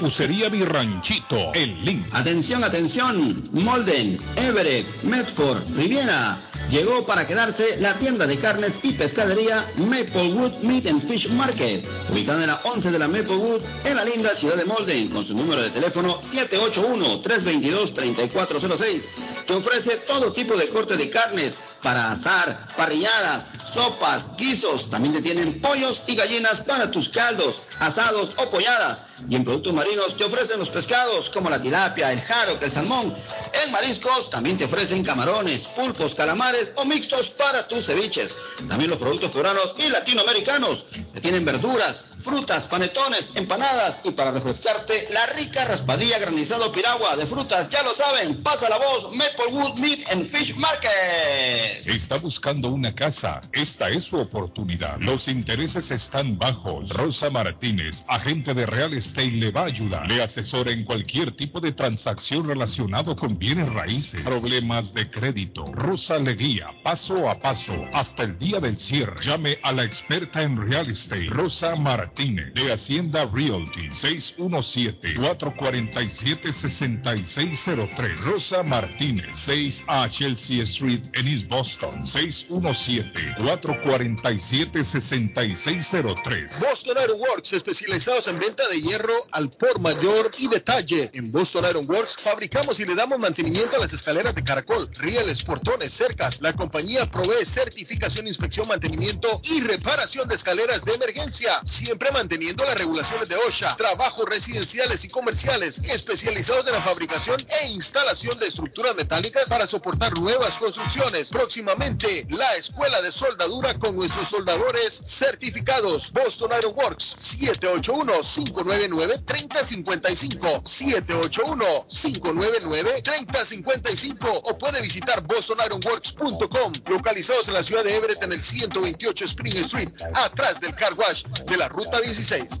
Pupusería Mi Ranchito, el link. Atención, atención, Molden, Everett, Medford, Riviera. Llegó para quedarse la tienda de carnes y pescadería Maplewood Meat and Fish Market, ubicada en la 11 de la Maplewood, en la linda ciudad de Molden, con su número de teléfono 781-322-3406, que ofrece todo tipo de corte de carnes para asar, parrilladas, sopas, guisos. También te tienen pollos y gallinas para tus caldos, asados o polladas. Y en productos marinos te ofrecen los pescados como la tilapia, el jaro, el salmón. En mariscos también te ofrecen camarones, pulpos, calamares o mixtos para tus ceviches. También los productos peruanos y latinoamericanos. Te tienen verduras, frutas, panetones, empanadas y para refrescarte la rica raspadilla granizado piragua de frutas. Ya lo saben, pasa la voz Maplewood Meat and Fish Market. Está buscando una casa. Esta es su oportunidad. Los intereses están bajos. Rosa Martínez, agente de Real Estate, le va a ayudar. Le asesora en cualquier tipo de transacción relacionado con bienes raíces, problemas de crédito. Rosa le guía paso a paso hasta el día del cierre. Llame a la experta en Real Estate, Rosa Martínez, de Hacienda Realty, 617-447-6603. Rosa Martínez, 6 a Chelsea Street en East Boston, 617-447-6603. Boston Iron Works, especializados en venta de hierro al por mayor y detalle. En Boston Iron Works fabricamos y le damos mantenimiento a las escaleras de caracol, rieles, portones, cercas. La compañía provee certificación, inspección, mantenimiento y reparación de escaleras de emergencia, siempre manteniendo las regulaciones de OSHA. Trabajos residenciales y comerciales especializados en la fabricación e instalación de estructuras metálicas para soportar nuevas construcciones. Próximamente, la escuela de soldadura con nuestros soldadores certificados. Boston Iron Works 781-599-3055 781-599-3055 o puede visitar bostonironworks.com localizados en la ciudad de Everett en el 128 Spring Street atrás del car wash de la ruta 16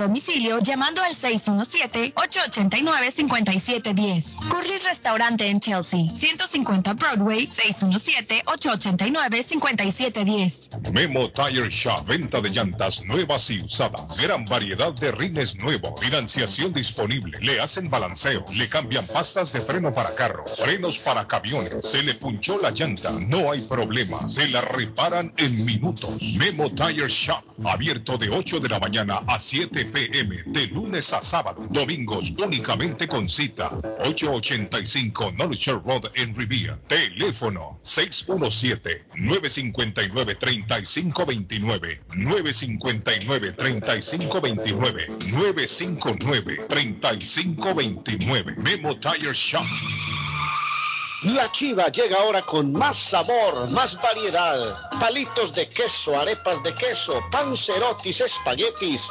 domicilio llamando al 617-889-5710. Curly's Restaurante en Chelsea, 150 Broadway, 617-889-5710. Memo Tire Shop, venta de llantas nuevas y usadas. Gran variedad de rines nuevos. Financiación disponible. Le hacen balanceo. Le cambian pastas de freno para carros. Frenos para camiones. Se le punchó la llanta. No hay problema. Se la reparan en minutos. Memo Tire Shop, abierto de 8 de la mañana a 7 pm, de lunes a sábado, domingos únicamente con cita. 885 Knowledge Road en Riviera. Teléfono 617-959-3529. 959-3529. 959-3529. Memo Tire Shop. La chiva llega ahora con más sabor, más variedad. Palitos de queso, arepas de queso, pancerotis, espaguetis,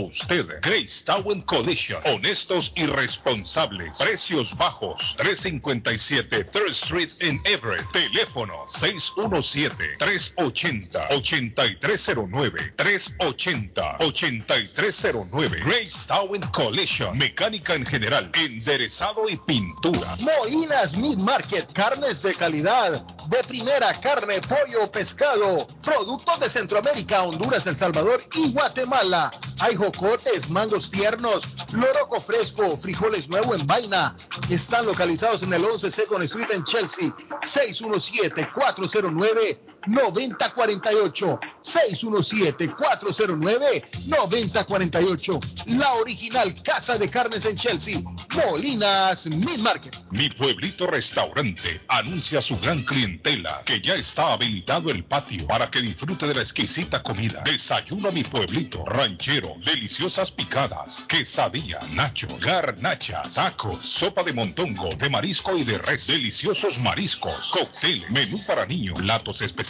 usted. Grace Town Collision. Honestos y responsables. Precios bajos. 357 Third Street en Everett. Teléfono 617-380-8309. 380-8309. Grace Town Collision. Mecánica en general. Enderezado y pintura. Moinas Meat Market, carnes de calidad, de primera carne, pollo, pescado, productos de Centroamérica, Honduras, El Salvador y Guatemala. Hay jocotes, mangos tiernos, loroco fresco, frijoles nuevo en vaina. Están localizados en el 11 Second Street en Chelsea. 617-409-9048. 617-409-9048. La original Casa de Carnes en Chelsea. Molinas Meat Market. Mi pueblito restaurante anuncia a su gran clientela que ya está habilitado el patio para que disfrute de la exquisita comida. Desayuno a mi pueblito ranchero, deliciosas picadas, quesadillas, nacho, garnacha, tacos, sopa de montongo, de marisco y de res, deliciosos mariscos, cóctel, menú para niños, platos especiales,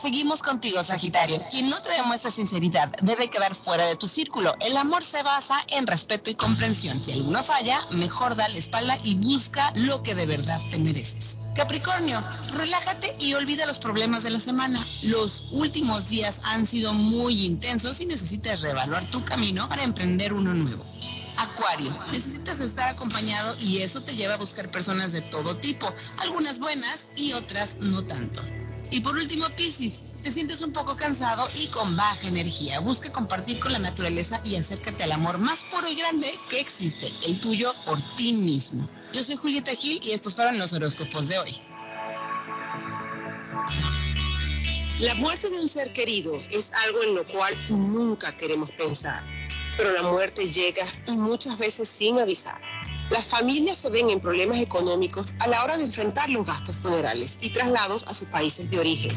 Seguimos contigo, Sagitario. Quien no te demuestra sinceridad debe quedar fuera de tu círculo. El amor se basa en respeto y comprensión. Si alguno falla, mejor da la espalda y busca lo que de verdad te mereces. Capricornio, relájate y olvida los problemas de la semana. Los últimos días han sido muy intensos y necesitas reevaluar tu camino para emprender uno nuevo. Acuario, necesitas estar acompañado y eso te lleva a buscar personas de todo tipo, algunas buenas y otras no tanto. Y por último, Piscis, te sientes un poco cansado y con baja energía. Busca compartir con la naturaleza y acércate al amor más puro y grande que existe, el tuyo por ti mismo. Yo soy Julieta Gil y estos fueron los horóscopos de hoy. La muerte de un ser querido es algo en lo cual nunca queremos pensar, pero la muerte llega y muchas veces sin avisar. Las familias se ven en problemas económicos a la hora de enfrentar los gastos funerales y traslados a sus países de origen.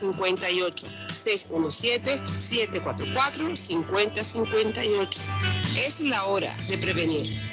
617-744-5058. Es la hora de prevenir.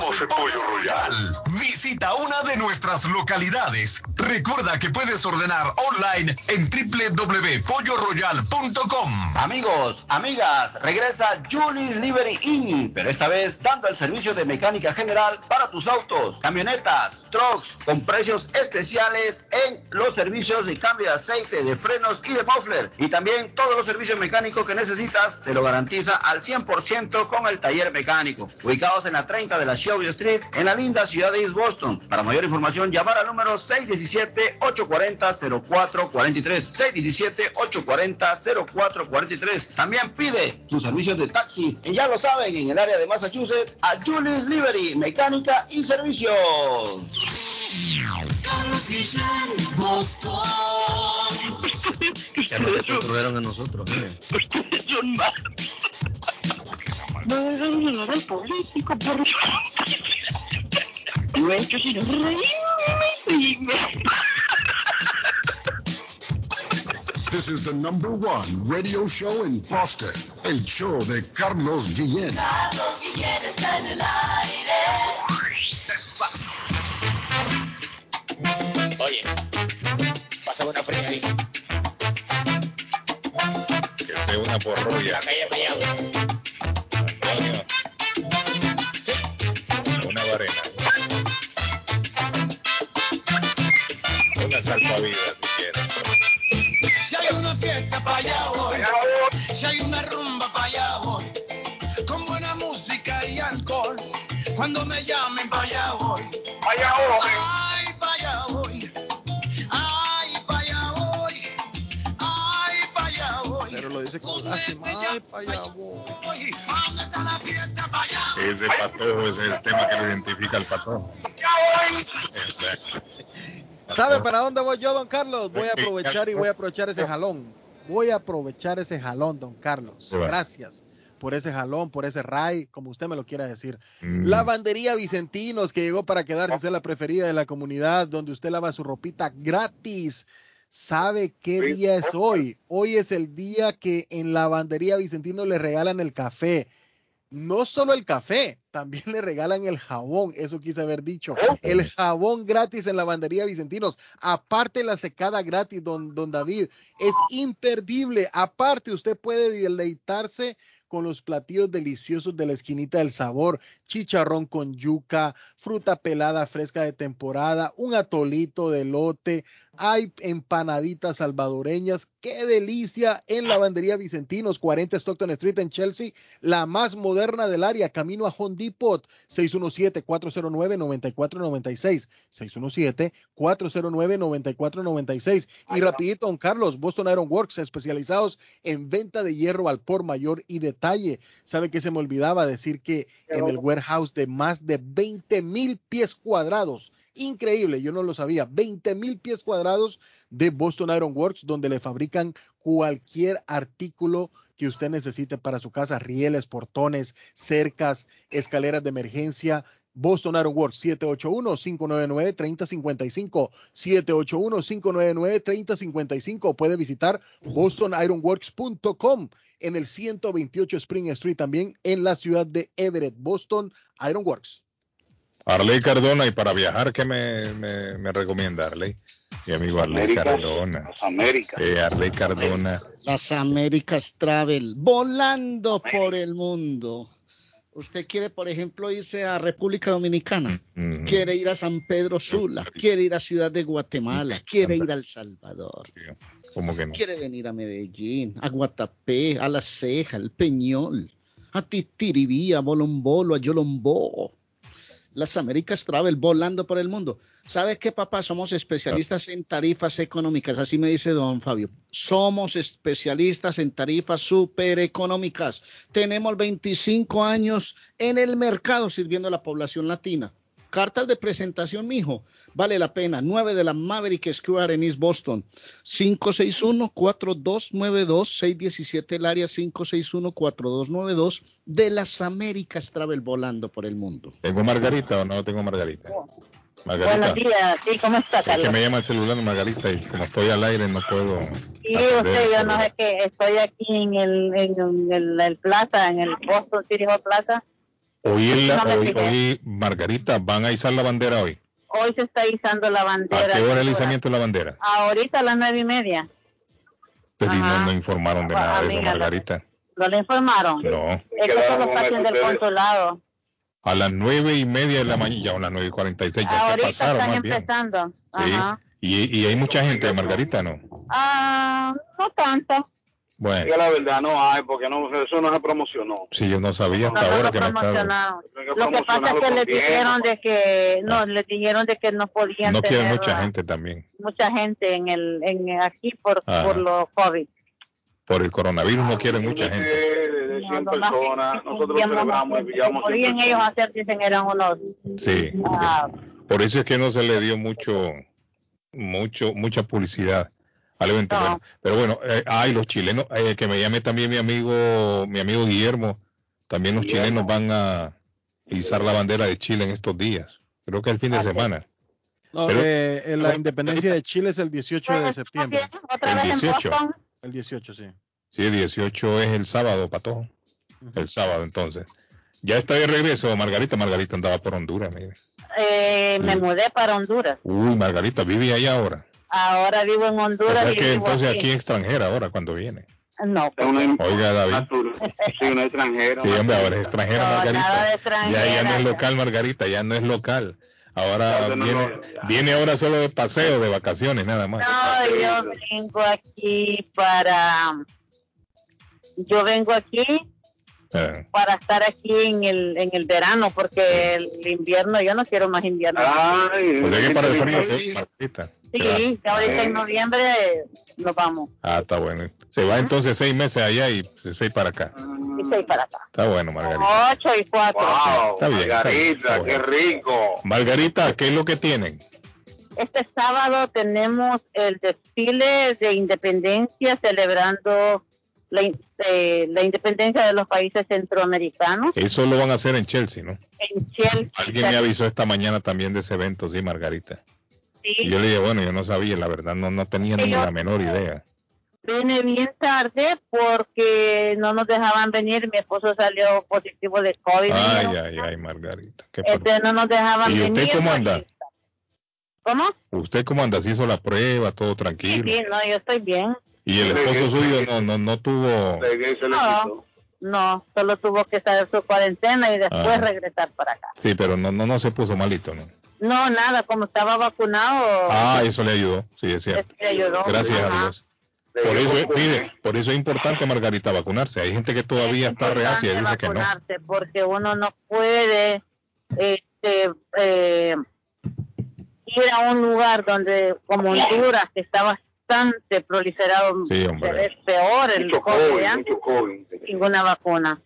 Pollo Royal. Visita una de nuestras localidades. Recuerda que puedes ordenar online en www.polloroyal.com. Amigos, amigas, regresa Julie's Livery Inn, pero esta vez dando el servicio de mecánica general para tus autos, camionetas, trucks, con precios especiales en los servicios de cambio de aceite, de freno y de muffler. Y también todos los servicios mecánicos que necesitas te lo garantiza al 100% con el taller mecánico. Ubicados en la 30 de la Shelby Street, en la linda ciudad de East Boston. Para mayor información, llamar al número 617-840-0443. 617-840-0443. También pide tus servicios de taxi. Y ya lo saben, en el área de Massachusetts, a Julius Livery, mecánica y servicios. Ya nos descontrolaron a nosotros. Ustedes son malos. No dejan hablar al político, por No he hecho sino reírme y This is the number one radio show in Boston. El show de Carlos Guillén. Carlos Guillén está en el aire. Oye, pasa una fría ahí. Que sea una porrolla. La calle salvavidas si quieres. Si hay una fiesta para allá voy. Si hay una rumba para allá voy. Con buena música y alcohol. Cuando me llamen para allá voy. Allá voy. Ay, para allá voy. Ay, para allá voy. Ay, para allá voy. Pero lo dice con lástima. Ay, para allá voy. ¿Dónde está la fiesta para allá? Ese patojo es el tema que lo identifica al patojo. ¿Sabe para dónde voy yo, don Carlos? Voy a aprovechar y voy a aprovechar ese jalón. Voy a aprovechar ese jalón, don Carlos. Gracias por ese jalón, por ese ray, como usted me lo quiera decir. Mm. Lavandería Vicentinos, que llegó para quedarse, ser la preferida de la comunidad, donde usted lava su ropita gratis. ¿Sabe qué día es hoy? Hoy es el día que en Lavandería Vicentinos le regalan el café. No solo el café, también le regalan el jabón, eso quise haber dicho. El jabón gratis en Lavandería Vicentinos. Aparte la secada gratis, don, don David. Es imperdible. Aparte usted puede deleitarse con los platillos deliciosos de la esquinita del sabor, chicharrón con yuca, fruta pelada fresca de temporada, un atolito de lote, hay empanaditas salvadoreñas, qué delicia en Lavandería Vicentinos, 40 Stockton Street en Chelsea, la más moderna del área, camino a Home Depot, 617-409-9496, 617-409-9496. Y rapidito, don Carlos, Boston Iron Works, especializados en venta de hierro al por mayor y detalle. ¿Sabe que se me olvidaba decir que en el warehouse de más de 20 mil pies cuadrados, increíble, yo no lo sabía, 20 mil pies cuadrados de Boston Iron Works, donde le fabrican cualquier artículo que usted necesite para su casa, rieles, portones, cercas, escaleras de emergencia. Boston Iron Works 781-599-3055 781-599-3055 puede visitar bostonironworks.com en el 128 Spring Street también en la ciudad de Everett, Boston Iron Works. Arley Cardona, y para viajar, ¿qué me, me, me recomienda Arley? Mi amigo Arley Américas, Cardona. Las Américas. Eh, Arley Cardona. Las Américas Travel, volando por el mundo. Usted quiere, por ejemplo, irse a República Dominicana, Mm, quiere ir a San Pedro Sula, quiere ir a Ciudad de Guatemala, quiere ir a El Salvador, ¿Cómo que no? quiere venir a Medellín, a Guatapé, a La Ceja, al Peñol, a Titiribí, a Bolombolo, a Yolombó. Las Américas Travel volando por el mundo. ¿Sabe qué, papá? Somos especialistas en tarifas económicas, así me dice don Fabio. Somos especialistas en tarifas súper económicas. Tenemos 25 años en el mercado sirviendo a la población latina. Cartas de presentación, mijo. Vale la pena. 9 de la Maverick Square en East Boston. 561-4292-617, el área 561-4292 de las Américas Travel volando por el mundo. ¿Tengo Margarita o no tengo Margarita? Margarita. Buenos días, sí, ¿cómo está, Carlos? Es que me llama el celular Margarita y como estoy al aire no puedo. Sí, usted, yo no sé qué, estoy aquí en el, en el, el plaza, en el Boston City Hall Plaza. Hoy, la, hoy, hoy, Margarita, ¿van a izar la bandera hoy? Hoy se está izando la bandera. ¿A qué hora el izamiento de la bandera? Ahorita a las nueve y media. Pero no, no, informaron de nada de eso, Margarita. ¿No le informaron? No. Eso lo está haciendo el consulado. A las nueve y media de la mañana, ya a las nueve y cuarenta y seis, ya Ahorita se pasaron están más bien. empezando. Sí. Ajá. Y, y hay mucha gente, Margarita, ¿no? Ah, no tanto. Bueno. Diga la verdad, no hay, porque no, eso no se promocionó. Sí, yo no sabía hasta No, ahora no que me estaba... promocionaron. Lo que pasa es que les dijeron de que no, les dijeron de que no podían No tener mucha ah, gente también. mucha gente en el en aquí por Ajá. por los COVID. Por el coronavirus no quieren mucha gente. De 100 personas, nosotros celebramos y que pillamos 100 podían ellos hacer dicen eran unos Sí. sí. ah, Por eso es que no se le dio mucho, mucho, mucha publicidad al evento. No. Bueno, pero bueno, eh, ay, los chilenos, eh, que me llame también mi amigo, mi amigo Guillermo, también los Guillermo. chilenos van a izar la bandera de Chile en estos días. Creo que el fin de Ah, semana. No, Pero- eh, en la independencia de Chile es el 18 de septiembre. otra El vez en 18. Boston. El 18, sí. Sí, el 18 es el sábado, Patojo. El sábado, entonces. Ya está de regreso, Margarita. Margarita andaba por Honduras, mire. Eh, me mudé para Honduras. Uy, Margarita, vive ahí ahora. Ahora vivo en O Honduras sea y que entonces aquí. aquí extranjera ahora cuando viene. No, Es una Oiga, David. Sí, una extranjera. Sí, hombre, ahora es extranjera, No, Margarita. nada de ya, extranjera, ya no es local, Margarita, ya no es local. Ahora no, viene, no, viene ahora solo de paseo, de vacaciones, nada más. No, yo vengo aquí para. Yo vengo aquí Eh, para estar aquí en el en el verano porque el invierno yo no quiero más invierno. Ay, o sea que para el frío, Margarita. Sí, ya ahorita en noviembre nos vamos Ah, está bueno. Se va entonces seis meses allá y seis para acá. y seis para acá. Está bueno, Margarita. Ocho y cuatro. Wow, Está bien, está bien, Margarita, está qué bueno. rico. Margarita, ¿qué es lo que tienen? Este sábado tenemos el desfile de independencia celebrando la, eh, la independencia de los países centroamericanos Eso lo van a hacer en Chelsea, ¿no? en Chelsea. Alguien me avisó esta mañana también de ese evento, sí, Margarita. Sí, Y yo le dije, bueno, yo no sabía, la verdad, no, no tenía ni Sí, la menor idea. Vine bien tarde porque no nos dejaban venir. Mi esposo salió positivo de COVID. Ay, ay, ay, Margarita. qué Entonces no nos dejaban ¿Y venir. usted cómo anda? ¿Cómo? ¿Usted cómo anda? ¿Se hizo la prueba? ¿Todo Sí, tranquilo? sí, no, yo estoy bien. ¿Y el esposo suyo no, no, no tuvo...? No, no, solo tuvo que estar su cuarentena y después Ah. regresar para acá. Sí, pero no, no, no se puso malito, ¿no? No, nada, como estaba vacunado, Ah, eso le ayudó, sí, es cierto. le ayudó. Gracias a. Dios. Por eso, es- mire, por eso es importante, Margarita, vacunarse. Hay gente que todavía Es está reacia y dice que no. vacunarse Porque uno no puede este, eh, ir a un lugar donde, como Honduras, que está bastante proliferado, Sí, hombre. es peor el COVID, COVID, COVID. ninguna vacuna.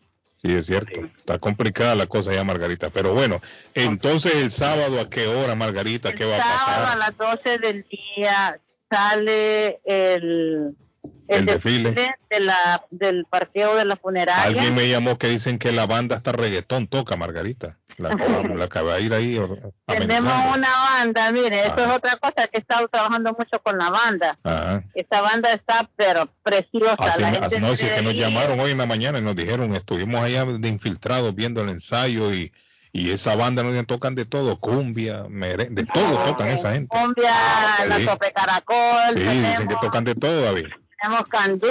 Sí, es cierto. Está complicada la cosa ya, Margarita. Pero bueno, entonces el sábado, ¿a qué hora, Margarita? ¿Qué va a Sábado a pasar? las 12 del día sale el, El desfile. de la, del parqueo de la funeraria. Alguien me llamó que dicen que la banda hasta reggaetón toca, Margarita. La, la que va a ir ahí Tenemos una banda, mire, eso Ajá. es otra cosa que he estado trabajando mucho con la banda. Ajá. Esta banda está, pero preciosa. Así, la así- gente no, si es que nos llamaron hoy en la mañana y nos dijeron, estuvimos allá de infiltrados viendo el ensayo y, y esa banda nos tocan de todo, cumbia, mere- de todo tocan esa gente. Cumbia, la sí. sopa de caracol, Sí, dicen que tenemos, tocan de todo, David. tenemos candú.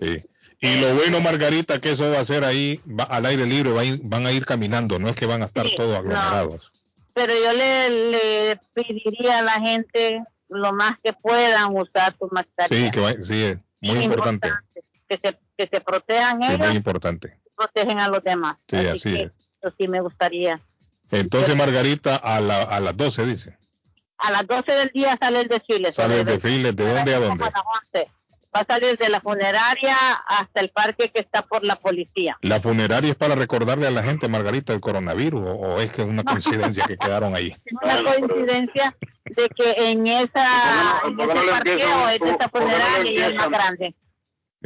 Sí. Y lo bueno, Margarita, que eso va a ser ahí va- al aire libre, va a ir- van a ir caminando, no es que van a estar Sí, todos no. aglomerados. Pero yo le, le pediría a la gente lo más que puedan usar su mascarilla. Sí, que va- sí, es muy Es importante. Que se, que se protejan ellos muy importante. y protegen a los demás. Sí, así que es. Eso sí me gustaría. Entonces, Margarita, a, la, a las 12 dice. A las 12 del día sale el desfile. Sale el desfile, ¿de dónde a dónde? a las 11. Va a salir de la funeraria hasta el parque que está por la policía. ¿La funeraria es para recordarle a la gente, Margarita, el coronavirus o, o es que es una coincidencia que quedaron ahí? Es una coincidencia de que en esa en ese parqueo es esa funeraria y es más grande.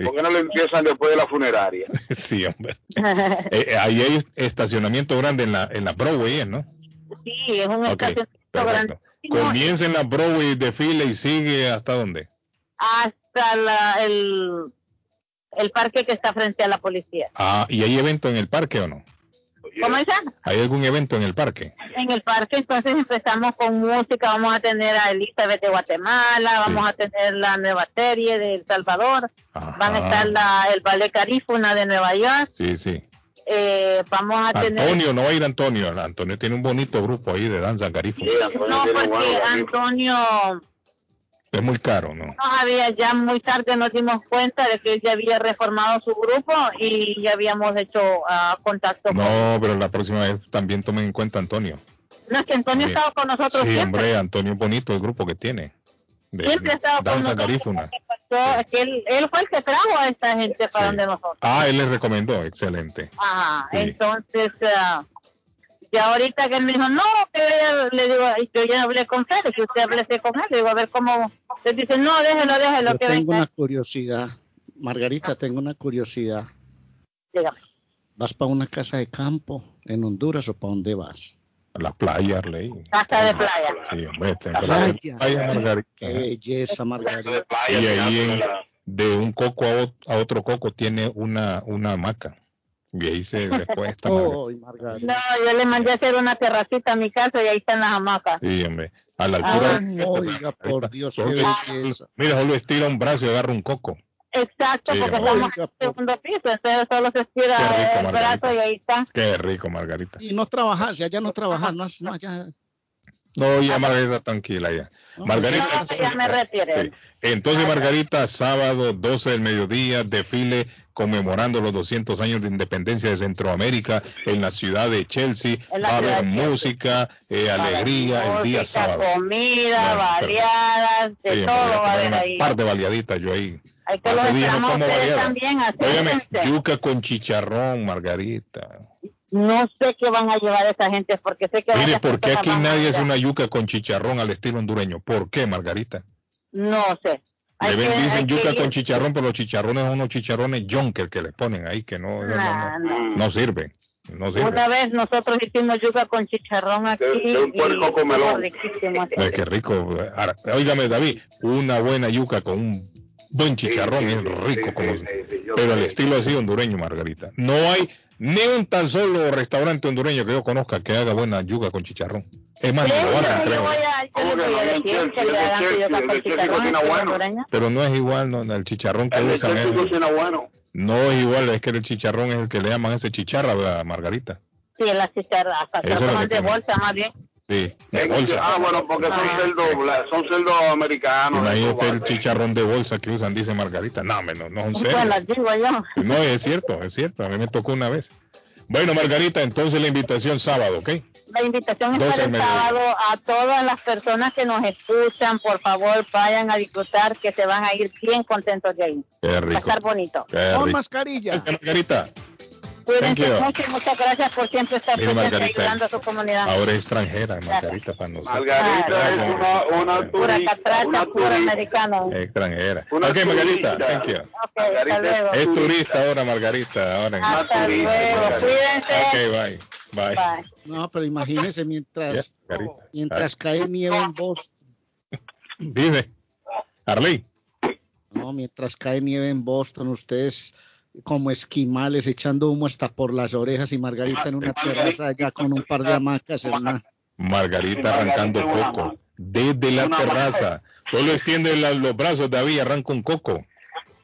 ¿Por qué no le empiezan después de la funeraria? sí, hombre. Eh, eh, ahí hay estacionamiento grande en la, en la Broadway, ¿no? Sí, es un estacionamiento grande. Comienza en la Broadway, desfile y sigue hasta dónde? Hasta la, el, el parque que está frente a la policía. Ah, ¿y hay evento en el parque o no? ¿Cómo es? ¿Hay algún evento en el parque? En el parque entonces empezamos con música, vamos a tener a Elizabeth de Guatemala, vamos a tener la nueva serie de El Salvador, van a estar la, el ballet Carífuna de Nueva York, Sí, sí. eh, vamos a tener... Antonio, no va a ir Antonio. Antonio tiene un bonito grupo ahí de danza garífuna. No, porque Antonio Es muy caro, ¿no? no había, ya muy tarde nos dimos cuenta de que él ya había reformado su grupo y ya habíamos hecho ah, contacto con... No, pero la próxima vez también tomen en cuenta a Antonio. No, es que Antonio ha Sí. estado con nosotros Sí, siempre. hombre, Antonio es bonito el grupo que tiene. De Siempre ha estado con nosotros. es que él, él fue el que trajo a esta gente para donde nosotros. Ah, él le recomendó, excelente. Ajá, Sí. entonces, ah, ya ahorita que él me dijo, no, que yo- le digo, yo ya hablé con Fede, que usted hablese con él, le digo, a ver cómo, le dice, no, déjelo, déjelo, Yo que tengo venga. una curiosidad. Margarita, tengo una curiosidad. Dígame. ¿Vas para una casa de campo en Honduras o para dónde vas? A la playa, Arley. Casa de playa. Sí, hombre, ten- Playa. playa, Margarita. Qué belleza, Margarita. Y ahí en- de un coco a otro coco tiene una, una hamaca. Y ahí se le cuesta. Oh. No, yo le mandé a hacer una terracita a mi casa y ahí están las hamacas. Sí, hombre. A la altura. Ay, oiga, por Dios, qué belleza. Mira, solo estira un brazo y agarra un coco. Exacto, Sí, porque estamos en el segundo piso, entonces solo se estira rico, el Margarita. brazo y ahí está. Qué rico, Margarita. Y no trabajas, ya, ya no trabajas, no, no, allá. No, ya Margarita, tranquila ya. Margarita. No, ya me retiré. Sí. Entonces, Margarita, sábado 12 del mediodía, desfile conmemorando los 200 años de independencia de Centroamérica en la ciudad de Chelsea. Va a haber música, eh, alegría el día sábado. comida, variadas, de todo va a haber ahí. par de baleaditas yo ahí. Hay que los Hace días no como ustedes baleada. también, acérquense. yuca con chicharrón, Margarita. No sé qué van a llevar esa gente porque sé que Mire, ¿por qué aquí nadie hace ir. una yuca con chicharrón al estilo hondureño? ¿Por qué, Margarita? No sé. Le ven- que- dicen que yuca con chicharrón, pero los chicharrones son unos chicharrones Jonker que le ponen ahí, que no, no, Nah, no, no. no sirven. No sirven. Una vez nosotros hicimos yuca con chicharrón aquí de un puerco comelón. riquísimo. Ay, qué rico. Ahora, óigame, David, una buena yuca con un buen chicharrón es rico, como, pero al estilo así hondureño, Margarita. No hay ni un tan solo restaurante hondureño que yo conozca que haga buena yuca con chicharrón. Es más, ni lo hacen, creo. Pero no es igual, no, el chicharrón que El usan bueno. no es igual, es que el chicharrón es el que le llaman ese chicharra, ¿verdad, Margarita? Sí, las chicharras, hasta se Eso es lo toman de bolsa más bien. Sí, de bolsa. Ah, bueno, porque son cerdos, son cerdos americanos. Imagínate el chicharrón de bolsa que usan, dice Margarita. No, no, no, las digo yo. No, es cierto, es cierto. A mí me tocó una vez. Bueno, Margarita, entonces la invitación sábado, ¿ok? La invitación es para el sábado a todas las personas que nos escuchan, por favor, vayan a disfrutar, que se van a ir bien contentos de ahí. Qué Va a rico. estar bonito. Qué Con rico. mascarilla. Gracias, Margarita. Cuídense you. mucho y muchas gracias por siempre estar Margarita, ayudando a su comunidad. Ahora es extranjera, Margarita, para nosotros. Margarita es una, una Pura turista, catracha, una pura turista. americano. Extranjera. Una ok, Margarita, turista. thank you. Ok, hasta luego. Es turista ahora, Margarita. Ahora en- Hasta luego. Cuídense. Ok, bye. Bye. Bye. No, pero imagínese mientras, Margarita. mientras cae nieve en Boston. Dime. Arley. No, mientras cae nieve en Boston, ustedes como esquimales echando humo hasta por las orejas y Margarita en una terraza allá con un par de hamacas, hermano. Margarita arrancando coco. Desde la terraza. Solo extiende la- los brazos, David, arranca un coco.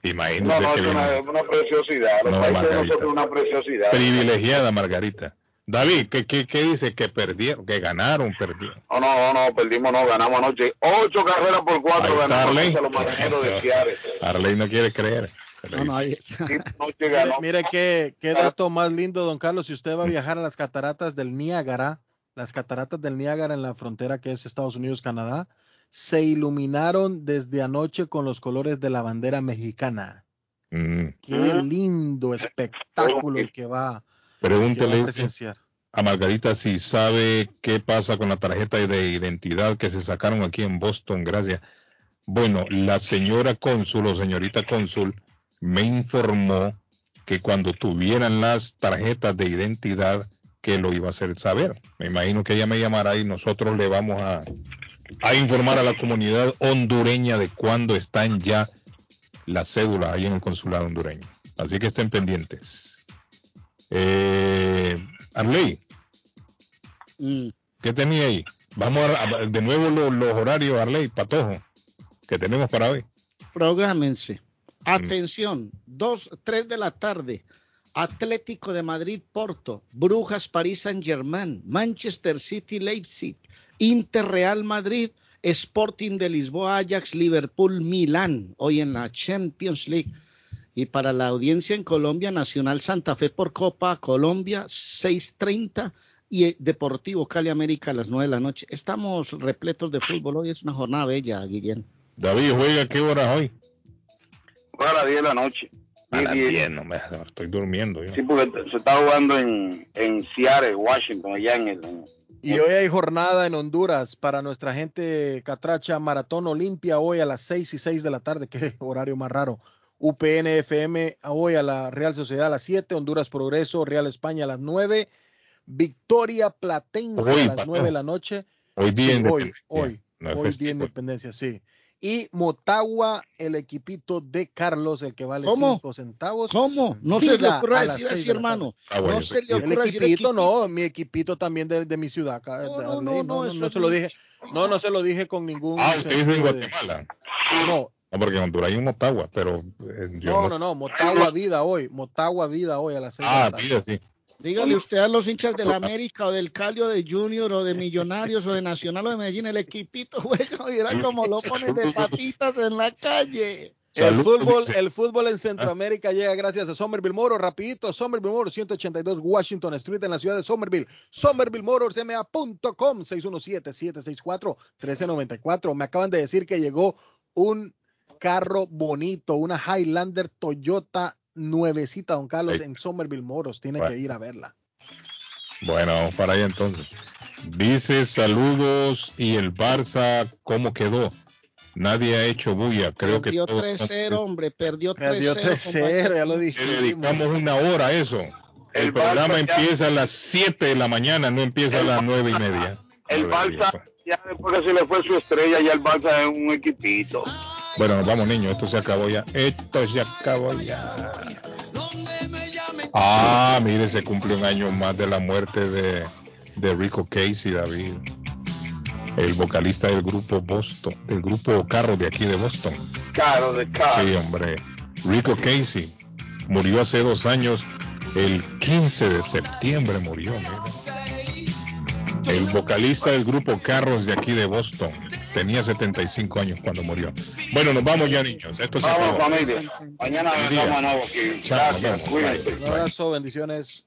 No, Imagínese no, que es una, es una preciosidad. Los No, países una preciosidad. privilegiada, Margarita. David, ¿qué, qué, qué dice? Que perdieron, que ganaron, perdieron. No, no, no, no, perdimos, no, ganamos anoche. Ocho carreras por cuatro ganamos a los marineros de Seattle. Arley no quiere creer. No, no, ahí está. Mire, qué, qué dato más lindo, don Carlos. Si usted va a viajar a las cataratas del Niágara, las cataratas del Niágara en la frontera que es Estados Unidos-Canadá, se iluminaron desde anoche con los colores de la bandera mexicana. Mm. Qué lindo espectáculo el que va, Pregúntele a, a Margarita si sabe qué pasa con la tarjeta de identidad que se sacaron aquí en Boston, gracias. Bueno, la señora cónsul o señorita cónsul me informó que cuando tuvieran las tarjetas de identidad que lo iba a hacer saber. Me imagino que ella me llamará y nosotros le vamos a, a informar a la comunidad hondureña de cuándo están ya las cédulas ahí en el consulado hondureño. Así que estén pendientes. Eh, Arley, mm. ¿qué tenía ahí? Vamos a, de nuevo los, horarios, Arley, Patojo, que tenemos para hoy. Prográmense. Mm. Atención, 2, 3 de la tarde. Atlético de Madrid, Porto, Brujas, París, Saint Germain, Manchester City, Leipzig, Inter, Real Madrid, Sporting de Lisboa, Ajax, Liverpool, Milán, hoy en la Champions League. Y para la audiencia en Colombia, Nacional Santa Fe por Copa Colombia, 6.30 y Deportivo Cali América a las 9 de la noche. Estamos repletos de fútbol. Hoy es una jornada bella, Guillén. David, ¿juega qué hora hoy? Juega a las 10 de la noche. A las 10, no me estoy durmiendo. Sí, porque se está jugando en, en Seattle, Washington, allá en el, y hoy hay jornada en Honduras para nuestra gente catracha Maratón Olimpia hoy a las 6 y 6 de la tarde, qué horario más raro. UPN FM hoy a la Real Sociedad a las 7, Honduras Progreso, Real España a las 9, Victoria Platense a las 9 de la noche. Hoy día Hoy, hoy, hoy día Independencia, sí y Motagua, el equipito de Carlos, el que vale 5 centavos. ¿Cómo? No se le ocurra decir así, hermano. Ah, no se le ocurra decir equipito, no, mi equipito también de, de mi ciudad. No, no, no, no, se lo dije. No, no se lo dije con ningún. Ah, usted dice en Guatemala. No. No, porque en Honduras hay un Motagua, pero. Eh, no, no, no, Motagua Vida hoy. Motagua Vida hoy a las 6 ah, de la tarde. Vida, sí. Dígale usted a los hinchas del América o del Calio de Junior o de Millonarios o de Nacional o de Medellín, el equipito juega y era como lo ponen de patitas en la calle. El fútbol, el fútbol en Centroamérica llega gracias a Somerville Motors. Rapidito, Somerville Motors, 182 Washington Street en la ciudad de Somerville. Somerville Motors, ma.com, 617-764-1394. Me acaban de decir que llegó un carro bonito, una Highlander Toyota nuevecita, don Carlos, en Somerville Moros. Tiene que ir a verla. Bueno, para ahí entonces. Dice saludos y el Barça, ¿cómo quedó? Nadie ha hecho bulla, creo perdió que. Perdió 3-0, hombre, perdió 3-0. Perdió 3-0, ya lo dije. Le dedicamos una hora a eso. El, programa empieza a las 7 de la mañana, no empieza a las 9 y media. El Barça, ya después que se le fue su estrella, ya el Barça es un equipito. Bueno, nos vamos niños, esto se acabó ya. Esto se acabó ya. Ah, mire, se cumple un año más de la muerte de, de Rico Casey, David. El vocalista del grupo Boston, del grupo Carro de aquí de Boston. Carro de Carro. Sí, hombre. Rico Casey murió hace dos años, el 15 de septiembre murió, mire. El vocalista del grupo Carros de aquí de Boston tenía 75 años cuando murió. Bueno, nos vamos ya, niños. Esto se vamos, familia. Mañana vemos a nuevo aquí. Gracias, cuídense. Un abrazo, bendiciones.